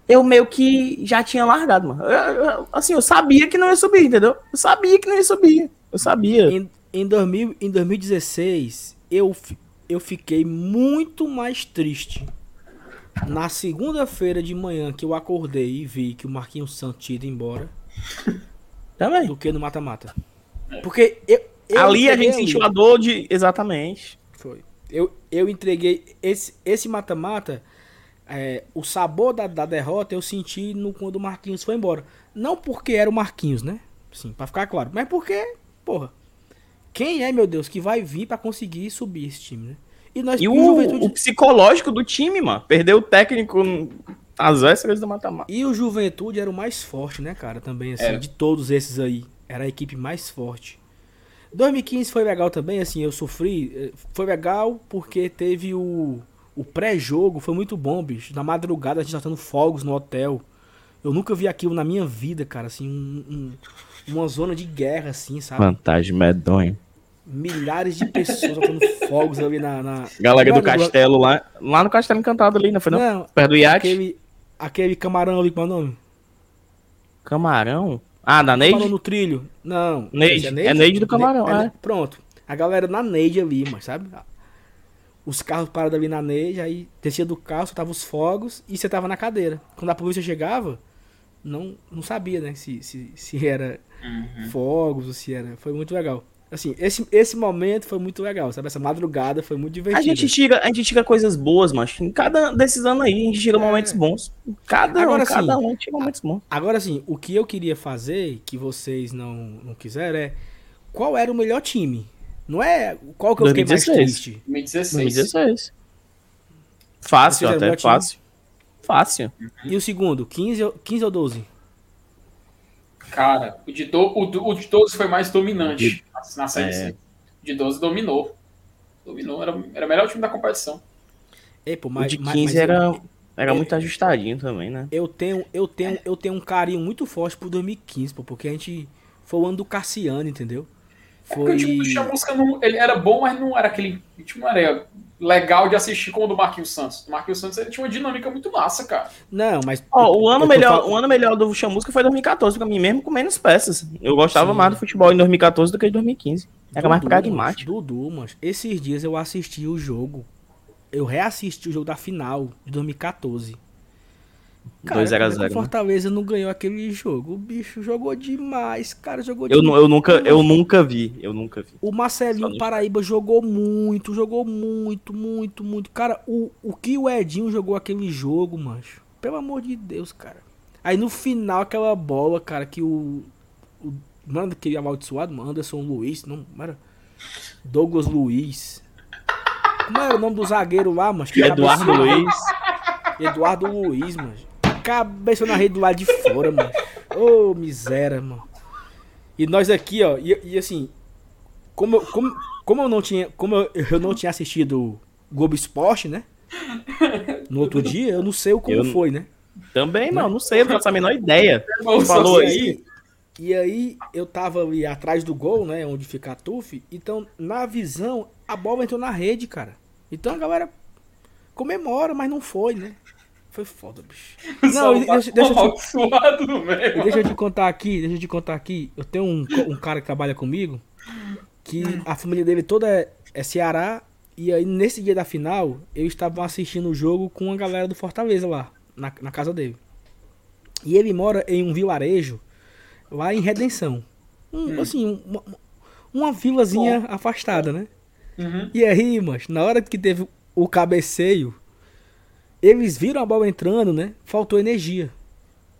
eu meio que já tinha largado, mano. Eu- eu- assim, eu sabia que não ia subir, entendeu? Eu sabia que não ia subir. Eu sabia. Em, em, 2000, em 2016, eu, eu fiquei muito mais triste. Na segunda-feira de manhã que eu acordei e vi que o Marquinhos Santos tinha ido embora, Também. do que no mata-mata. Porque eu, eu ali a gente ali. sentiu a dor de. Exatamente. Foi. Eu, eu entreguei esse esse mata-mata, é, o sabor da, da derrota eu senti no, quando o Marquinhos foi embora. Não porque era o Marquinhos, né? Sim, pra ficar claro. Mas porque, porra, quem é, meu Deus, que vai vir pra conseguir subir esse time, né? E nós E o, Juventude, o psicológico do time, mano. Perdeu o técnico às vésperas do mata-mata. e o Juventude era o mais forte, né, cara? Também, assim, de todos esses aí. Era a equipe mais forte. 2015 foi legal também, assim, eu sofri. eh, Foi legal porque teve o, o pré-jogo, foi muito bom, bicho. Na madrugada a gente soltando fogos no hotel. Eu nunca vi aquilo na minha vida, cara, assim, um- um- uma zona de guerra, assim, sabe? Vantagem medonha. Milhares de pessoas soltando fogos ali na. na... Galera do castelo lá. Lá no castelo encantado ali, não foi não? Não, Perto do iate. aquele, aquele camarão ali, qual é o nome? Camarão? Ah, da Neide? no trilho. Não. Neide. esse É Neide do camarão, Ne- é. Pronto. A galera na Neide ali, mas sabe? Os carros parados ali na Neide, aí descia do carro, soltava os fogos e você tava na cadeira. Quando a polícia chegava, não, não sabia, né? Se, se, se era fogos ou se era. Foi muito legal. Assim, esse, esse momento foi muito legal, sabe? Essa madrugada foi muito A divertida. gente, tira, a gente tira coisas boas, mas em cada desses anos aí, a gente tira momentos bons. Cada, Agora um, cada sim. um tira momentos bons. Agora assim, o que eu queria fazer, que vocês não, não quiseram, é qual era o melhor time? Não é qual que eu fiquei mais 2016. triste. 2016. 2016. Fácil, até fácil. Fácil. E o segundo, 15, ou- 15 ou 12? Cara, o de, do, o, o de 12 foi mais dominante na série É. O de 12 dominou. Dominou, era, era o melhor time da competição. Ei, pô, O mas, de mas- 15 mas era, eu, era muito ajustadinho também, né? eu tenho, eu tenho, eu tenho um carinho muito forte por 2015, pô, porque a gente foi o ano do Cassiano, entendeu? Porque Foi o time do Chamusca não, ele era bom, mas não era aquele. O time não era legal de assistir como o do Marquinhos Santos. O Marquinhos Santos ele tinha uma dinâmica muito massa, cara. Não, mas Ó, o ano melhor, fal- o ano melhor do Chamusca foi 2014 pra mim, mesmo com menos peças. Eu gostava Sim. mais do futebol em 2014 do que em 2015. Era mais Dudu, pragmático. mas, Dudu, mas esses dias eu assisti o jogo. Eu reassisti o jogo da final de 2014. Cara, 2 a como é que 0, o né? Fortaleza não ganhou aquele jogo. O bicho jogou demais, cara, jogou Eu, demais. eu, nunca, eu nunca vi, eu nunca vi. O Marcelinho Paraíba jogou muito, jogou muito, muito, muito. Cara, o, o que o Edinho jogou aquele jogo, mancho. Pelo amor de Deus, cara. Aí no final, aquela bola, cara, que o. o mano, aquele amaldiçoado, mano, Anderson Luiz, não, era? Douglas Luiz. Como era o nome do zagueiro lá, mas Eduardo Luiz. Eduardo Luiz, mano. Cabeça na rede do lado de fora, mano. Ô, miséria, mano. E nós aqui, ó, e, e assim, como, eu- como, como eu não tinha, como eu, eu não tinha assistido Globo Esporte, né? No outro dia, eu não sei o como Eu- foi, né? Também, mano, não sei, eu não faço a menor ideia. Irmão, falou aí, e aí eu tava ali atrás do gol, né? Onde fica a Tuf. Então, na visão, a bola entrou na rede, cara. Então a galera comemora, mas não foi, né? Foi foda, bicho. Não, e deixa, deixa eu te, amaldiçoado no meio. e deixa eu te contar aqui, deixa eu te contar aqui. Eu tenho um, um cara que trabalha comigo que a família dele toda é, é Ceará E aí, nesse dia da final, eu estava assistindo o jogo com a galera do Fortaleza lá, na, na casa dele. E ele mora em um vilarejo lá em Redenção. Um, Assim, uma, uma vilazinha afastada, né? Uhum. E aí, mas na hora que teve o cabeceio, eles viram a bola entrando, né? Faltou energia.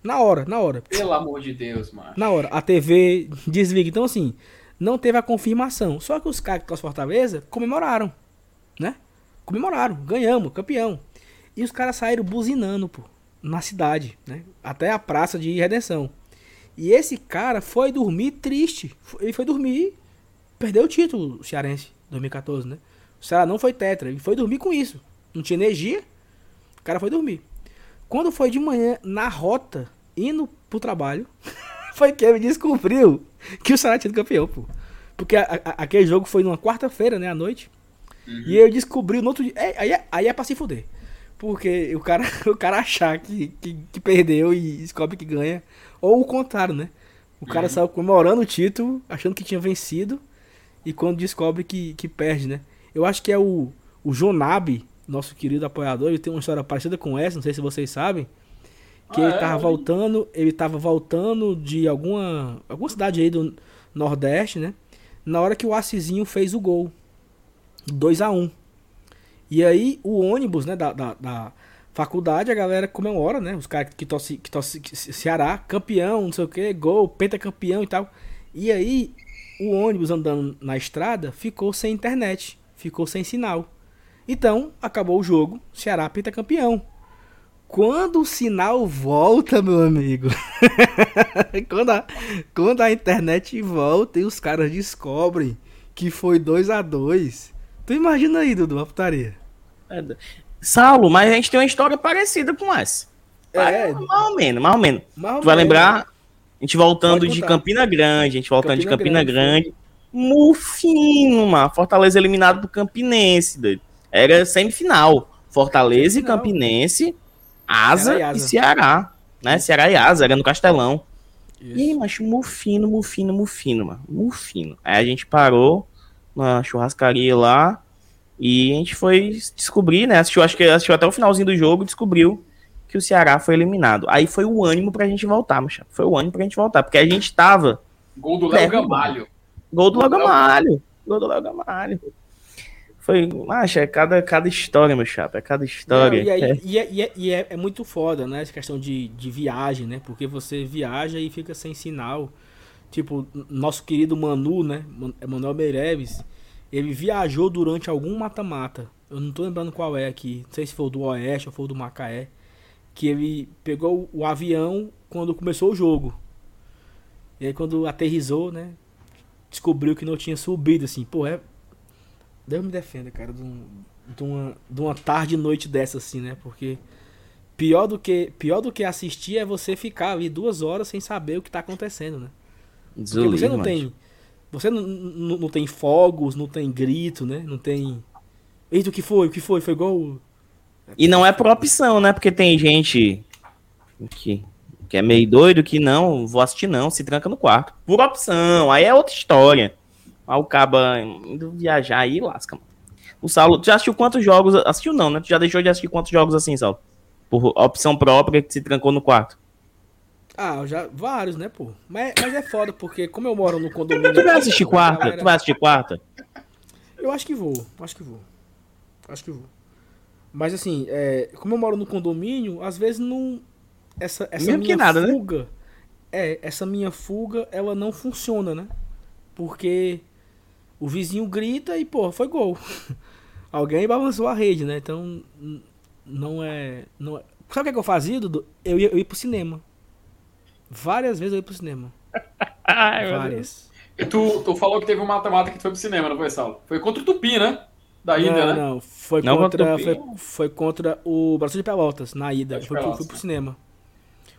Na hora, na hora. Pelo amor de Deus, mano. Na hora. A TV desliga. Então, assim, não teve a confirmação. Só que os caras que Fortaleza comemoraram, né? Comemoraram. Ganhamos, campeão. E os caras saíram buzinando, pô, na cidade, né? Até a praça de Redenção. E esse cara foi dormir triste. Ele foi dormir, perdeu o título, o Cearense, 2014, né? O Ceará não foi tetra, ele foi dormir com isso. Não tinha energia, o cara foi dormir. Quando foi de manhã, na rota, indo pro trabalho, foi que ele descobriu que o Ceará tinha campeão, pô. Porque a- a- aquele jogo foi numa quarta-feira, né, à noite. E eu descobri no outro dia. é, aí, é, aí é pra se fuder. Porque o cara, o cara achar que, que, que perdeu e descobre que ganha. Ou o contrário, né? O cara saiu comemorando o título, achando que tinha vencido. E quando descobre que, que perde, né? Eu acho que é o, o Jonabi, nosso querido apoiador, ele tem uma história parecida com essa, não sei se vocês sabem. Que Ah, ele é? tava aí. voltando, ele tava voltando de alguma, alguma cidade aí do Nordeste, né? Na hora que o Assisinho fez o gol. 2 a 1 E aí o ônibus, né, da, da, da faculdade, a galera comemora, né? Os caras que torce, que Ce- Ceará, campeão, não sei o que, gol, pentacampeão e tal. E aí o ônibus andando na estrada ficou sem internet, ficou sem sinal. Então, acabou o jogo, Ceará pentacampeão. Quando o sinal volta, meu amigo. quando, a, quando a internet volta e os caras descobrem que foi 2 a 2 Tu imagina aí, Dudu, a putaria. É, Saulo, mas a gente tem uma história parecida com essa. É. Mais ou menos, mais ou menos. Tu vai menos. lembrar? A gente voltando de. Campina Grande, a gente voltando de Campina Campina Grande, Grande. Mufino, mano. Fortaleza eliminado pro Campinense, doido. Era semifinal. Fortaleza e. Campinense, Asa Ceará e e, Asa. Ceará. Né? Ceará e Asa, era no Castelão. Isso. E aí, macho, mufino, mufino, mufino, mano. Mufino. Aí a gente parou na churrascaria lá e a gente foi descobrir, né? Assistiu, acho que assistiu até o finalzinho do jogo e descobriu que o Ceará foi eliminado. Aí foi o ânimo pra gente voltar, macho. Foi o ânimo pra gente voltar. Porque a gente tava. Gol do Léo É, Gamalho. Gol do Léo. Gamalho. Gol do Léo Gamalho. Foi. Macho, é cada, cada história, meu chapa. É cada história. Não, e, É. e é, e é- e é- é muito foda, né? Essa questão de, de viagem, né? Porque você viaja e fica sem sinal. Tipo, nosso querido Manu, né? Man- Manuel Meireles, ele viajou durante algum mata-mata. Eu não tô lembrando qual é aqui. Não sei se foi do Oeste ou foi do Macaé. Que ele pegou o avião quando começou o jogo. E aí quando aterrizou, né? Descobriu que não tinha subido, assim. Pô, é. Deus me defenda, cara, de, um- de uma, de uma tarde e noite dessa, assim, né? Porque pior do que pior do que assistir é você ficar ali duas horas sem saber o que tá acontecendo, né? Porque você não tem. Você não, não, não tem fogos, não tem grito, né? Não tem. Eita, o que foi? O que foi? Foi gol? E não é por opção, né? Porque tem gente que, que é meio doido que não, vou assistir não, se tranca no quarto. Por opção, aí é outra história. Aí o caba indo viajar aí lasca, mano. O Saulo, tu já assistiu quantos jogos? Assistiu não, né? Tu já deixou de assistir quantos jogos assim, Saulo? Por opção própria que se trancou no quarto. Ah, já. Vários, né, pô? Mas, mas é foda, porque como eu moro no condomínio. Tu vai assistir quarta? galera- Tu vai assistir quarta? Eu acho que vou, acho que vou. Acho que vou. Mas assim, é, como eu moro no condomínio, às vezes não. Essa, essa Mesmo que minha nada, né? fuga. É, essa minha fuga, ela não funciona, né? Porque o vizinho grita e, pô, foi gol. Alguém balançou a rede, né? Então, não é. Não é... Sabe o que, é que eu fazia, Dudu? Eu ia, eu ia pro cinema. Várias vezes eu ia pro cinema. Várias. E tu, tu falou que teve um mata-mata que tu foi pro cinema, não foi, Saulo? Foi contra o Tupi, né? Da ida, não, né? não, foi Não contra, contra o foi, foi contra o Brasil de Pelotas, na ida. Foi, pro- Pelotas, fui pro né? cinema.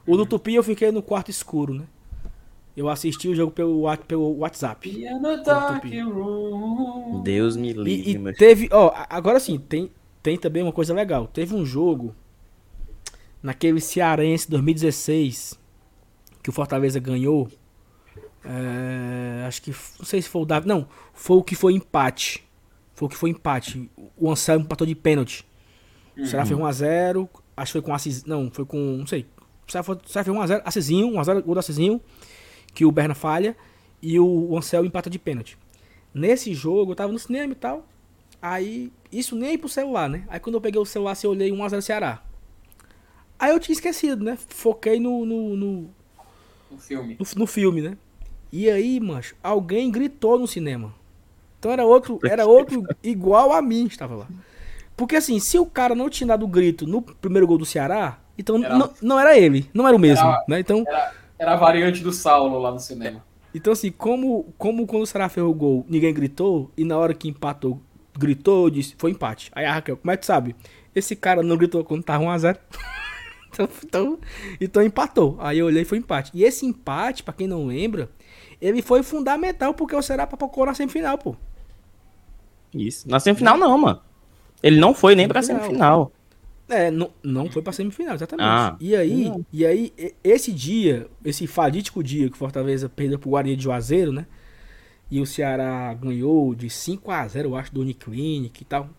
O do Tupi eu fiquei no quarto escuro, né? Eu assisti o jogo pelo, pelo WhatsApp. Deus me livre, E, e meu teve, ó, agora sim, tem, tem também uma coisa legal. Teve um jogo naquele Cearense 2016 que o Fortaleza ganhou. É, acho que não sei se foi o Davi, não, foi o que foi empate. foi o que foi empate. O Anselmo empatou de pênalti. O Ceará fez 1x0. Acho que foi com Assis. Não, foi com. Não sei. O Ceará foi- o Ceará fez 1x0. Assisinho, 1x0, gol do Assisinho. Que o Berna falha. E o Anselmo empata de pênalti. Nesse jogo, eu tava no cinema e tal. Aí, isso nem pro celular, né? Aí quando eu peguei o celular, assim, eu olhei 1x0 Ceará. Aí eu tinha esquecido, né? Foquei no, no, no, No filme. no, no filme, né? E aí, mancho, alguém gritou no cinema. Então era outro, era outro igual a mim estava lá. Porque assim, se o cara não tinha dado o grito no primeiro gol do Ceará, então Era- não, não era ele, não era o mesmo, Era- né? Então, Era, era a variante do Saulo lá no cinema. então assim, como, como quando o Ceará fez o gol, ninguém gritou, e na hora que empatou, gritou, eu disse, foi empate. Aí a Raquel, como é que tu sabe? Esse cara não gritou quando tava 1x0. então, então, então empatou. Aí eu olhei e foi empate. E esse empate, pra quem não lembra, ele foi fundamental porque o Ceará papocou na semifinal, pô. Isso. Na semifinal, não, mano. Ele não foi nem pra Semifinal. É, não, não foi pra semifinal, exatamente. Ah. e aí, e aí, esse dia, esse fadítico dia que o Fortaleza perdeu pro Guarani de Juazeiro, né? E o Ceará ganhou de 5 a 0 eu acho, do Uniclinic e tal.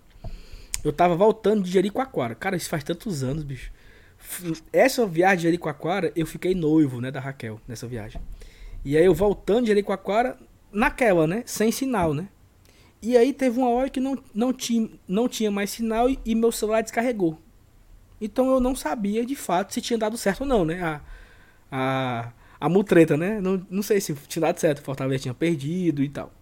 Eu tava voltando de Jericoacoara. Cara, isso faz tantos anos, bicho. Essa viagem de Jericoacoara, eu fiquei noivo, né, da Raquel, nessa viagem. E aí eu voltando de Jericoacoara, naquela, né, sem sinal, né? E aí teve uma hora que não, não, tinha, não tinha mais sinal e, e meu celular descarregou. Então eu não sabia de fato se tinha dado certo ou não, né? A, a, a mutreta, né? Não, não sei se tinha dado certo, Fortaleza tinha perdido e tal.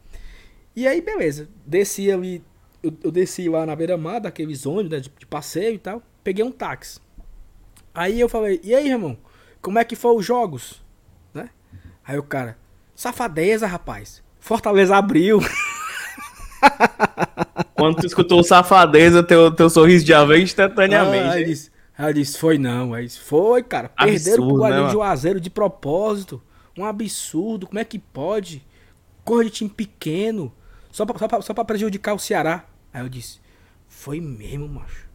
E aí, beleza. Desci ali, eu, eu desci lá na beira-mar daqueles ônibus, né, de, de passeio e tal. Peguei um táxi. Aí eu falei, e aí, irmão? Como é que foram os jogos? Né? Aí o cara, safadeza, rapaz. Fortaleza abriu. Quando tu escutou o safadeza, teu, teu sorriso já veio Ah, instantaneamente. aí disse, aí disse, foi não, disse, foi, cara. Perderam Absurdo, pro né, Guarani de mano? Juazeiro de propósito. Um absurdo, como é que pode? Cor de time pequeno, só pra, só, pra, só pra prejudicar o Ceará. Aí eu disse, foi mesmo, macho.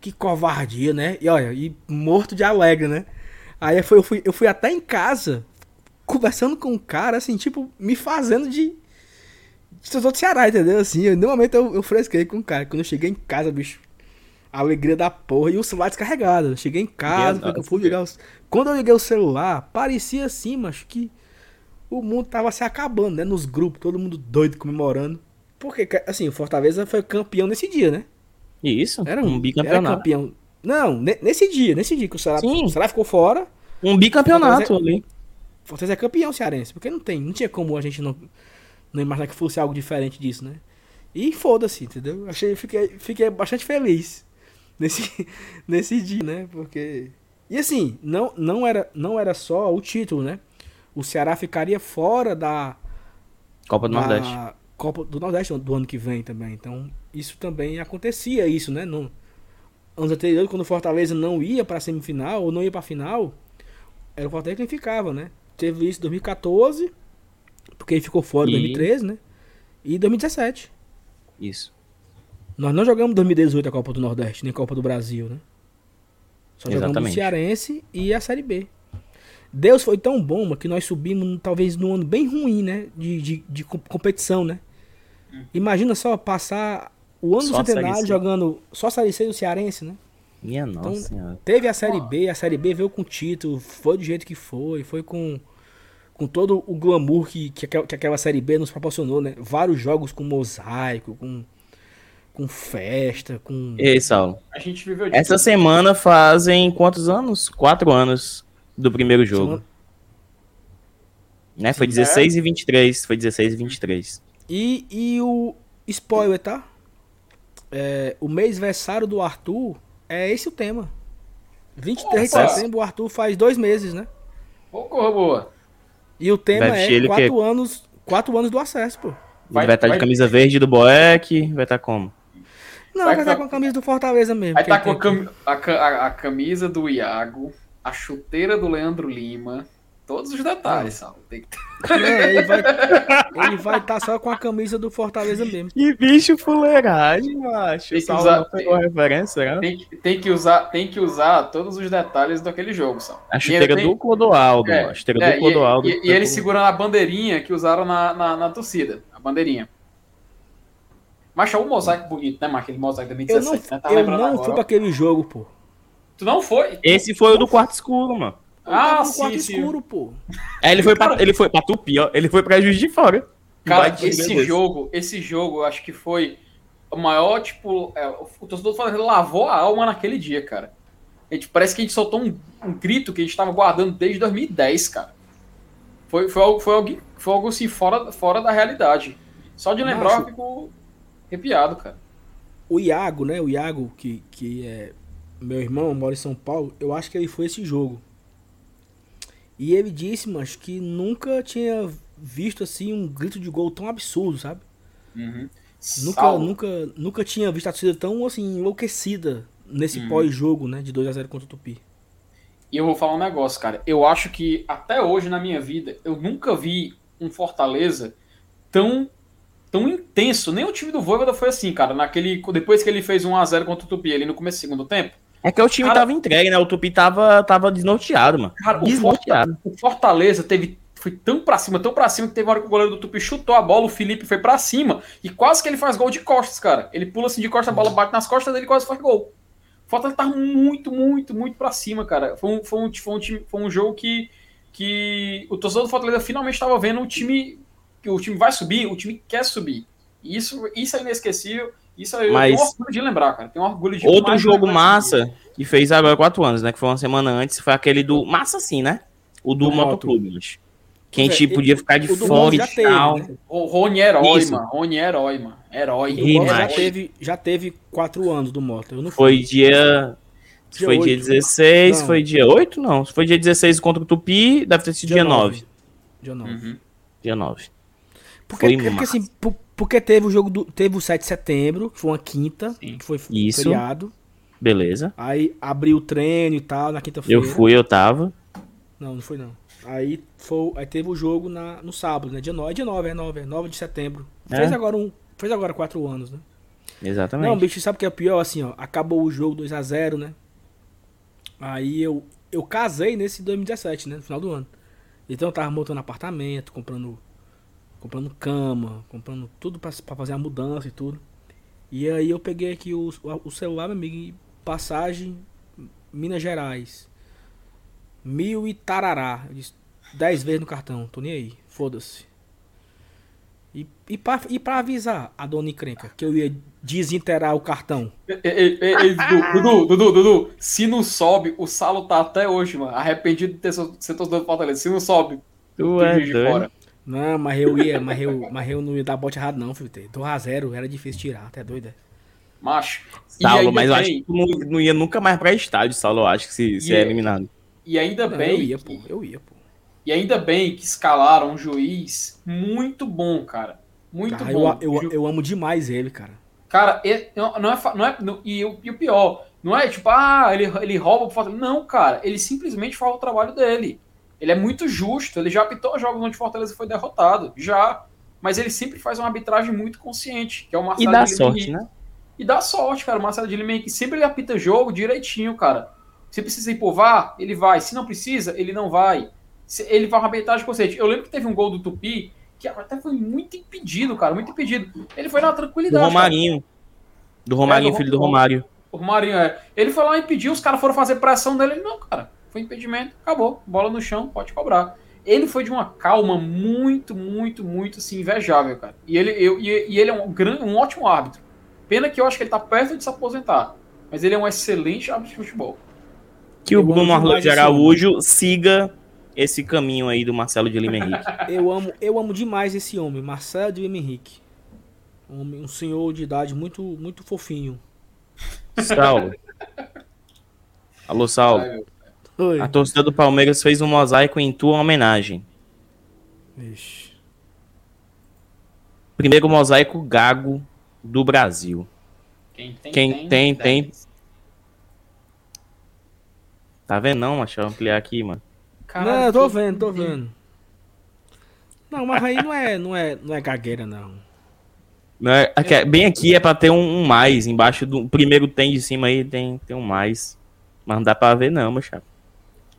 Que covardia, né? E olha, e morto de alegre, né? Aí foi, eu, fui, eu fui até em casa, conversando com o cara, assim, tipo, me fazendo de. Torcedor do Ceará, entendeu? Assim, eu, no momento eu, eu fresquei com o cara. Quando eu cheguei em casa, bicho, a alegria da porra e o celular descarregado. Eu cheguei em casa, eu fui ligar os... Quando eu liguei o celular, parecia assim, macho, que o mundo tava se acabando, né? Nos grupos, todo mundo doido comemorando. Porque, assim, o Fortaleza foi campeão nesse dia, né? Isso, Era um Era bicampeonato. campeão. Não, ne- nesse dia, nesse dia que o Ceará, Sim. o Ceará ficou fora, Um bicampeonato Fortaleza- ali. o Fortaleza é campeão cearense. Porque não tem, não tinha como a gente não, não imaginar que fosse algo diferente disso, né? E foda-se, entendeu? Achei, fiquei, fiquei bastante feliz nesse, nesse dia, né? Porque. E assim, não, não, era, não era só o título, né? O Ceará ficaria fora da, Copa do da Nordeste. Copa do Nordeste do ano que vem também. Então, isso também acontecia, isso, né? No, anos anteriores, quando o Fortaleza não ia pra semifinal ou não ia pra final, era o Fortaleza quem ficava, né? Teve isso em 2014, porque ele ficou fora em E- 2013, né? E 2017. Isso. Nós não jogamos em 2018 a Copa do Nordeste, nem a Copa do Brasil, né? Só jogamos o Exatamente. Cearense e a Série B. Deus foi tão bom, mano, que nós subimos talvez num ano bem ruim, né? De, de, de com- competição, né? Imagina só passar o ano Só do centenário jogando só a Série C do Cearense, né? Minha nossa Então, senhora. Teve a Série B, a Série B veio com título, foi do jeito que foi, foi com, com todo o glamour que, que, aquela, que aquela Série B nos proporcionou, né? Vários jogos com mosaico, com, com festa, com... Ei, Saulo. A gente viveu de Essa tudo. semana fazem quantos anos? Quatro anos do primeiro jogo. Semana- Né? Foi Sim, 16 e 23. Foi 16 e 23. E, e o spoiler, tá? É, o mês versário do Arthur é esse o tema. 23 de setembro, o Arthur faz dois meses, né? Ô, corra boa. E o tema Vai é quê? quatro anos, quatro anos do acesso, pô. Vai- vai estar vai- de camisa verde do Boeck. Vai estar como? Não, Vai vai estar tá- com a camisa do Fortaleza mesmo. Aí que tá ele com a, cam- a a- a camisa do Iago, a chuteira do Leandro Lima, todos os detalhes, Saulo. Tem que ter- Não, ele vai estar só com a camisa do Fortaleza mesmo. Que bicho fuleiragem, macho. Tem que usar- a referência, né? Tem que, tem, que usar, tem que usar todos os detalhes daquele jogo, Saulo. A chuteira ele tem- do Clodoaldo. É, a chuteira é, do Clodoaldo. E, e, e ele segurando a bandeirinha que usaram na, na, na torcida. A bandeirinha. Mas o mosaico bonito, né, mas aquele mosaico da Eu não, 2017, né? Tá eu não agora. fui pra aquele jogo, pô. Tu não foi? Esse foi o do quarto escuro, mano. Eu tava Ah, no quarto sim, sim. escuro, pô. É, ele foi pra, Cara- ele foi pra Tupi, ó. Ele foi pra Juiz de Fora. Cara, esse beleza. jogo, esse jogo, eu acho que foi o maior, tipo, é, o torcedor do Fortaleza lavou a alma naquele dia, cara. A gente, parece que a gente soltou um, um grito que a gente tava guardando desde 2010, cara. Foi, foi, algo, foi, algo, foi algo assim, fora, fora da realidade. Só de lembrar, Macho. eu fico arrepiado, cara. O Iago, né? O Iago, que, que é meu irmão, mora em São Paulo, eu acho que ele foi esse jogo. E ele disse, mas que nunca tinha visto assim um grito de gol tão absurdo, sabe? Nunca, Saulo, nunca, nunca tinha visto a torcida tão assim enlouquecida nesse Uhum. pós-jogo, né? De 2 a 0 contra o Tupi. E eu vou falar um negócio, cara. Eu acho que até hoje na minha vida eu nunca vi um Fortaleza tão tão intenso. Nem o time do Voivoda foi assim, cara. Naquele depois que ele fez 1 a 0 contra o Tupi ali no começo do segundo tempo. É que o time Cara- tava entregue, né? O Tupi tava, tava desnorteado, mano. Cara, o desnorteado. O Fortaleza teve foi tão pra cima, tão pra cima que teve uma hora que o goleiro do Tupi chutou a bola, o Felipe foi pra cima e quase que ele faz gol de costas, cara. Ele pula assim de costas, a bola bate nas costas dele e quase faz gol. O Fortaleza tá muito, muito, muito pra cima, cara. Foi um, foi um, foi um, time- foi um jogo que, que o torcedor do Fortaleza finalmente estava vendo um time que o time vai subir, o time quer subir. E isso, isso é inesquecível. Isso eu Mas- tenho orgulho de lembrar, cara. Tenho orgulho de Outro jogo massa que fez agora quatro anos, né? Que foi uma semana antes, foi aquele do. Massa sim, né? O do Do moto. Motoclube, mas. Que a Pois é, gente podia ficar de fora moto e teve, tal. né? O Rony Herói, Isso. mano. Rony Herói, mano. Herói. Ih, O Moto já teve, já teve 4 anos do Moto. Eu não Foi fui. dia. Dia foi dia oito. 16, Não. foi dia 8? Não. Se foi dia 16 contra o Tupi, deve ter sido dia, 9. Dia 9. Uhum. Dia 9. Porque, Foi porque, massa. assim, pu- porque teve o jogo do. Teve o 7 de setembro, que foi uma quinta, Sim. que foi Isso. feriado. Beleza. Aí abriu o treino e tal na quinta-feira. Eu fui, eu tava. Não, não foi não. Aí, foi, aí teve o jogo na, no sábado, né? Dia 9, dia 9, é 9, é 9 de setembro. É. Fez agora um. Fez agora 4 anos, né? Exatamente. Não, bicho, sabe o que é pior? Assim, ó, acabou o jogo 2x0, né? Aí eu, eu casei nesse 2017, né? No final do ano. Então eu tava montando apartamento, comprando comprando cama, comprando tudo pra, pra fazer a mudança e tudo. E aí eu peguei aqui o, o, celular, meu amigo, e passagem Minas Gerais. Mil e tarará. Eu disse, dez vezes no cartão, tô nem aí, foda-se. E, e, pra, e pra avisar a dona encrenca que eu ia desinterar o cartão. Ei, ei, ei, ei, Dudu, Dudu, Dudu, Dudu, se não sobe, o Salo tá até hoje, mano, arrependido de ter ser torcedor do Fortaleza. Se não sobe, Tu tu é de fora. Não, mas eu ia, mas eu, mas eu não ia dar bote errado não, filho. 2x0, era difícil tirar, até doido. é? Macho. Saulo, mas eu acho que tu não, não ia nunca mais pra estádio, Saulo, eu acho que se, se E- é eliminado. E ainda Não, bem. eu ia, que- pô, eu ia, pô. E ainda bem que escalaram um juiz muito bom, cara. Muito Cara, bom. Ah, eu, eu, eu amo demais ele, cara. Cara, e- não não é, não é não- e, o, e o pior, não é tipo, ah, ele, ele rouba pro Fortaleza. Não, cara, ele simplesmente faz o trabalho dele. Ele é muito justo, ele já apitou jogos onde o Fortaleza foi derrotado, já. Mas ele sempre faz uma arbitragem muito consciente, que é o E Marcelo dá de Lima sorte, Henrique. né? E dá sorte, cara. O Marcelo de Lima Henrique sempre ele apita jogo direitinho, cara. Se precisa ir pro VAR, ele vai. Se não precisa, ele não vai. Se- Ele vai uma arbitragem consciente. Eu lembro que teve um gol do Tupi que até foi muito impedido, cara. Muito impedido. Ele foi na Do tranquilidade. cara. Romarinho. Do Romarinho, É, do filho do Rom- Romário. O Romarinho, é. Ele foi lá e impediu, os caras foram fazer pressão nele. Ele, não, cara, foi impedimento, acabou. Bola no chão, pode cobrar. Ele foi de uma calma muito, muito, muito assim, invejável, cara. E ele, eu, e, e ele é um, grande, um ótimo árbitro. Pena que eu acho que ele tá perto de se aposentar. Mas ele é um excelente árbitro de futebol. Que o Eu amo Bruno Arlete Araújo siga esse caminho aí do Marcelo de Lima Henrique. Eu amo, eu amo demais esse homem, Marcelo de Lima Henrique. Um, um senhor de idade muito, muito fofinho. Saulo. Alô, Saulo. Ai. Oi. A torcida do Palmeiras fez um mosaico em tua homenagem. Vixe. Primeiro mosaico gago do Brasil. Quem tem, Quem tem, tem. dez. Tá vendo não, macho? Ampliar aqui, mano. Caralho, não, eu tô vendo, tô vendo. Não, mas aí não é, não é, não é gagueira, não. Não é- aqui é- bem aqui é pra ter um, um mais. Embaixo do o primeiro tem de cima aí, tem, tem um mais. Mas não dá pra ver não, meu chapa.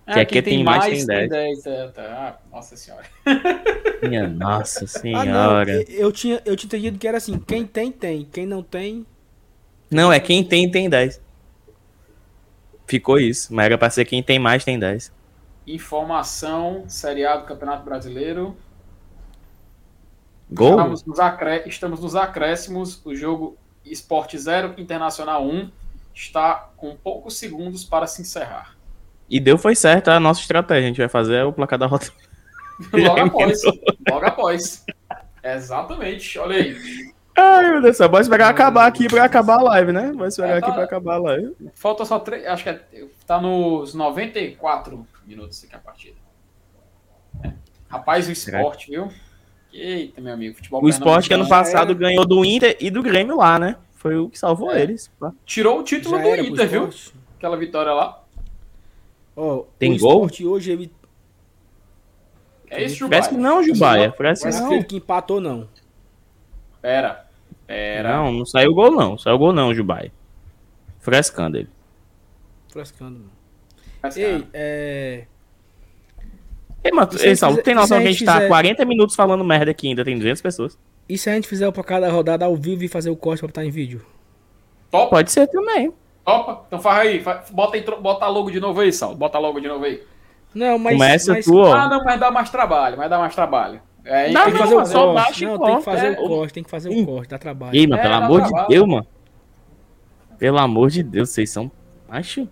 Que aqui tem mais, tem 10. 10. é, tá. Ah, nossa senhora. Minha nossa Ah, não. senhora. Eu, eu tinha, eu tinha entendido que era assim: quem tem, tem. Quem não tem. Não, é quem tem, tem 10. Ficou isso. Mas era pra ser quem tem mais, tem 10. Informação, seriado Campeonato Brasileiro. Gol? Estamos nos, acré- estamos nos acréscimos. O jogo Esporte 0, Internacional 1 está com poucos segundos para se encerrar. E deu foi certo a nossa estratégia. A gente vai fazer o placar da rota. Logo após. Logo após. Exatamente. Olha aí. Ai, meu Deus do céu. Bora esperar acabar aqui pra acabar a live, né? Vai esperar É, aqui tá. pra acabar a live. Falta só três. Acho que é, tá nos 94 minutos aqui a partida. É. Rapaz, o esporte, viu? Eita, meu amigo. Futebol O esporte que ano passado ganhou do Inter e do Grêmio lá, né? Foi o que salvou É. eles. Tirou o título Já do Inter, viu? Aquela vitória lá. Ó, Tem o gol? hoje ele. É isso, Parece que Jubaia. não, Jubaia. Parece que Parece não. que empatou, não. Pera. Pera. Não, não saiu gol não. Saiu gol não, Jubaia. Frescando ele. Frescando, mano. Mas, Ei, é. Ei, a ei, Saulo, fizer- tem noção que a gente tá fizer- 40 minutos falando merda aqui ainda, tem 200 pessoas? E se a gente fizer pra cada rodada ao vivo e fazer o corte pra botar em vídeo? Topa? Pode ser também. Topa? Então faz aí. fa- Bota, aí, bota logo de novo aí, Sal. Bota logo de novo aí. Não, mas. Começa mas... tu, ó. Ah, não, mas dá mais trabalho. Mas dá mais trabalho. É, Não, Tem que fazer o só corte. baixa e Não, tem que fazer é. o corte, tem que fazer o corte, dá trabalho. Ei, mas É, pelo amor de trabalho. Deus, mano. Pelo amor de Deus, vocês são. Acho.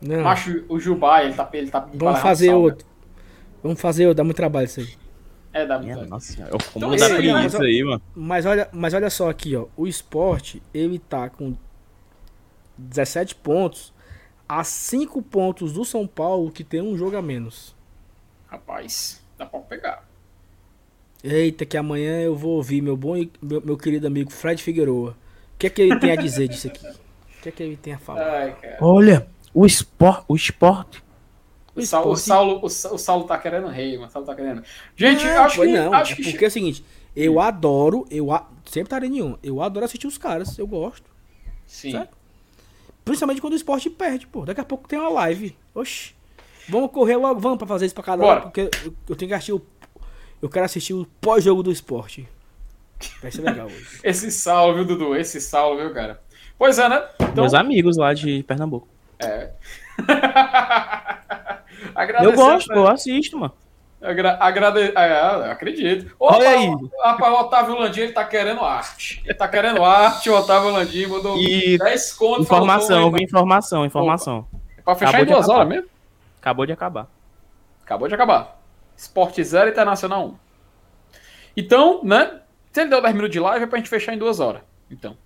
Não, Macho, o Jubai, ele tá, ele tá vamos fazer sal, outro. Vamos fazer outro, dá muito trabalho isso aí. né? É, dá muito. nossa senhora. Eu como Então, da isso aí, preguiça mas- aí, mano. Mas olha, mas olha só aqui, ó. O esporte, ele tá com 17 pontos a 5 pontos do São Paulo, que tem um jogo a menos. Rapaz, dá pra pegar. Eita, que amanhã eu vou ouvir meu bom e meu, meu querido amigo Fred Figueroa. O que é que ele tem a dizer disso aqui? O que é que ele tem a falar? Ai. Olha, o esporte. O esporte. O, Saulo, o, Saulo, o, Sa- o Saulo tá querendo rei, mano. O Saulo tá querendo. Gente, Não, acho que. não. acho é que porque é o seguinte, eu adoro, eu a... sempre tarei nenhum. Eu adoro assistir os caras, eu gosto. Sim. certo? Principalmente quando o esporte perde, pô. Daqui a pouco tem uma live. Oxi. Vamos correr logo, vamos pra fazer isso pra cada Bora. hora, porque eu, eu tenho que assistir o. Eu quero assistir o pós-jogo do esporte. Vai ser legal hoje. Esse Saulo, viu, Dudu? Esse Saulo, viu, cara? Pois é, né? Então, Meus amigos lá de Pernambuco. é. Eu gosto, né? eu assisto, mano. Agra agrade... ah, acredito. Ô, Olha aí. Rapaz, o Otávio Landim, ele tá querendo arte. Ele tá querendo arte, o Otávio Landim mandou E 10 contos. informação, vi informação, informação. Pra fechar Acabou em duas acabar. horas mesmo? Acabou de acabar. Acabou de acabar. Esporte 0, Internacional 1. Então, né? Se ele deu 10 minutos de live, é pra gente fechar em duas horas. Então.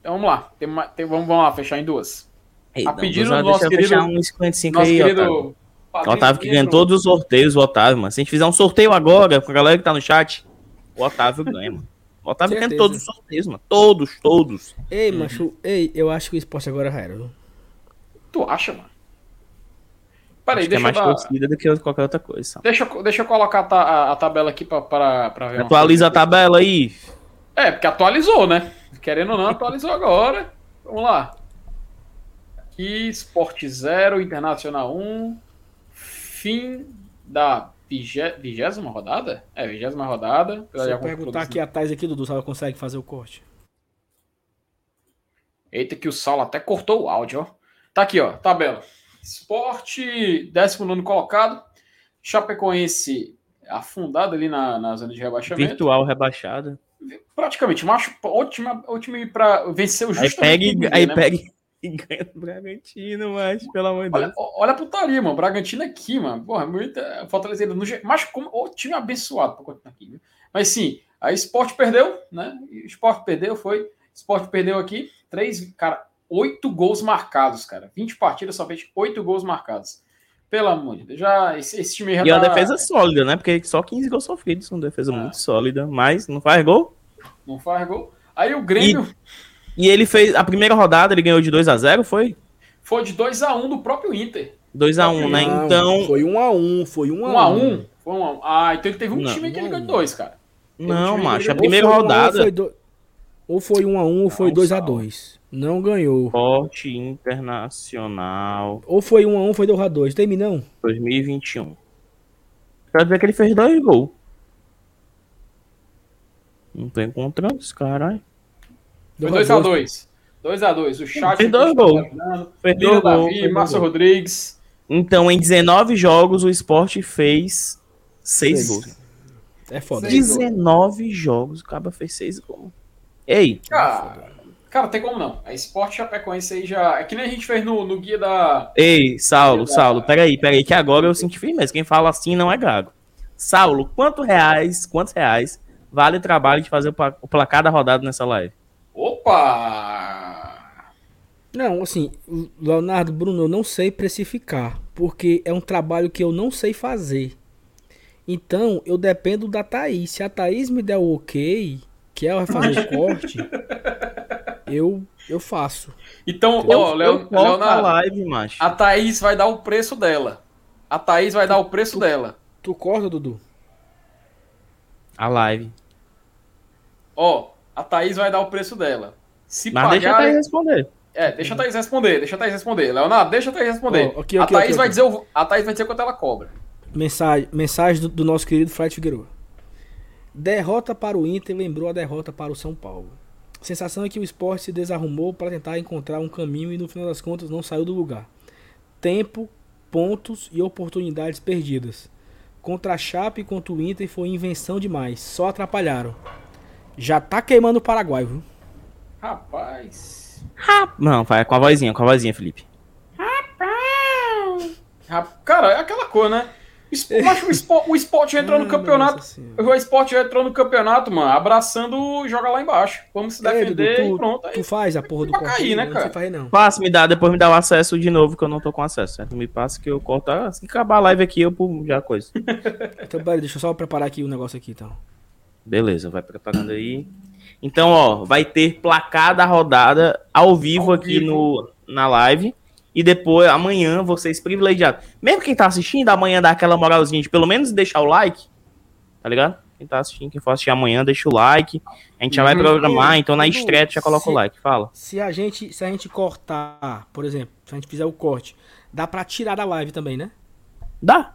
Então vamos lá. Tem ma- tem- vamos, vamos lá, fechar em duas. Ei, A pedido do nosso querido- 55 Nosso aí, querido. Otávio. Padrinho Otávio que ganha todos os sorteios, o Otávio, mano. Se a gente fizer um sorteio agora, com a galera que tá no chat, o Otávio ganha, mano. O Otávio ganha todos os sorteios, mano. Todos, todos. Ei, macho, ei, eu acho que o esporte agora já era. viu? Tu acha, mano? Peraí, Acho que é deixa, mais eu dar- torcida do que qualquer outra coisa. sabe? deixa, eu- deixa eu colocar a, ta- a- a tabela aqui pra, pra, pra ver. Atualiza a tabela aí. É, porque atualizou, né? Querendo ou não, atualizou agora. Vamos lá. Aqui, Sport 0, Internacional 1. Fim da vigé- vigésima rodada? É, vigésima rodada. Se eu perguntar aqui a Thais aqui, Dudu, se ela consegue fazer o corte. Eita, que o Saulo até cortou o áudio, ó. Tá aqui, ó, tabela. Sport, 19 colocado. Chapecoense afundado ali na, na zona de rebaixamento. Virtual rebaixada. Praticamente, macho, o time, o time pra vencer o Aí justamente pega, aí né? pega e ganha do Bragantino, mas pelo amor de Olha, Deus. olha a putaria, mano. Bragantino aqui, mano. Porra, muita Fortaleza no G- Mas como o time abençoado pra continuar aqui, viu? Mas sim, a Sport perdeu, né? O Sport perdeu, foi. Sport perdeu aqui. Três, cara, oito gols marcados, cara. 20 partidas, só fez oito gols marcados. Pelo amor de Deus. Já, esse, esse time já E é uma tá- defesa sólida, né? Porque só 15 gols sofridos, uma defesa Ah. muito sólida, mas não faz gol. não faz gol. Aí o Grêmio E ele fez a primeira rodada, ele ganhou de 2 a 0 foi? foi de 2x1 do próprio Inter. 2 a 1 né? Então, Foi um a um, foi um a 1x1. um. Foi 1x1. Ah, então ele teve um Não, time que ele um a ganhou um. de dois, cara. não, time macho, a primeira um a um, rodada ou foi do- Ou foi um a um, ou foi Não, dois a Saulo. dois. Não ganhou. Esporte Internacional Ou foi 1 a 1 ou foi 2 a 2 Tem não? 2021. Quer dizer que ele fez dois gols. Não tô encontrando esse caralho. Foi 2x2. 2x2. O chat. Fez dois gols. Fez dois gols. Márcio gols. Rodrigues. Então, em 19 jogos, o esporte fez 6 Seis. gols. É foda. Seis. 19 jogos, o Caba fez 6 gols. Ei, Cara, cara, tem como não. A Esporte Chapecoense aí já. É que nem a gente fez no, no guia da. ei, Saulo, Saulo, peraí, peraí, que agora eu senti firmeza. Quem fala assim não é gago. Saulo, quantos reais, quantos reais vale o trabalho de fazer o placar da rodada nessa live? Opa! Não, assim, Leonardo, Bruno, eu não sei precificar, porque é um trabalho que eu não sei fazer. Então, eu dependo da Thaís. Se a Thaís me der o ok, que ela vai fazer o corte, eu, eu faço. Então, Eu, ó, Leonardo, live, macho. a Thaís vai dar o preço dela. A Thaís vai dar o preço dela. Tu corta, Dudu? A live. Ó, a Thaís vai dar o preço dela. Se Mas deixa a pagar. Thaís responder. É, deixa a Thaís responder, deixa a Thaís responder. Leonardo, deixa a Thaís responder. Ó, ok, a, ok, Thaís ok, vai. Dizer o, a Thaís vai dizer quanto ela cobra. Mensagem, mensagem do, do nosso querido Fred Figueiredo. Derrota para o Inter lembrou a derrota para o São Paulo. A sensação é que o esporte se desarrumou para tentar encontrar um caminho e no final das contas não saiu do lugar. Tempo, pontos e oportunidades perdidas. Contra a Chape e contra o Inter foi invenção demais, só atrapalharam. Já tá queimando o Paraguai, viu? Rapaz. Não, vai com a vozinha, com a vozinha, Felipe. Rap- Cara, é aquela coisa, né? Espo- eu acho que o esporte, o esporte entrou no Ah, campeonato. senhora. O esporte entrou no campeonato, mano, abraçando o joga lá embaixo. Vamos se Dudu, defender tu, e pronto. Aí. tu faz a porra do corte, cair, né, Não cara? fazer não. Passa, me dá, depois me dá o acesso de novo, que eu não tô com acesso, certo? Me passa que eu corto. Ah, Assim que acabar a live aqui, eu já coisa. Então, peraí, deixa eu só preparar aqui o negócio aqui, então. Beleza, vai preparando aí. Então, ó, vai ter placar da rodada ao vivo Ao aqui vivo. No, na live. E depois, amanhã, vocês privilegiados. Mesmo quem tá assistindo, amanhã dá aquela moralzinha de pelo menos deixar o like. Tá ligado? Quem tá assistindo, quem for assistir amanhã, deixa o like. A gente já vai Uhum. programar, então na estreia já coloca o se- like. Fala. Se a gente, se a gente cortar, por exemplo, se a gente fizer o corte, dá pra tirar da live também, né? Dá.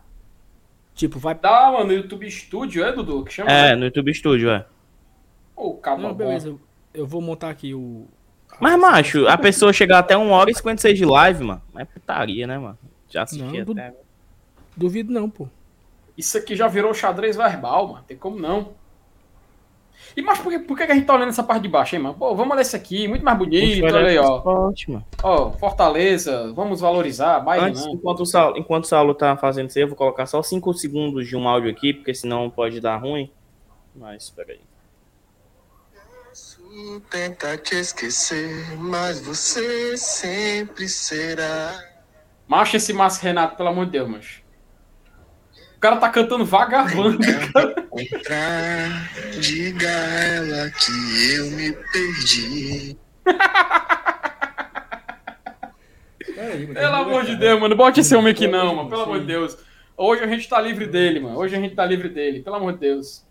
Tipo, vai. Dá, mano, no YouTube Studio, é, Dudu? Que chama? É, no YouTube Studio, é. Ô, cabo Não, beleza. eu- Eu vou montar aqui o. Mas, macho, a pessoa chegar até 1 hora e 56 de live, mano. É putaria, né, mano? Já assisti Não, até. Duvido não, pô. Isso aqui já virou xadrez verbal, mano. Tem como não. E mas por que, por que a gente tá olhando essa parte de baixo, hein, mano? Pô, vamos olhar isso aqui, muito mais bonito, olha aí, ó. Mano. Ó, Fortaleza, vamos valorizar, mais Antes, não. enquanto, o Saulo, enquanto o Saulo tá fazendo isso aí, eu vou colocar só 5 segundos de um áudio aqui, porque senão pode dar ruim. Mas, espera aí. Posso tentar te esquecer, mas você sempre será. Macha esse Márcio Renato, pelo amor de Deus, macho. O cara tá cantando vagabundo. Encontrar, diga a ela que eu me perdi. Pelo amor de Deus, mano. Bote esse homem aqui não, mano. Pelo amor de Deus. Hoje a gente tá livre dele, mano. Hoje a gente tá livre dele. Pelo amor de Deus.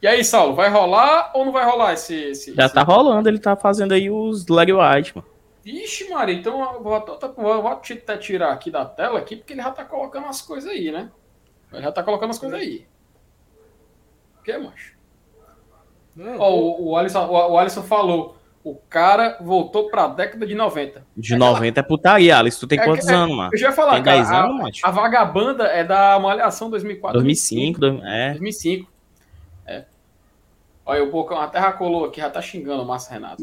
E aí, Saulo, vai rolar ou não vai rolar esse. esse Já esse- tá rolando, ele tá fazendo aí os lag white, mano. Vixe, Maria, então eu vou, até- vou, vou até tirar aqui da tela aqui, porque ele já tá colocando as coisas aí, né? Ele já tá colocando as coisas aí. O que, macho? Não, Ó, o, o, Alisson, o, o Alisson falou. O cara voltou pra década de 90. De 90 é putaria, Alice. Tu tem É, quantos é, anos, mano? Eu já ia falar, Tem cara, 10 a- anos, macho? A Vagabanda é da Malhação 2004. 2005, dois- é. 2005. É. Olha, o Bocão, a Terra colou aqui, já tá xingando o Márcio Renato.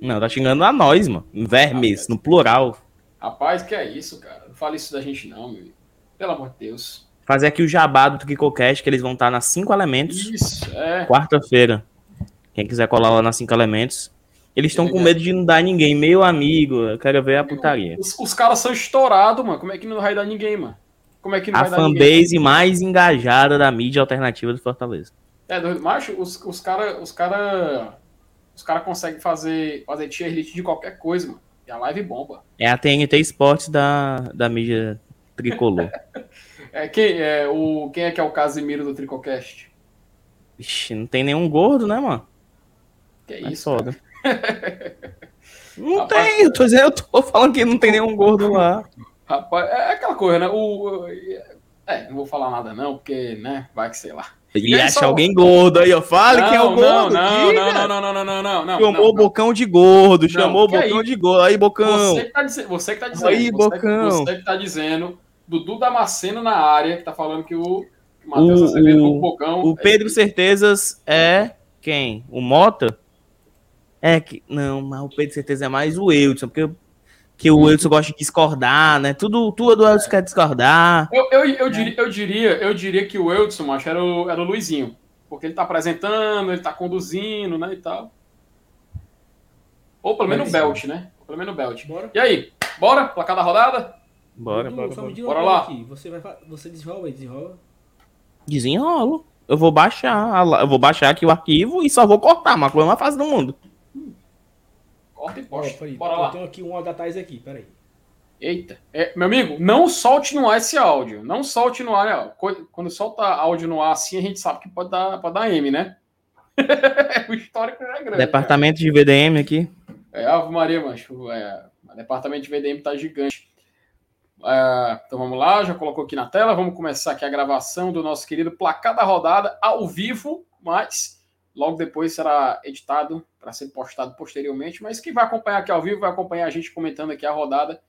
Não, tá xingando a nós, mano. Vermes, no plural. Rapaz, que é isso, cara? Não fala isso da gente não, meu. Pelo amor de Deus. Fazer aqui o jabá do Tricocast, que eles vão estar nas 5 elementos. Isso, é. Quarta-feira. Quem quiser colar lá nas 5 elementos. Eles estão com medo de não dar ninguém. Meu amigo, eu quero ver a putaria. Os, os caras são estourados, mano. Como é que não vai dar ninguém, mano? Como é que não A vai dar ninguém? fanbase mais engajada da mídia alternativa do Fortaleza. É, doido. Macho, os, os caras. Os caras. Os caras conseguem fazer, fazer tier list de qualquer coisa, mano. E a live bomba. É a TNT Esportes da, da mídia tricolor. É, quem, é, o, quem é que é o Casimiro do Tricocast? Ixi, não tem nenhum gordo, né, mano? Que é isso, foda. Não Rapaz, tem, eu tô, dizendo, eu tô falando que não tem nenhum gordo lá. Rapaz, é aquela coisa, né? O- é, não vou falar nada não, porque, né, vai que sei lá. E aí, acha alguém gordo aí, ó. Fale quem é o não, gordo. não, diga. não, não, não, não, não, não, não, não. Chamou não, o Bocão de gordo, chamou o que Bocão aí? de gordo. Aí, Bocão. Você que tá dizendo, você que tá dizendo. Aí, você, Bocão. você que tá dizendo. Dudu Damasceno na área, que tá falando que o, Matheus O- Azevedo, o- o Bocão. O Pedro Certezas é quem? O Mota? É que. Não, mas o Pedro Certeza é mais o Eudson, porque que o Eudson gosta de discordar, né? Tudo, tudo o Eudson quer discordar. Eu, eu, eu, diria, eu, diria, eu diria que o Eudson, macho, era o, era o Luizinho. Porque ele tá apresentando, ele tá conduzindo, né, e tal. Ou pelo menos o Belt, né? Ou pelo menos o Belt. Bora. E aí, bora? Placar da rodada? Bora, bora, só bora. me diga Bora uma lá. Aqui. Você, vai, você desenrola aí, desenrola. Desenrolo. Eu vou baixar. Eu vou baixar aqui o arquivo e só vou cortar, mas a coisa mais fácil do mundo. Corta e posta. peraí, Bora eu lá. tenho aqui um áudio da Thais aqui, peraí. Eita. É, meu amigo, não solte no ar esse áudio. Não solte no ar. né? Quando solta áudio no ar assim, a gente sabe que pode dar, pode dar M, né? o histórico já é grande. Departamento de VDM aqui. É, Ave Maria, macho. É, o departamento de VDM tá gigante. É, então vamos lá, já colocou aqui na tela. Vamos começar aqui a gravação do nosso querido placar da rodada ao vivo, mas logo depois será editado para ser postado posteriormente. Mas quem vai acompanhar aqui ao vivo vai acompanhar a gente comentando aqui a rodada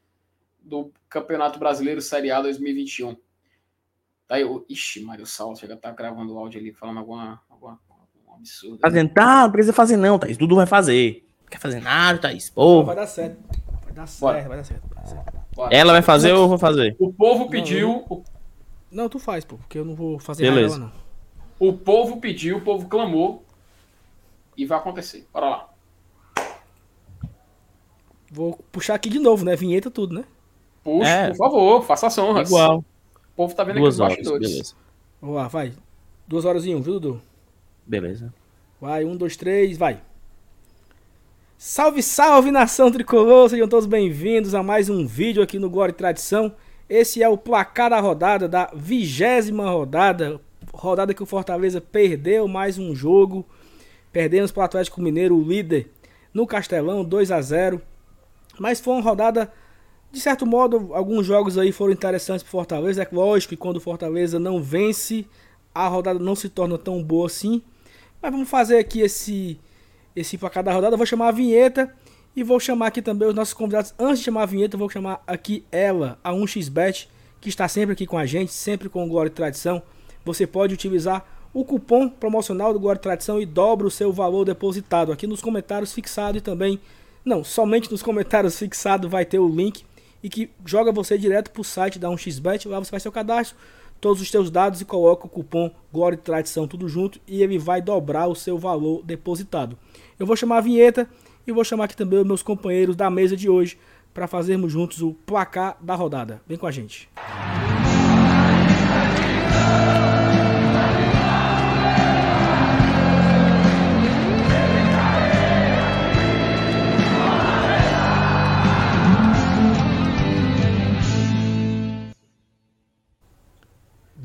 do Campeonato Brasileiro Série A 2021. Tá aí, o... Ixi, Mário Saulo chega a estar gravando o áudio ali, falando alguma, alguma, algum absurdo. Fazendo, tá, não precisa fazer não, Thaís. Dudu vai fazer. Não quer fazer nada, Thaís. Vai Porra. dar certo. Vai dar certo, Bora. vai dar certo. vai dar certo. Bora. Ela vai fazer ou eu vou fazer? O povo pediu, o Não, tu faz, pô, porque eu não vou fazer Beleza. nada não. O povo pediu, o povo clamou e vai acontecer. Bora lá. Vou puxar aqui de novo, né? Vinheta, tudo, né? Puxa, É. por favor, faça as honras. Igual. O povo tá vendo Duas aqui os horas. bastidores. Beleza. Vamos lá, vai. Duas horas e um, viu, Dudu? Beleza. Vai, um, dois, três, vai. Salve, salve, nação tricolor! Sejam todos bem-vindos a mais um vídeo aqui no Glória e Tradição. Esse é o placar da rodada, da vigésima rodada. Rodada que o Fortaleza perdeu mais um jogo. Perdemos para o Atlético Mineiro, o líder, no Castelão, 2 a 0 Mas foi uma rodada, de certo modo, alguns jogos aí foram interessantes para Fortaleza. É lógico que quando o Fortaleza não vence, a rodada não se torna tão boa assim. Mas vamos fazer aqui esse esse placar da rodada. Vou chamar a vinheta e vou chamar aqui também os nossos convidados. Antes de chamar a vinheta, vou chamar aqui ela, a 1xBet, que está sempre aqui com a gente, sempre com o Glória e Tradição. Você pode utilizar o cupom promocional do e Tradição e dobra o seu valor depositado aqui nos comentários fixado e também, não, somente nos comentários fixado vai ter o link e que joga você direto para o site da 1xBet. Lá você faz seu cadastro, todos os teus dados e coloca o cupom Glória e Tradição tudo junto e ele vai dobrar o seu valor depositado. Eu vou chamar a vinheta e vou chamar aqui também os meus companheiros da mesa de hoje para fazermos juntos o placar da rodada. Vem com a gente.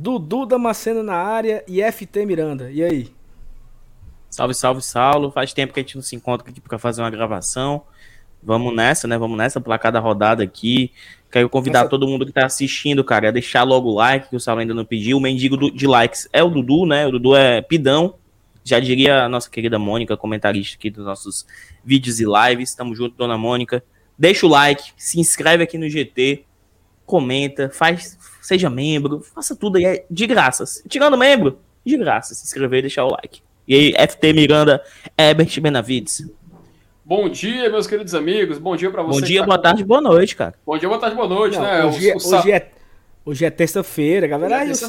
Dudu Damasceno na área e FT Miranda. E aí? Salve, salve, Saulo. Faz tempo que a gente não se encontra aqui pra fazer uma gravação. Vamos nessa, né? Vamos nessa, placar da rodada aqui. Quero convidar todo mundo que tá assistindo, cara, a deixar logo o like, que o Saulo ainda não pediu. O mendigo de likes é o Dudu, né? O Dudu é pidão. Já diria a nossa querida Mônica, comentarista aqui dos nossos vídeos e lives. Tamo junto, dona Mônica. Deixa o like, se inscreve aqui no GT, comenta, faz, seja membro, faça tudo aí, é de graça. Tirando membro, de graça, se inscrever e deixar o like. E aí, FT Miranda, Herbert Benavides. Bom dia, meus queridos amigos. Bom dia para você. Bom dia, tá boa com- tarde, boa noite, cara. Bom dia, boa tarde, boa noite, Não, né? hoje, é, O- o Sa- hoje é, hoje é terça-feira, galera. Hoje é Ai, o sal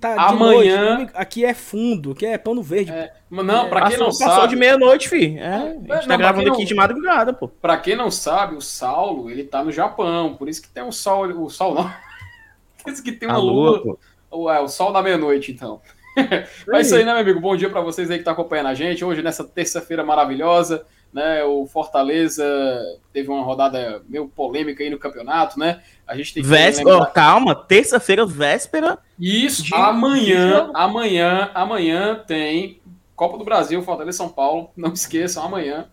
tá tá de Amanhã- noite. Aqui é fundo, aqui é pano verde. É, não, para quem passou, não passou sabe, de meia-noite, fi. É, a não, gente pra tá gravando quem aqui não- de madrugada, pô. para quem não sabe, o Saulo, ele tá no Japão, por isso que tem um sol, o sol não. Isso que tem uma A lua, lua, pô. o, o sol da meia-noite, então. Mas é isso aí, né, meu amigo? Bom dia para vocês aí que estão acompanhando a gente. Hoje, nessa terça-feira maravilhosa, né? O Fortaleza teve uma rodada meio polêmica aí no campeonato, né? A gente tem que Véspera, lembrar- calma, terça-feira, véspera. Isso, de- amanhã, amanhã, amanhã tem Copa do Brasil, Fortaleza São Paulo. Não esqueçam, amanhã.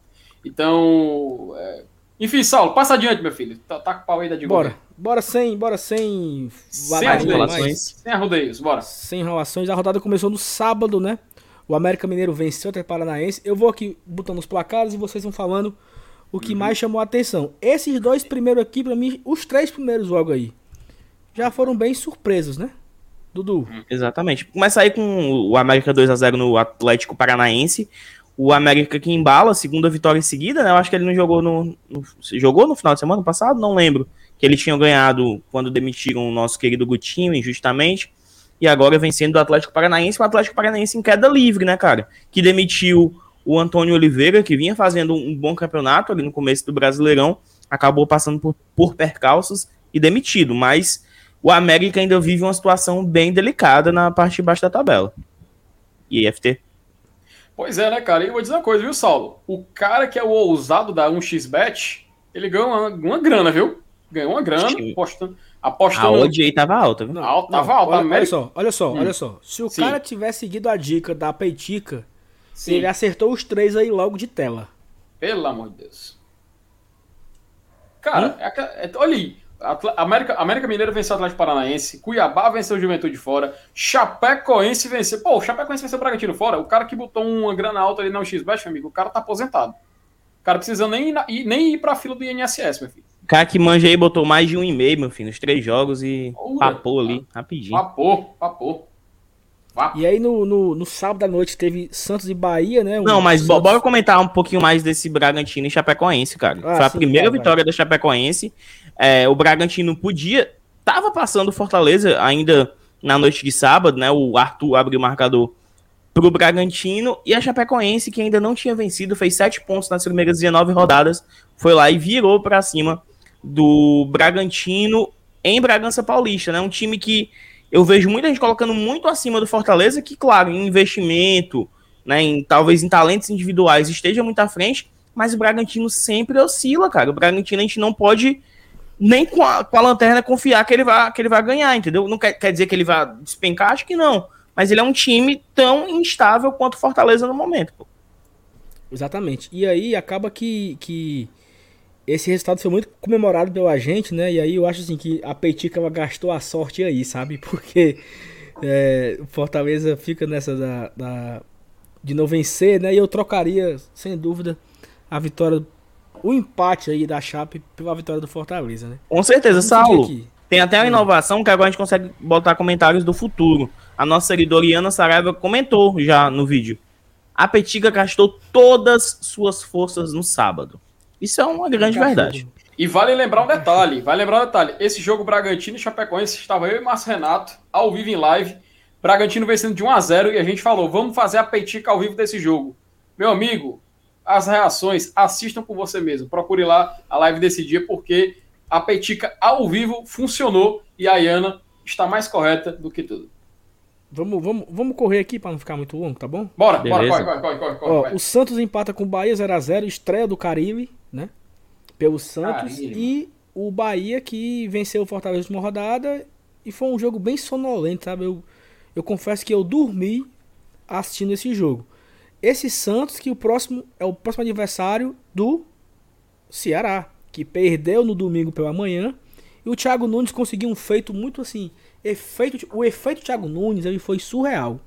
Então. é, Enfim, Saulo, passa adiante, meu filho. Tá, tá com o pau aí da Digo. Bora. Bora sem, bora sem Sem mais. Sem arrudeios, bora. sem enrolações. A rodada começou no sábado, né? O América Mineiro venceu o Atlético Paranaense. Eu vou aqui botando os placares e vocês vão falando o que mais chamou a atenção. Esses dois primeiros aqui, pra mim, os três primeiros jogos aí, já foram bem surpresos, né? Dudu. Exatamente. Começa aí com o América 2 a 0 no Atlético Paranaense. O América que embala, segunda vitória em seguida, né? Eu acho que ele não jogou no, no- jogou no final de semana passado, não lembro. Que ele tinha ganhado quando demitiram o nosso querido Gutinho injustamente. E agora vencendo o Atlético Paranaense, o Atlético Paranaense em queda livre, né, cara? Que demitiu o Antônio Oliveira, que vinha fazendo um bom campeonato ali no começo do Brasileirão, acabou passando por, por percalços e demitido, mas o América ainda vive uma situação bem delicada na parte de baixo da tabela. E FT? Pois é, né, cara? E eu vou dizer uma coisa, viu, Saulo? O cara que é o ousado da 1xBet, ele ganhou uma, uma grana, viu? Ganhou uma grana Sim. apostando. A apostando odd aí tava alta, viu? Não, tava alto, olha, América- olha só, olha só, Hum. olha só. Se o Sim. cara tivesse seguido a dica da Peitica, Sim, ele acertou os três aí logo de tela. pelo amor de Deus. Cara, é aquela- é- olha aí. Atl- América, América Mineiro venceu o Atlético Paranaense, Cuiabá venceu o Juventude fora, Chapecoense venceu. Pô, o Chapecoense venceu o Bragantino fora. O cara que botou uma grana alta ali na XBet, meu amigo, o cara tá aposentado. O cara precisa nem ir, na- nem ir pra fila do INSS, meu filho. O cara que manja aí botou mais de um e meio, meu filho, nos três jogos e Ura. papou ali, rapidinho. Vapor, vapor. E aí no, no, no sábado à noite teve Santos e Bahia, né? Não, mas Santos- bora comentar um pouquinho mais desse Bragantino e Chapecoense, cara. Ah, Foi a sim, primeira vitória da Chapecoense. É, o Bragantino podia. Tava passando o Fortaleza ainda na noite de sábado, né? O Arthur abriu o marcador pro Bragantino. E a Chapecoense, que ainda não tinha vencido, fez sete pontos nas primeiras 19 rodadas. Foi lá e virou pra cima do Bragantino em Bragança Paulista, né? Um time que eu vejo muita gente colocando muito acima do Fortaleza, que, claro, em investimento, né, em, talvez em talentos individuais esteja muito à frente, mas o Bragantino sempre oscila, cara. O Bragantino a gente não pode nem com a, com a lanterna confiar que ele vai, que ele vai ganhar, entendeu? Não quer, quer dizer que ele vai despencar, acho que não. Mas ele é um time tão instável quanto o Fortaleza no momento. Pô. Exatamente. E aí acaba que, que esse resultado foi muito comemorado pela gente, né? E aí eu acho assim que a Peitica ela gastou a sorte aí, sabe? Porque é, o Fortaleza fica nessa da, da- de não vencer, né? E eu trocaria, sem dúvida, a vitória, o empate aí da Chape pela vitória do Fortaleza, né? Com certeza, Saulo. Tem até uma inovação que agora a gente consegue botar comentários do futuro. A nossa seguidora Iana Saraiva comentou já no vídeo. A Petiga gastou todas suas forças no sábado. Isso é uma grande verdade. E vale lembrar um detalhe, vale lembrar um detalhe. Esse jogo Bragantino e Chapecoense estava eu e Márcio Renato ao vivo em live. Bragantino vencendo de 1 a 0 e a gente falou, vamos fazer a peitica ao vivo desse jogo. Meu amigo, as reações, assistam por você mesmo. Procure lá a live desse dia porque a peitica ao vivo funcionou e a Iana está mais correta do que tudo. Vamos, vamos, vamos correr aqui para não ficar muito longo, tá bom? Bora, bora, Beleza. corre, corre, corre, corre, corre, Ó, corre. o Santos empata com o Bahia 0x0, estreia do Caribe, né? Pelo Santos. Caribe. E o Bahia que venceu o Fortaleza na última rodada. E foi um jogo bem sonolento, sabe? Eu, eu confesso que eu dormi assistindo esse jogo. Esse Santos que o próximo é o próximo adversário do Ceará, que perdeu no domingo pela manhã. E o Thiago Nunes conseguiu um feito muito assim. Efeito, o efeito Thiago Nunes ele foi surreal.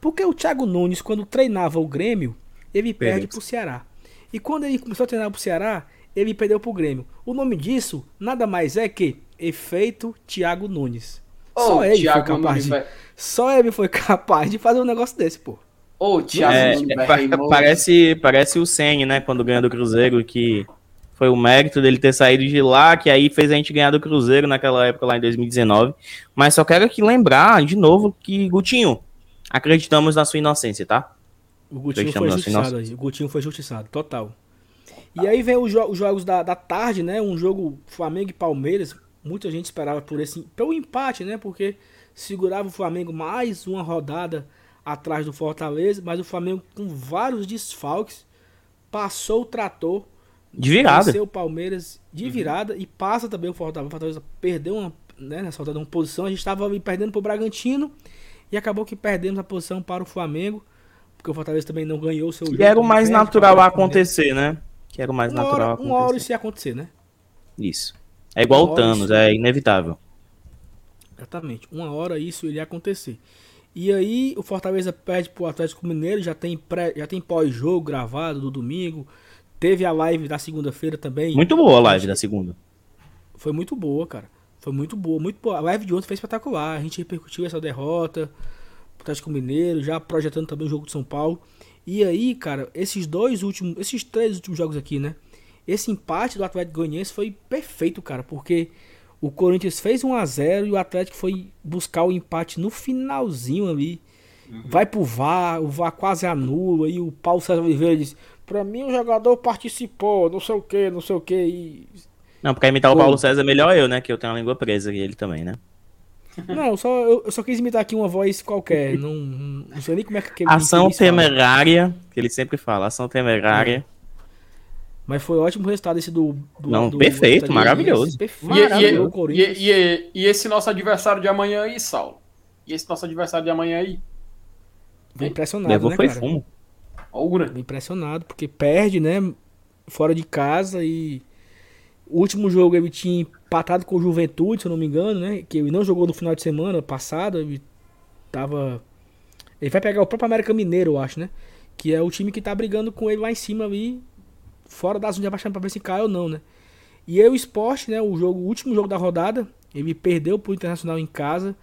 Porque o Thiago Nunes, quando treinava o Grêmio, ele perde Perdeu. pro Ceará. E quando ele começou a treinar pro Ceará, ele perdeu pro Grêmio. O nome disso nada mais é que efeito Thiago Nunes. Só Ô, ele Thiago foi capaz Nunes, de, velho. só ele foi capaz de fazer um negócio desse, pô. Ô, Thiago É, Nunes, é, parece, parece o Senna, né? Quando ganha do Cruzeiro, que foi o mérito dele ter saído de lá, que aí fez a gente ganhar do Cruzeiro naquela época lá em 2019. Mas só quero aqui lembrar de novo que, Gutinho, acreditamos na sua inocência, tá? O Gutinho foi assim, justiçado aí. O Gutinho foi justiçado, total. E aí vem os, jo- os jogos da, da tarde, né? Um jogo Flamengo e Palmeiras. Muita gente esperava por esse, pelo empate, né? Porque segurava o Flamengo mais uma rodada atrás do Fortaleza, mas o Flamengo com vários desfalques passou o trator, De virada. venceu o Palmeiras de virada e passa também o Fortaleza. O Fortaleza perdeu uma, né, nessa rodada uma posição, a gente estava perdendo pro Bragantino e acabou que perdemos a posição para o Flamengo. Porque o Fortaleza também não ganhou o seu Que era o mais Perde natural acontecer, né? Que era o mais Uma natural hora, uma hora acontecer. isso ia acontecer, né? Isso. É igual Uma o Thanos, é inevitável. Exatamente. Uma hora isso iria acontecer. E aí o Fortaleza perde pro Atlético Mineiro, já tem, pré, já tem pós-jogo gravado do domingo. Teve a live da segunda-feira também. Muito boa a live da segunda. Foi muito boa, cara. Foi muito boa, muito boa. A live de ontem foi espetacular. A gente repercutiu essa derrota Atlético Mineiro, já projetando também o jogo de São Paulo. E aí, cara, esses dois últimos, esses três últimos jogos aqui, né? Esse empate do Atlético Goianiense foi perfeito, cara, porque o Corinthians fez 1 a 0 e o Atlético foi buscar o empate no finalzinho ali. Vai pro VAR, o VAR quase anula e o Paulo César Oliveira diz: "Pra mim o jogador participou, não sei o que, não sei o que e Não, pra imitar o Pô. Paulo César, melhor eu, né? Que eu tenho a língua presa e ele também, né? Não, só, eu, eu só quis imitar aqui uma voz qualquer. Não, não sei nem como é que ele Ação temerária, que ele sempre fala, ação temerária. Mas foi ótimo o resultado esse do. do Não, do- perfeito, do- maravilhoso. Perfeito. E, e- Maravilhoso, e- e- e esse nosso adversário de amanhã aí, Saulo? E esse nosso adversário de amanhã aí? Bem impressionado, Levou né, foi cara? fumo. Bem impressionado, porque perde, né? Fora de casa e. O último jogo ele tinha empatado com o Juventude, se eu não me engano, né? Que ele não jogou no final de semana passado. Ele tava. Ele vai pegar o próprio América Mineiro, eu acho, né? Que é o time que tá brigando com ele lá em cima ali. Fora da zona de pra ver se cai ou não, né? E aí o esporte, né? O jogo, o último jogo da rodada, ele perdeu pro Internacional em casa.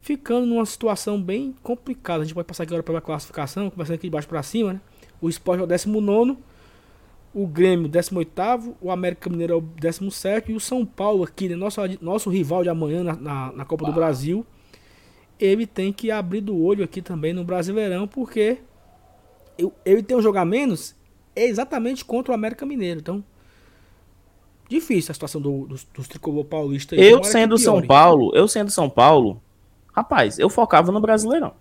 Ficando numa situação bem complicada. A gente pode passar aqui agora pela classificação, começando aqui de baixo pra cima, né? O Sport é o 19, o Grêmio 18, o América Mineiro é o 17 e o São Paulo aqui, né? nosso, nosso rival de amanhã na, na, na Copa do Brasil, ele tem que abrir do olho aqui também no Brasileirão, porque eu- ele tem um jogo a menos exatamente contra o América Mineiro. Então, difícil a situação do, dos, dos tricolor paulistas. aí. Eu sendo São. Paulo, eu sendo São Paulo, rapaz, eu focava no Brasileirão.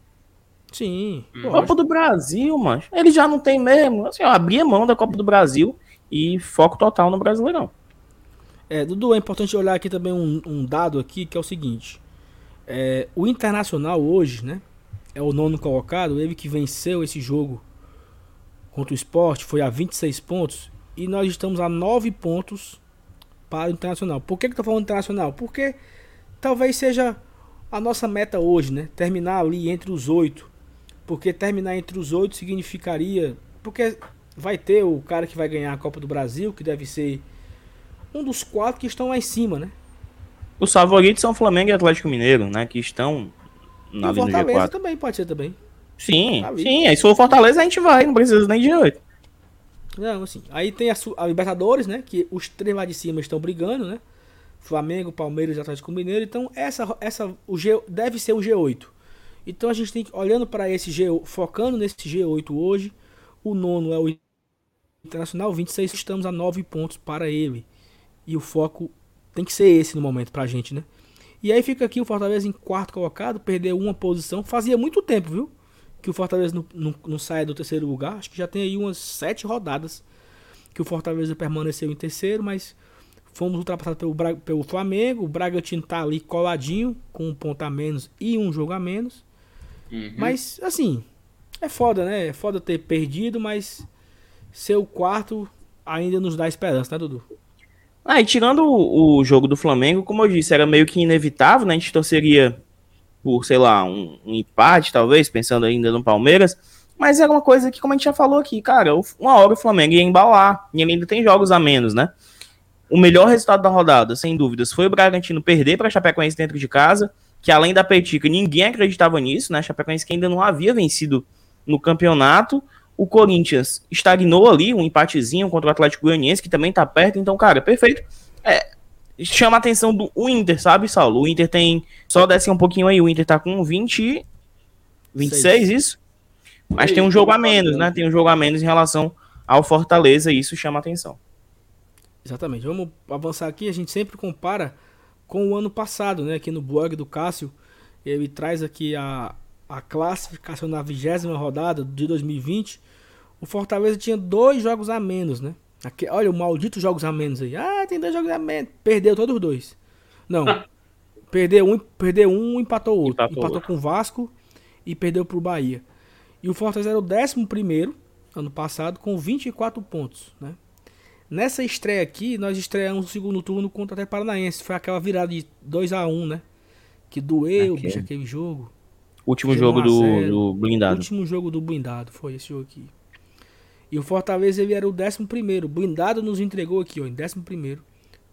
Sim, lógico. Copa do Brasil, mano. Ele já não tem mesmo. Assim, eu abria mão da Copa do Brasil e foco total no Brasileirão. É, Dudu, é importante olhar aqui também um, um dado aqui que é o seguinte. É, o Internacional hoje, né? É o nono colocado, ele que venceu esse jogo contra o Sport, foi a 26 pontos. E nós estamos a 9 pontos para o Internacional. Por que, que eu tô falando Internacional? Porque talvez seja a nossa meta hoje, né? Terminar ali entre os oito. Porque terminar entre os oito significaria. Porque vai ter o cara que vai ganhar a Copa do Brasil, que deve ser um dos quatro que estão lá em cima, né? Os favoritos são Flamengo e Atlético Mineiro, né? Que estão E na o ali no Fortaleza G4. também pode ser também. Sim, Ali. sim. Aí se for Fortaleza, a gente vai, não precisa nem de 8. Não, assim. Aí tem a, a Libertadores, né? Que os três lá de cima estão brigando, né? Flamengo, Palmeiras e Atlético Mineiro. Então, essa, essa o G, deve ser o G8. Então, a gente tem que, olhando para esse G, focando nesse G8 hoje, o nono é o Internacional, 26, estamos a 9 pontos para ele. E o foco tem que ser esse no momento pra gente, né? E aí fica aqui o Fortaleza em quarto colocado, perdeu uma posição. Fazia muito tempo, viu? Que o Fortaleza não, não, não sai do terceiro lugar. Acho que já tem aí umas sete rodadas que o Fortaleza permaneceu em terceiro, mas fomos ultrapassados pelo, pelo Flamengo. O Bragantino tá ali coladinho, com um ponto a menos e um jogo a menos. Uhum. Mas, assim, é foda, né? É foda ter perdido, mas ser o quarto ainda nos dá esperança, né, Dudu? Ah, e tirando o, o jogo do Flamengo, como eu disse, era meio que inevitável, né? A gente torceria por, sei lá, um, um empate, talvez, pensando ainda no Palmeiras. Mas era uma coisa que, como a gente já falou aqui, cara, uma hora o Flamengo ia embalar. E ele ainda tem jogos a menos, né? O melhor resultado da rodada, sem dúvidas, foi o Bragantino perder para a Chapecoense dentro de casa, que além da Petica, ninguém acreditava nisso, né? A Chapecoense que ainda não havia vencido no campeonato. O Corinthians estagnou ali, um empatezinho contra o Atlético Goianiense, que também tá perto. Então, cara, perfeito. É, chama a atenção do Inter, sabe, Saulo? O Inter tem. Só desce um pouquinho aí, o Inter tá com 20. 26, isso? Mas tem um jogo a menos, né? Tem um jogo a menos em relação ao Fortaleza, e isso chama a atenção. Exatamente. Vamos avançar aqui. A gente sempre compara com o ano passado, né? Aqui no blog do Cássio, ele traz aqui a, a classificação na vigésima rodada de 2020. O Fortaleza tinha dois jogos a menos, né? Aqui, olha o maldito jogos a menos aí. Ah, tem dois jogos a menos. Perdeu todos os dois. Não. perdeu um, perdeu um, empatou o outro. Empatou Empatou, com o Vasco e perdeu pro Bahia. E o Fortaleza era o 11 ano passado com 24 pontos, né? Nessa estreia aqui, nós estreamos o segundo turno contra o Paranaense. Foi aquela virada de 2 a 1 né? Que doeu, Aquele. bicho, aquele jogo. Último Chegou jogo do, do blindado. Último jogo do blindado, foi esse jogo aqui. E o Fortaleza ele era o 11 O blindado nos entregou aqui, ó, em 11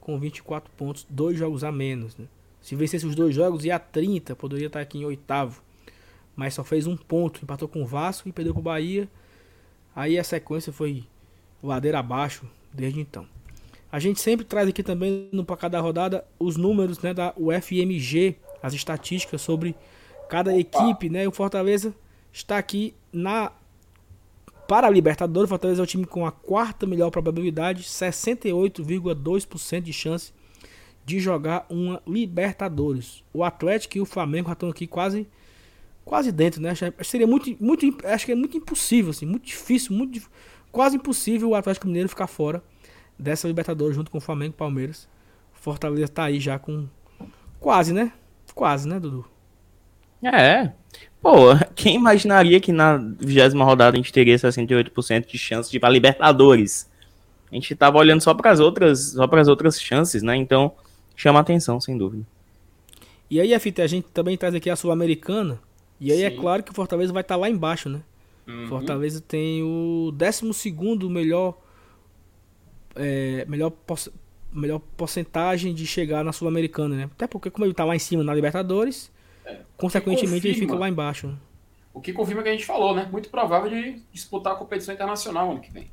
com 24 pontos, dois jogos a menos, né? Se vencesse os dois jogos, ia a 30, poderia estar aqui em oitavo. Mas só fez um ponto, empatou com o Vasco e perdeu pro Bahia. Aí a sequência foi ladeira abaixo desde então. A gente sempre traz aqui também no placar da rodada os números né, da UFMG, as estatísticas sobre cada equipe, né? O Fortaleza está aqui na para a Libertadores, o Fortaleza é o time com a quarta melhor probabilidade, 68,2% de chance de jogar uma Libertadores. O Atlético e o Flamengo já estão aqui quase quase dentro, né? Acho- Seria muito muito acho que é muito impossível assim, muito difícil, muito quase impossível o Atlético Mineiro ficar fora dessa Libertadores junto com o Flamengo e Palmeiras. O Fortaleza tá aí já com quase, né? Quase, né, Dudu? É. Pô, quem imaginaria que na vigésima rodada a gente teria 68% de chance de ir pra Libertadores? A gente tava olhando só pras outras, só pras outras chances, né? Então, chama atenção, sem dúvida. E aí, FT, a gente também traz aqui a Sul-Americana. E aí é Sim. claro que o Fortaleza vai estar lá embaixo, né? Uhum. Fortaleza tem o 12 melhor, é, melhor, melhor porcentagem de chegar na Sul-Americana, né? Até porque, como ele tá lá em cima na Libertadores, consequentemente ele fica lá embaixo. né? O que confirma o que a gente falou, né? Muito provável de disputar a competição internacional ano que vem.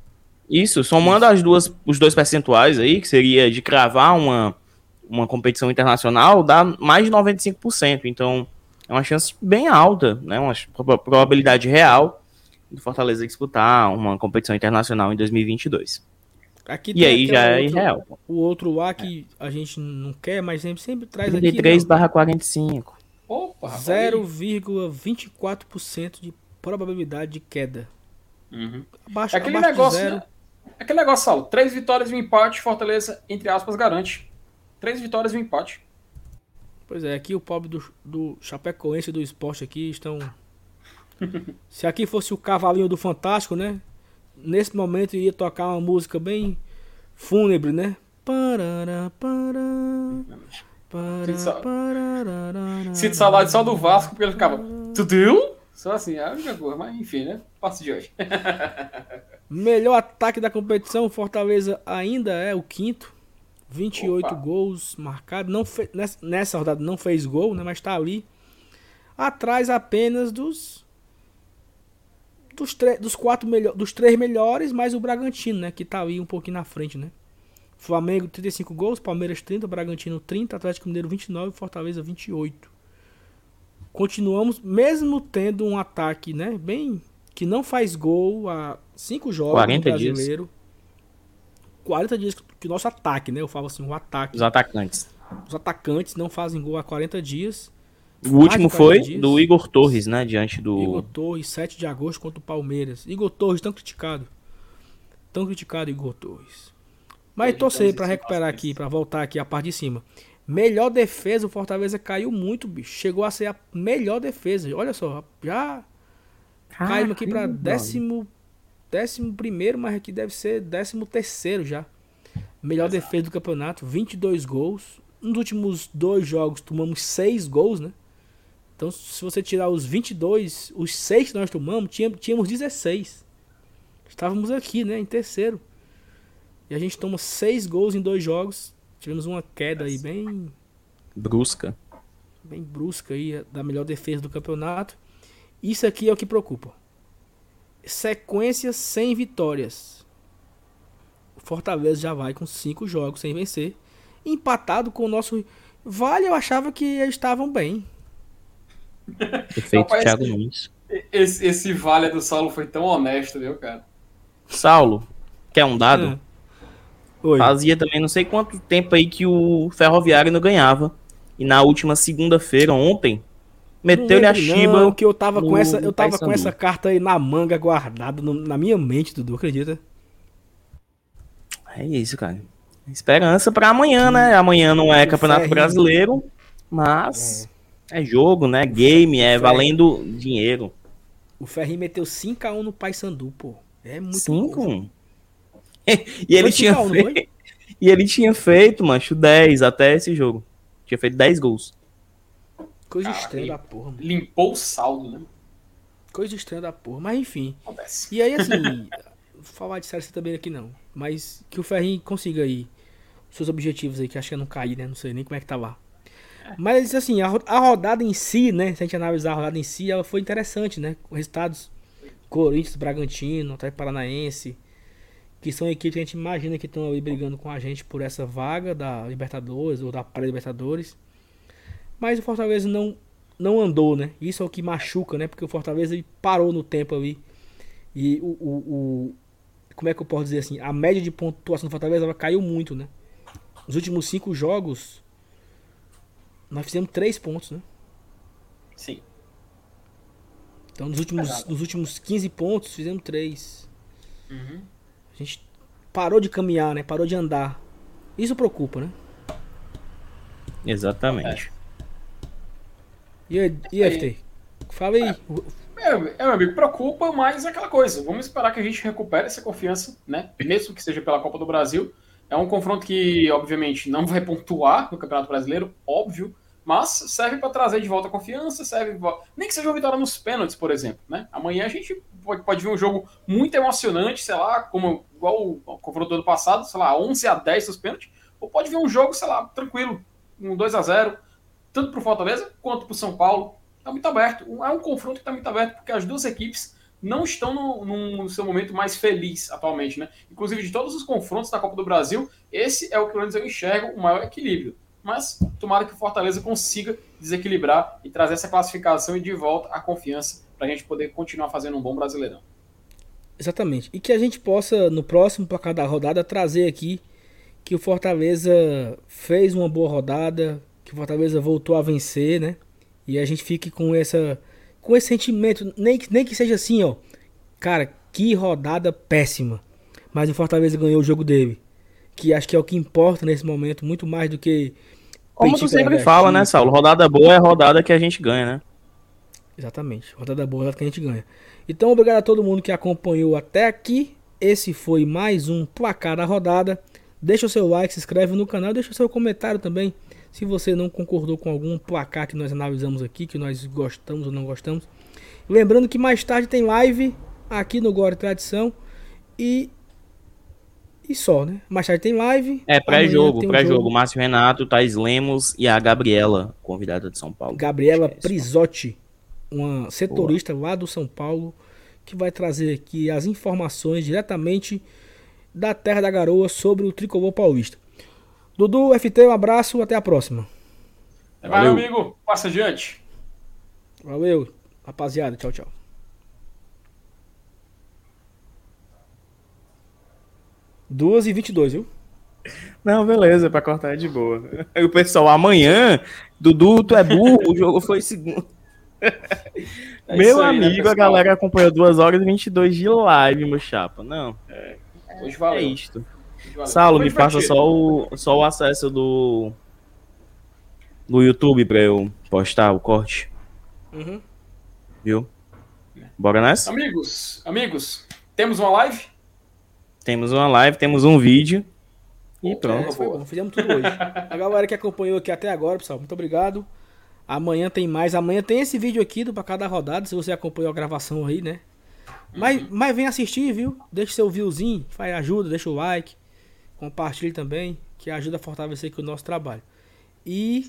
Isso, somando as duas, os dois percentuais aí, que seria de cravar uma, uma competição internacional, dá mais de 95%. Então, é uma chance bem alta, né? Uma proba- probabilidade real do Fortaleza disputar uma competição internacional em 2022. Aqui E aí já é irreal. O outro lá que a gente não quer, mas sempre, sempre traz aqui. 33 né? barra 45. Opa, rapaz. aí. 0,24% de probabilidade de queda. Uhum. Abaixo, É aquele abaixo negócio, zero. né? É aquele negócio, Saulo. Três vitórias e um empate, Fortaleza, entre aspas, garante. Três vitórias e um empate. Pois é, aqui o pobre do, do Chapecoense e do esporte aqui estão. Se aqui fosse o cavalinho do Fantástico, né? Nesse momento ia tocar uma música bem fúnebre, né? Parará, pará, pará, Sinto saudade só do Vasco, porque ele ficava. Tu deu? Só assim, é a única coisa. Mas enfim, né? Passo de hoje. Melhor ataque da competição, Fortaleza ainda é o quinto. 28 Opa. gols marcados. Não fe- nessa, nessa rodada não fez gol, né? Mas tá ali. Atrás apenas dos. Dos, dos quatro melhores. Dos três melhores, mais o Bragantino, né? Que tá ali um pouquinho na frente, né? Flamengo 35 gols, Palmeiras 30, Bragantino 30, Atlético Mineiro 29, Fortaleza 28. Continuamos, mesmo tendo um ataque, né? Bem. Que não faz gol há cinco jogos 40 no dias. brasileiro. 40 dias que o nosso ataque, né? Eu falo assim, o ataque. Os atacantes. Os atacantes não fazem gol há 40 dias. O último de 40 foi dias. do Igor Torres, né? Diante do. Igor Torres, 7 de agosto contra o Palmeiras. Igor Torres, tão criticado. Tão criticado, Igor Torres. Mas Hoje torcer esse recuperar passo aqui, pra voltar aqui a parte de cima. Melhor defesa, o Fortaleza caiu muito, bicho. Chegou a ser a melhor defesa. Olha só, já caímos aqui pra décimo, décimo primeiro, mas aqui deve ser décimo terceiro já. Melhor defesa do campeonato, 22 gols. Nos últimos dois jogos tomamos 6 gols, né? Então, se você tirar os 22, os 6 que nós tomamos, tínhamos 16. Estávamos aqui, né? Em terceiro. E a gente toma 6 gols em dois jogos. Tivemos uma queda aí bem, Brusca. bem brusca aí da melhor defesa do campeonato. Isso aqui é o que preocupa. Sequência sem vitórias. O Fortaleza já vai com 5 jogos sem vencer. Empatado com o nosso. Vale, eu achava que eles estavam bem. Perfeito, Rapaz, Thiago esse- Nunes. Esse, esse vale do Saulo foi tão honesto, viu, cara? Saulo, quer um dado? Oi. Fazia também não sei quanto tempo aí que o Ferroviário não ganhava. E na última segunda-feira, ontem, meteu-lhe a chiba. não, que eu tava com essa, eu tava com essa carta aí na manga guardada no- na minha mente, Dudu, acredita? É isso, cara. Esperança pra amanhã, né? Amanhã não é O Campeonato. Brasileiro, mas é. Jogo, né? Game, é valendo dinheiro. O Ferrinho meteu 5x1 no Paysandu, pô. É muito Cinco? gol. e ele tinha 5 a 1, não foi? feito, e ele tinha feito, mancho, 10 até esse jogo. Tinha feito 10 gols. Coisa Caraca, estranha da porra, mano. Limpou o saldo, né? Coisa estranha da porra. Mas enfim. Acontece. E aí, assim, vou falar de série também aqui não. Mas que o Ferrinho consiga aí seus objetivos aí, que acho que é não cair, né? Não sei nem como é que tá lá. Mas assim, a, a rodada em si, né? Se a gente analisar a rodada em si, ela foi interessante, né? Com resultados Corinthians, Bragantino, Atlético Paranaense, que são equipes que a gente imagina que estão ali brigando com a gente por essa vaga da Libertadores ou da pré-Libertadores. Mas o Fortaleza não, não andou, né? Isso é o que machuca, né? Porque o Fortaleza parou no tempo ali. E o, o, o- Como é que eu posso dizer assim? A média de pontuação do Fortaleza ela caiu muito, né? Nos últimos cinco jogos, nós fizemos três pontos, né? Sim. Então nos últimos, nos últimos 15 pontos, fizemos três. Uhum. A gente parou de caminhar, né? Parou de andar. Isso preocupa, né? Exatamente. E, aí- e Aí. FT? Fala aí. É, é, meu amigo, preocupa, mas é aquela coisa. Vamos esperar que a gente recupere essa confiança, né? Mesmo que seja pela Copa do Brasil. É um confronto que, obviamente, não vai pontuar no Campeonato Brasileiro, óbvio, mas serve para trazer de volta a confiança, serve vo- nem que seja uma vitória nos pênaltis, por exemplo, né? Amanhã a gente pode, pode ver um jogo muito emocionante, sei lá, como igual o, o confronto do ano passado, sei lá, 11 a 10 nos pênaltis, ou pode ver um jogo, sei lá, tranquilo, um 2 a 0 tanto pro Fortaleza quanto pro São Paulo. Tá muito aberto. É um confronto que tá muito aberto, porque as duas equipes não estão no, no seu momento mais feliz atualmente, né? Inclusive, de todos os confrontos da Copa do Brasil, esse é o que eu enxergo o maior equilíbrio. Mas tomara que o Fortaleza consiga desequilibrar e trazer essa classificação e de volta a confiança para a gente poder continuar fazendo um bom brasileirão. Exatamente. E que a gente possa, no próximo placar da rodada, trazer aqui que o Fortaleza fez uma boa rodada, que o Fortaleza voltou a vencer, né? E a gente fique com essa com esse sentimento, nem que, nem que seja assim, ó. Cara, que rodada péssima. Mas o Fortaleza ganhou o jogo dele. Que acho que é o que importa nesse momento, muito mais do que. Como tu sempre fala, né. Saulo? Rodada boa é rodada que a gente ganha, né? Exatamente. Rodada boa, rodada que a gente ganha. Então, obrigado a todo mundo que acompanhou até aqui. Esse foi mais um placar da rodada. Deixa o seu like, se inscreve no canal, deixa o seu comentário também. Se você não concordou com algum placar que nós analisamos aqui, que nós gostamos ou não gostamos. Lembrando que mais tarde tem live aqui no Glória e Tradição. E. E só, né? Mais tarde tem live. É, pré-jogo, um pré-jogo. jogo. Márcio Renato, Thais Lemos e a Gabriela, convidada de São Paulo. Gabriela é. Prisotti, uma setorista lá do São Paulo, que vai trazer aqui as informações diretamente da Terra da Garoa sobre o tricolor paulista. Dudu, FT, um abraço, até a próxima. Mais, Valeu. meu amigo. Passa adiante. Valeu, rapaziada, tchau, tchau. Duas e vinte e dois, viu? Não, beleza, pra cortar é de boa. Aí o pessoal, amanhã, Dudu, tu é burro, o jogo foi segundo. É meu aí, né, amigo, a pessoal? galera acompanhou 2 horas e 22 de live, meu chapa. Não, Hoje é valeu. isto. Saulo, me passa divertido. só o, só o acesso do, do YouTube pra eu postar o corte, Uhum. viu? Bora nessa? Amigos, amigos, temos uma live? Temos uma live, temos um vídeo. E É, pronto. isso foi bom, fizemos tudo hoje. A galera que acompanhou aqui até agora, pessoal, muito obrigado. Amanhã tem mais. Amanhã tem esse vídeo aqui do pra cada rodada, se você acompanhou a gravação aí, né? Mas, mas vem assistir, viu? Deixa seu viewzinho, faz ajuda, deixa o like, compartilhe também, que ajuda a fortalecer aqui o nosso trabalho. E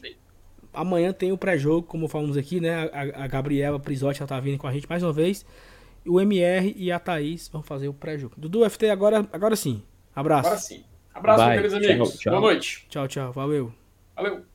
amanhã tem o pré-jogo, como falamos aqui, né? A, a Gabriela Prisotti ela tá vindo com a gente mais uma vez. O MR e a Thaís vão fazer o pré-jogo. Dudu FT, agora, agora sim. Abraço. Agora sim. Abraço, Vai, meus queridos amigos. tchau, tchau. Boa noite. Tchau, tchau. Valeu. Valeu.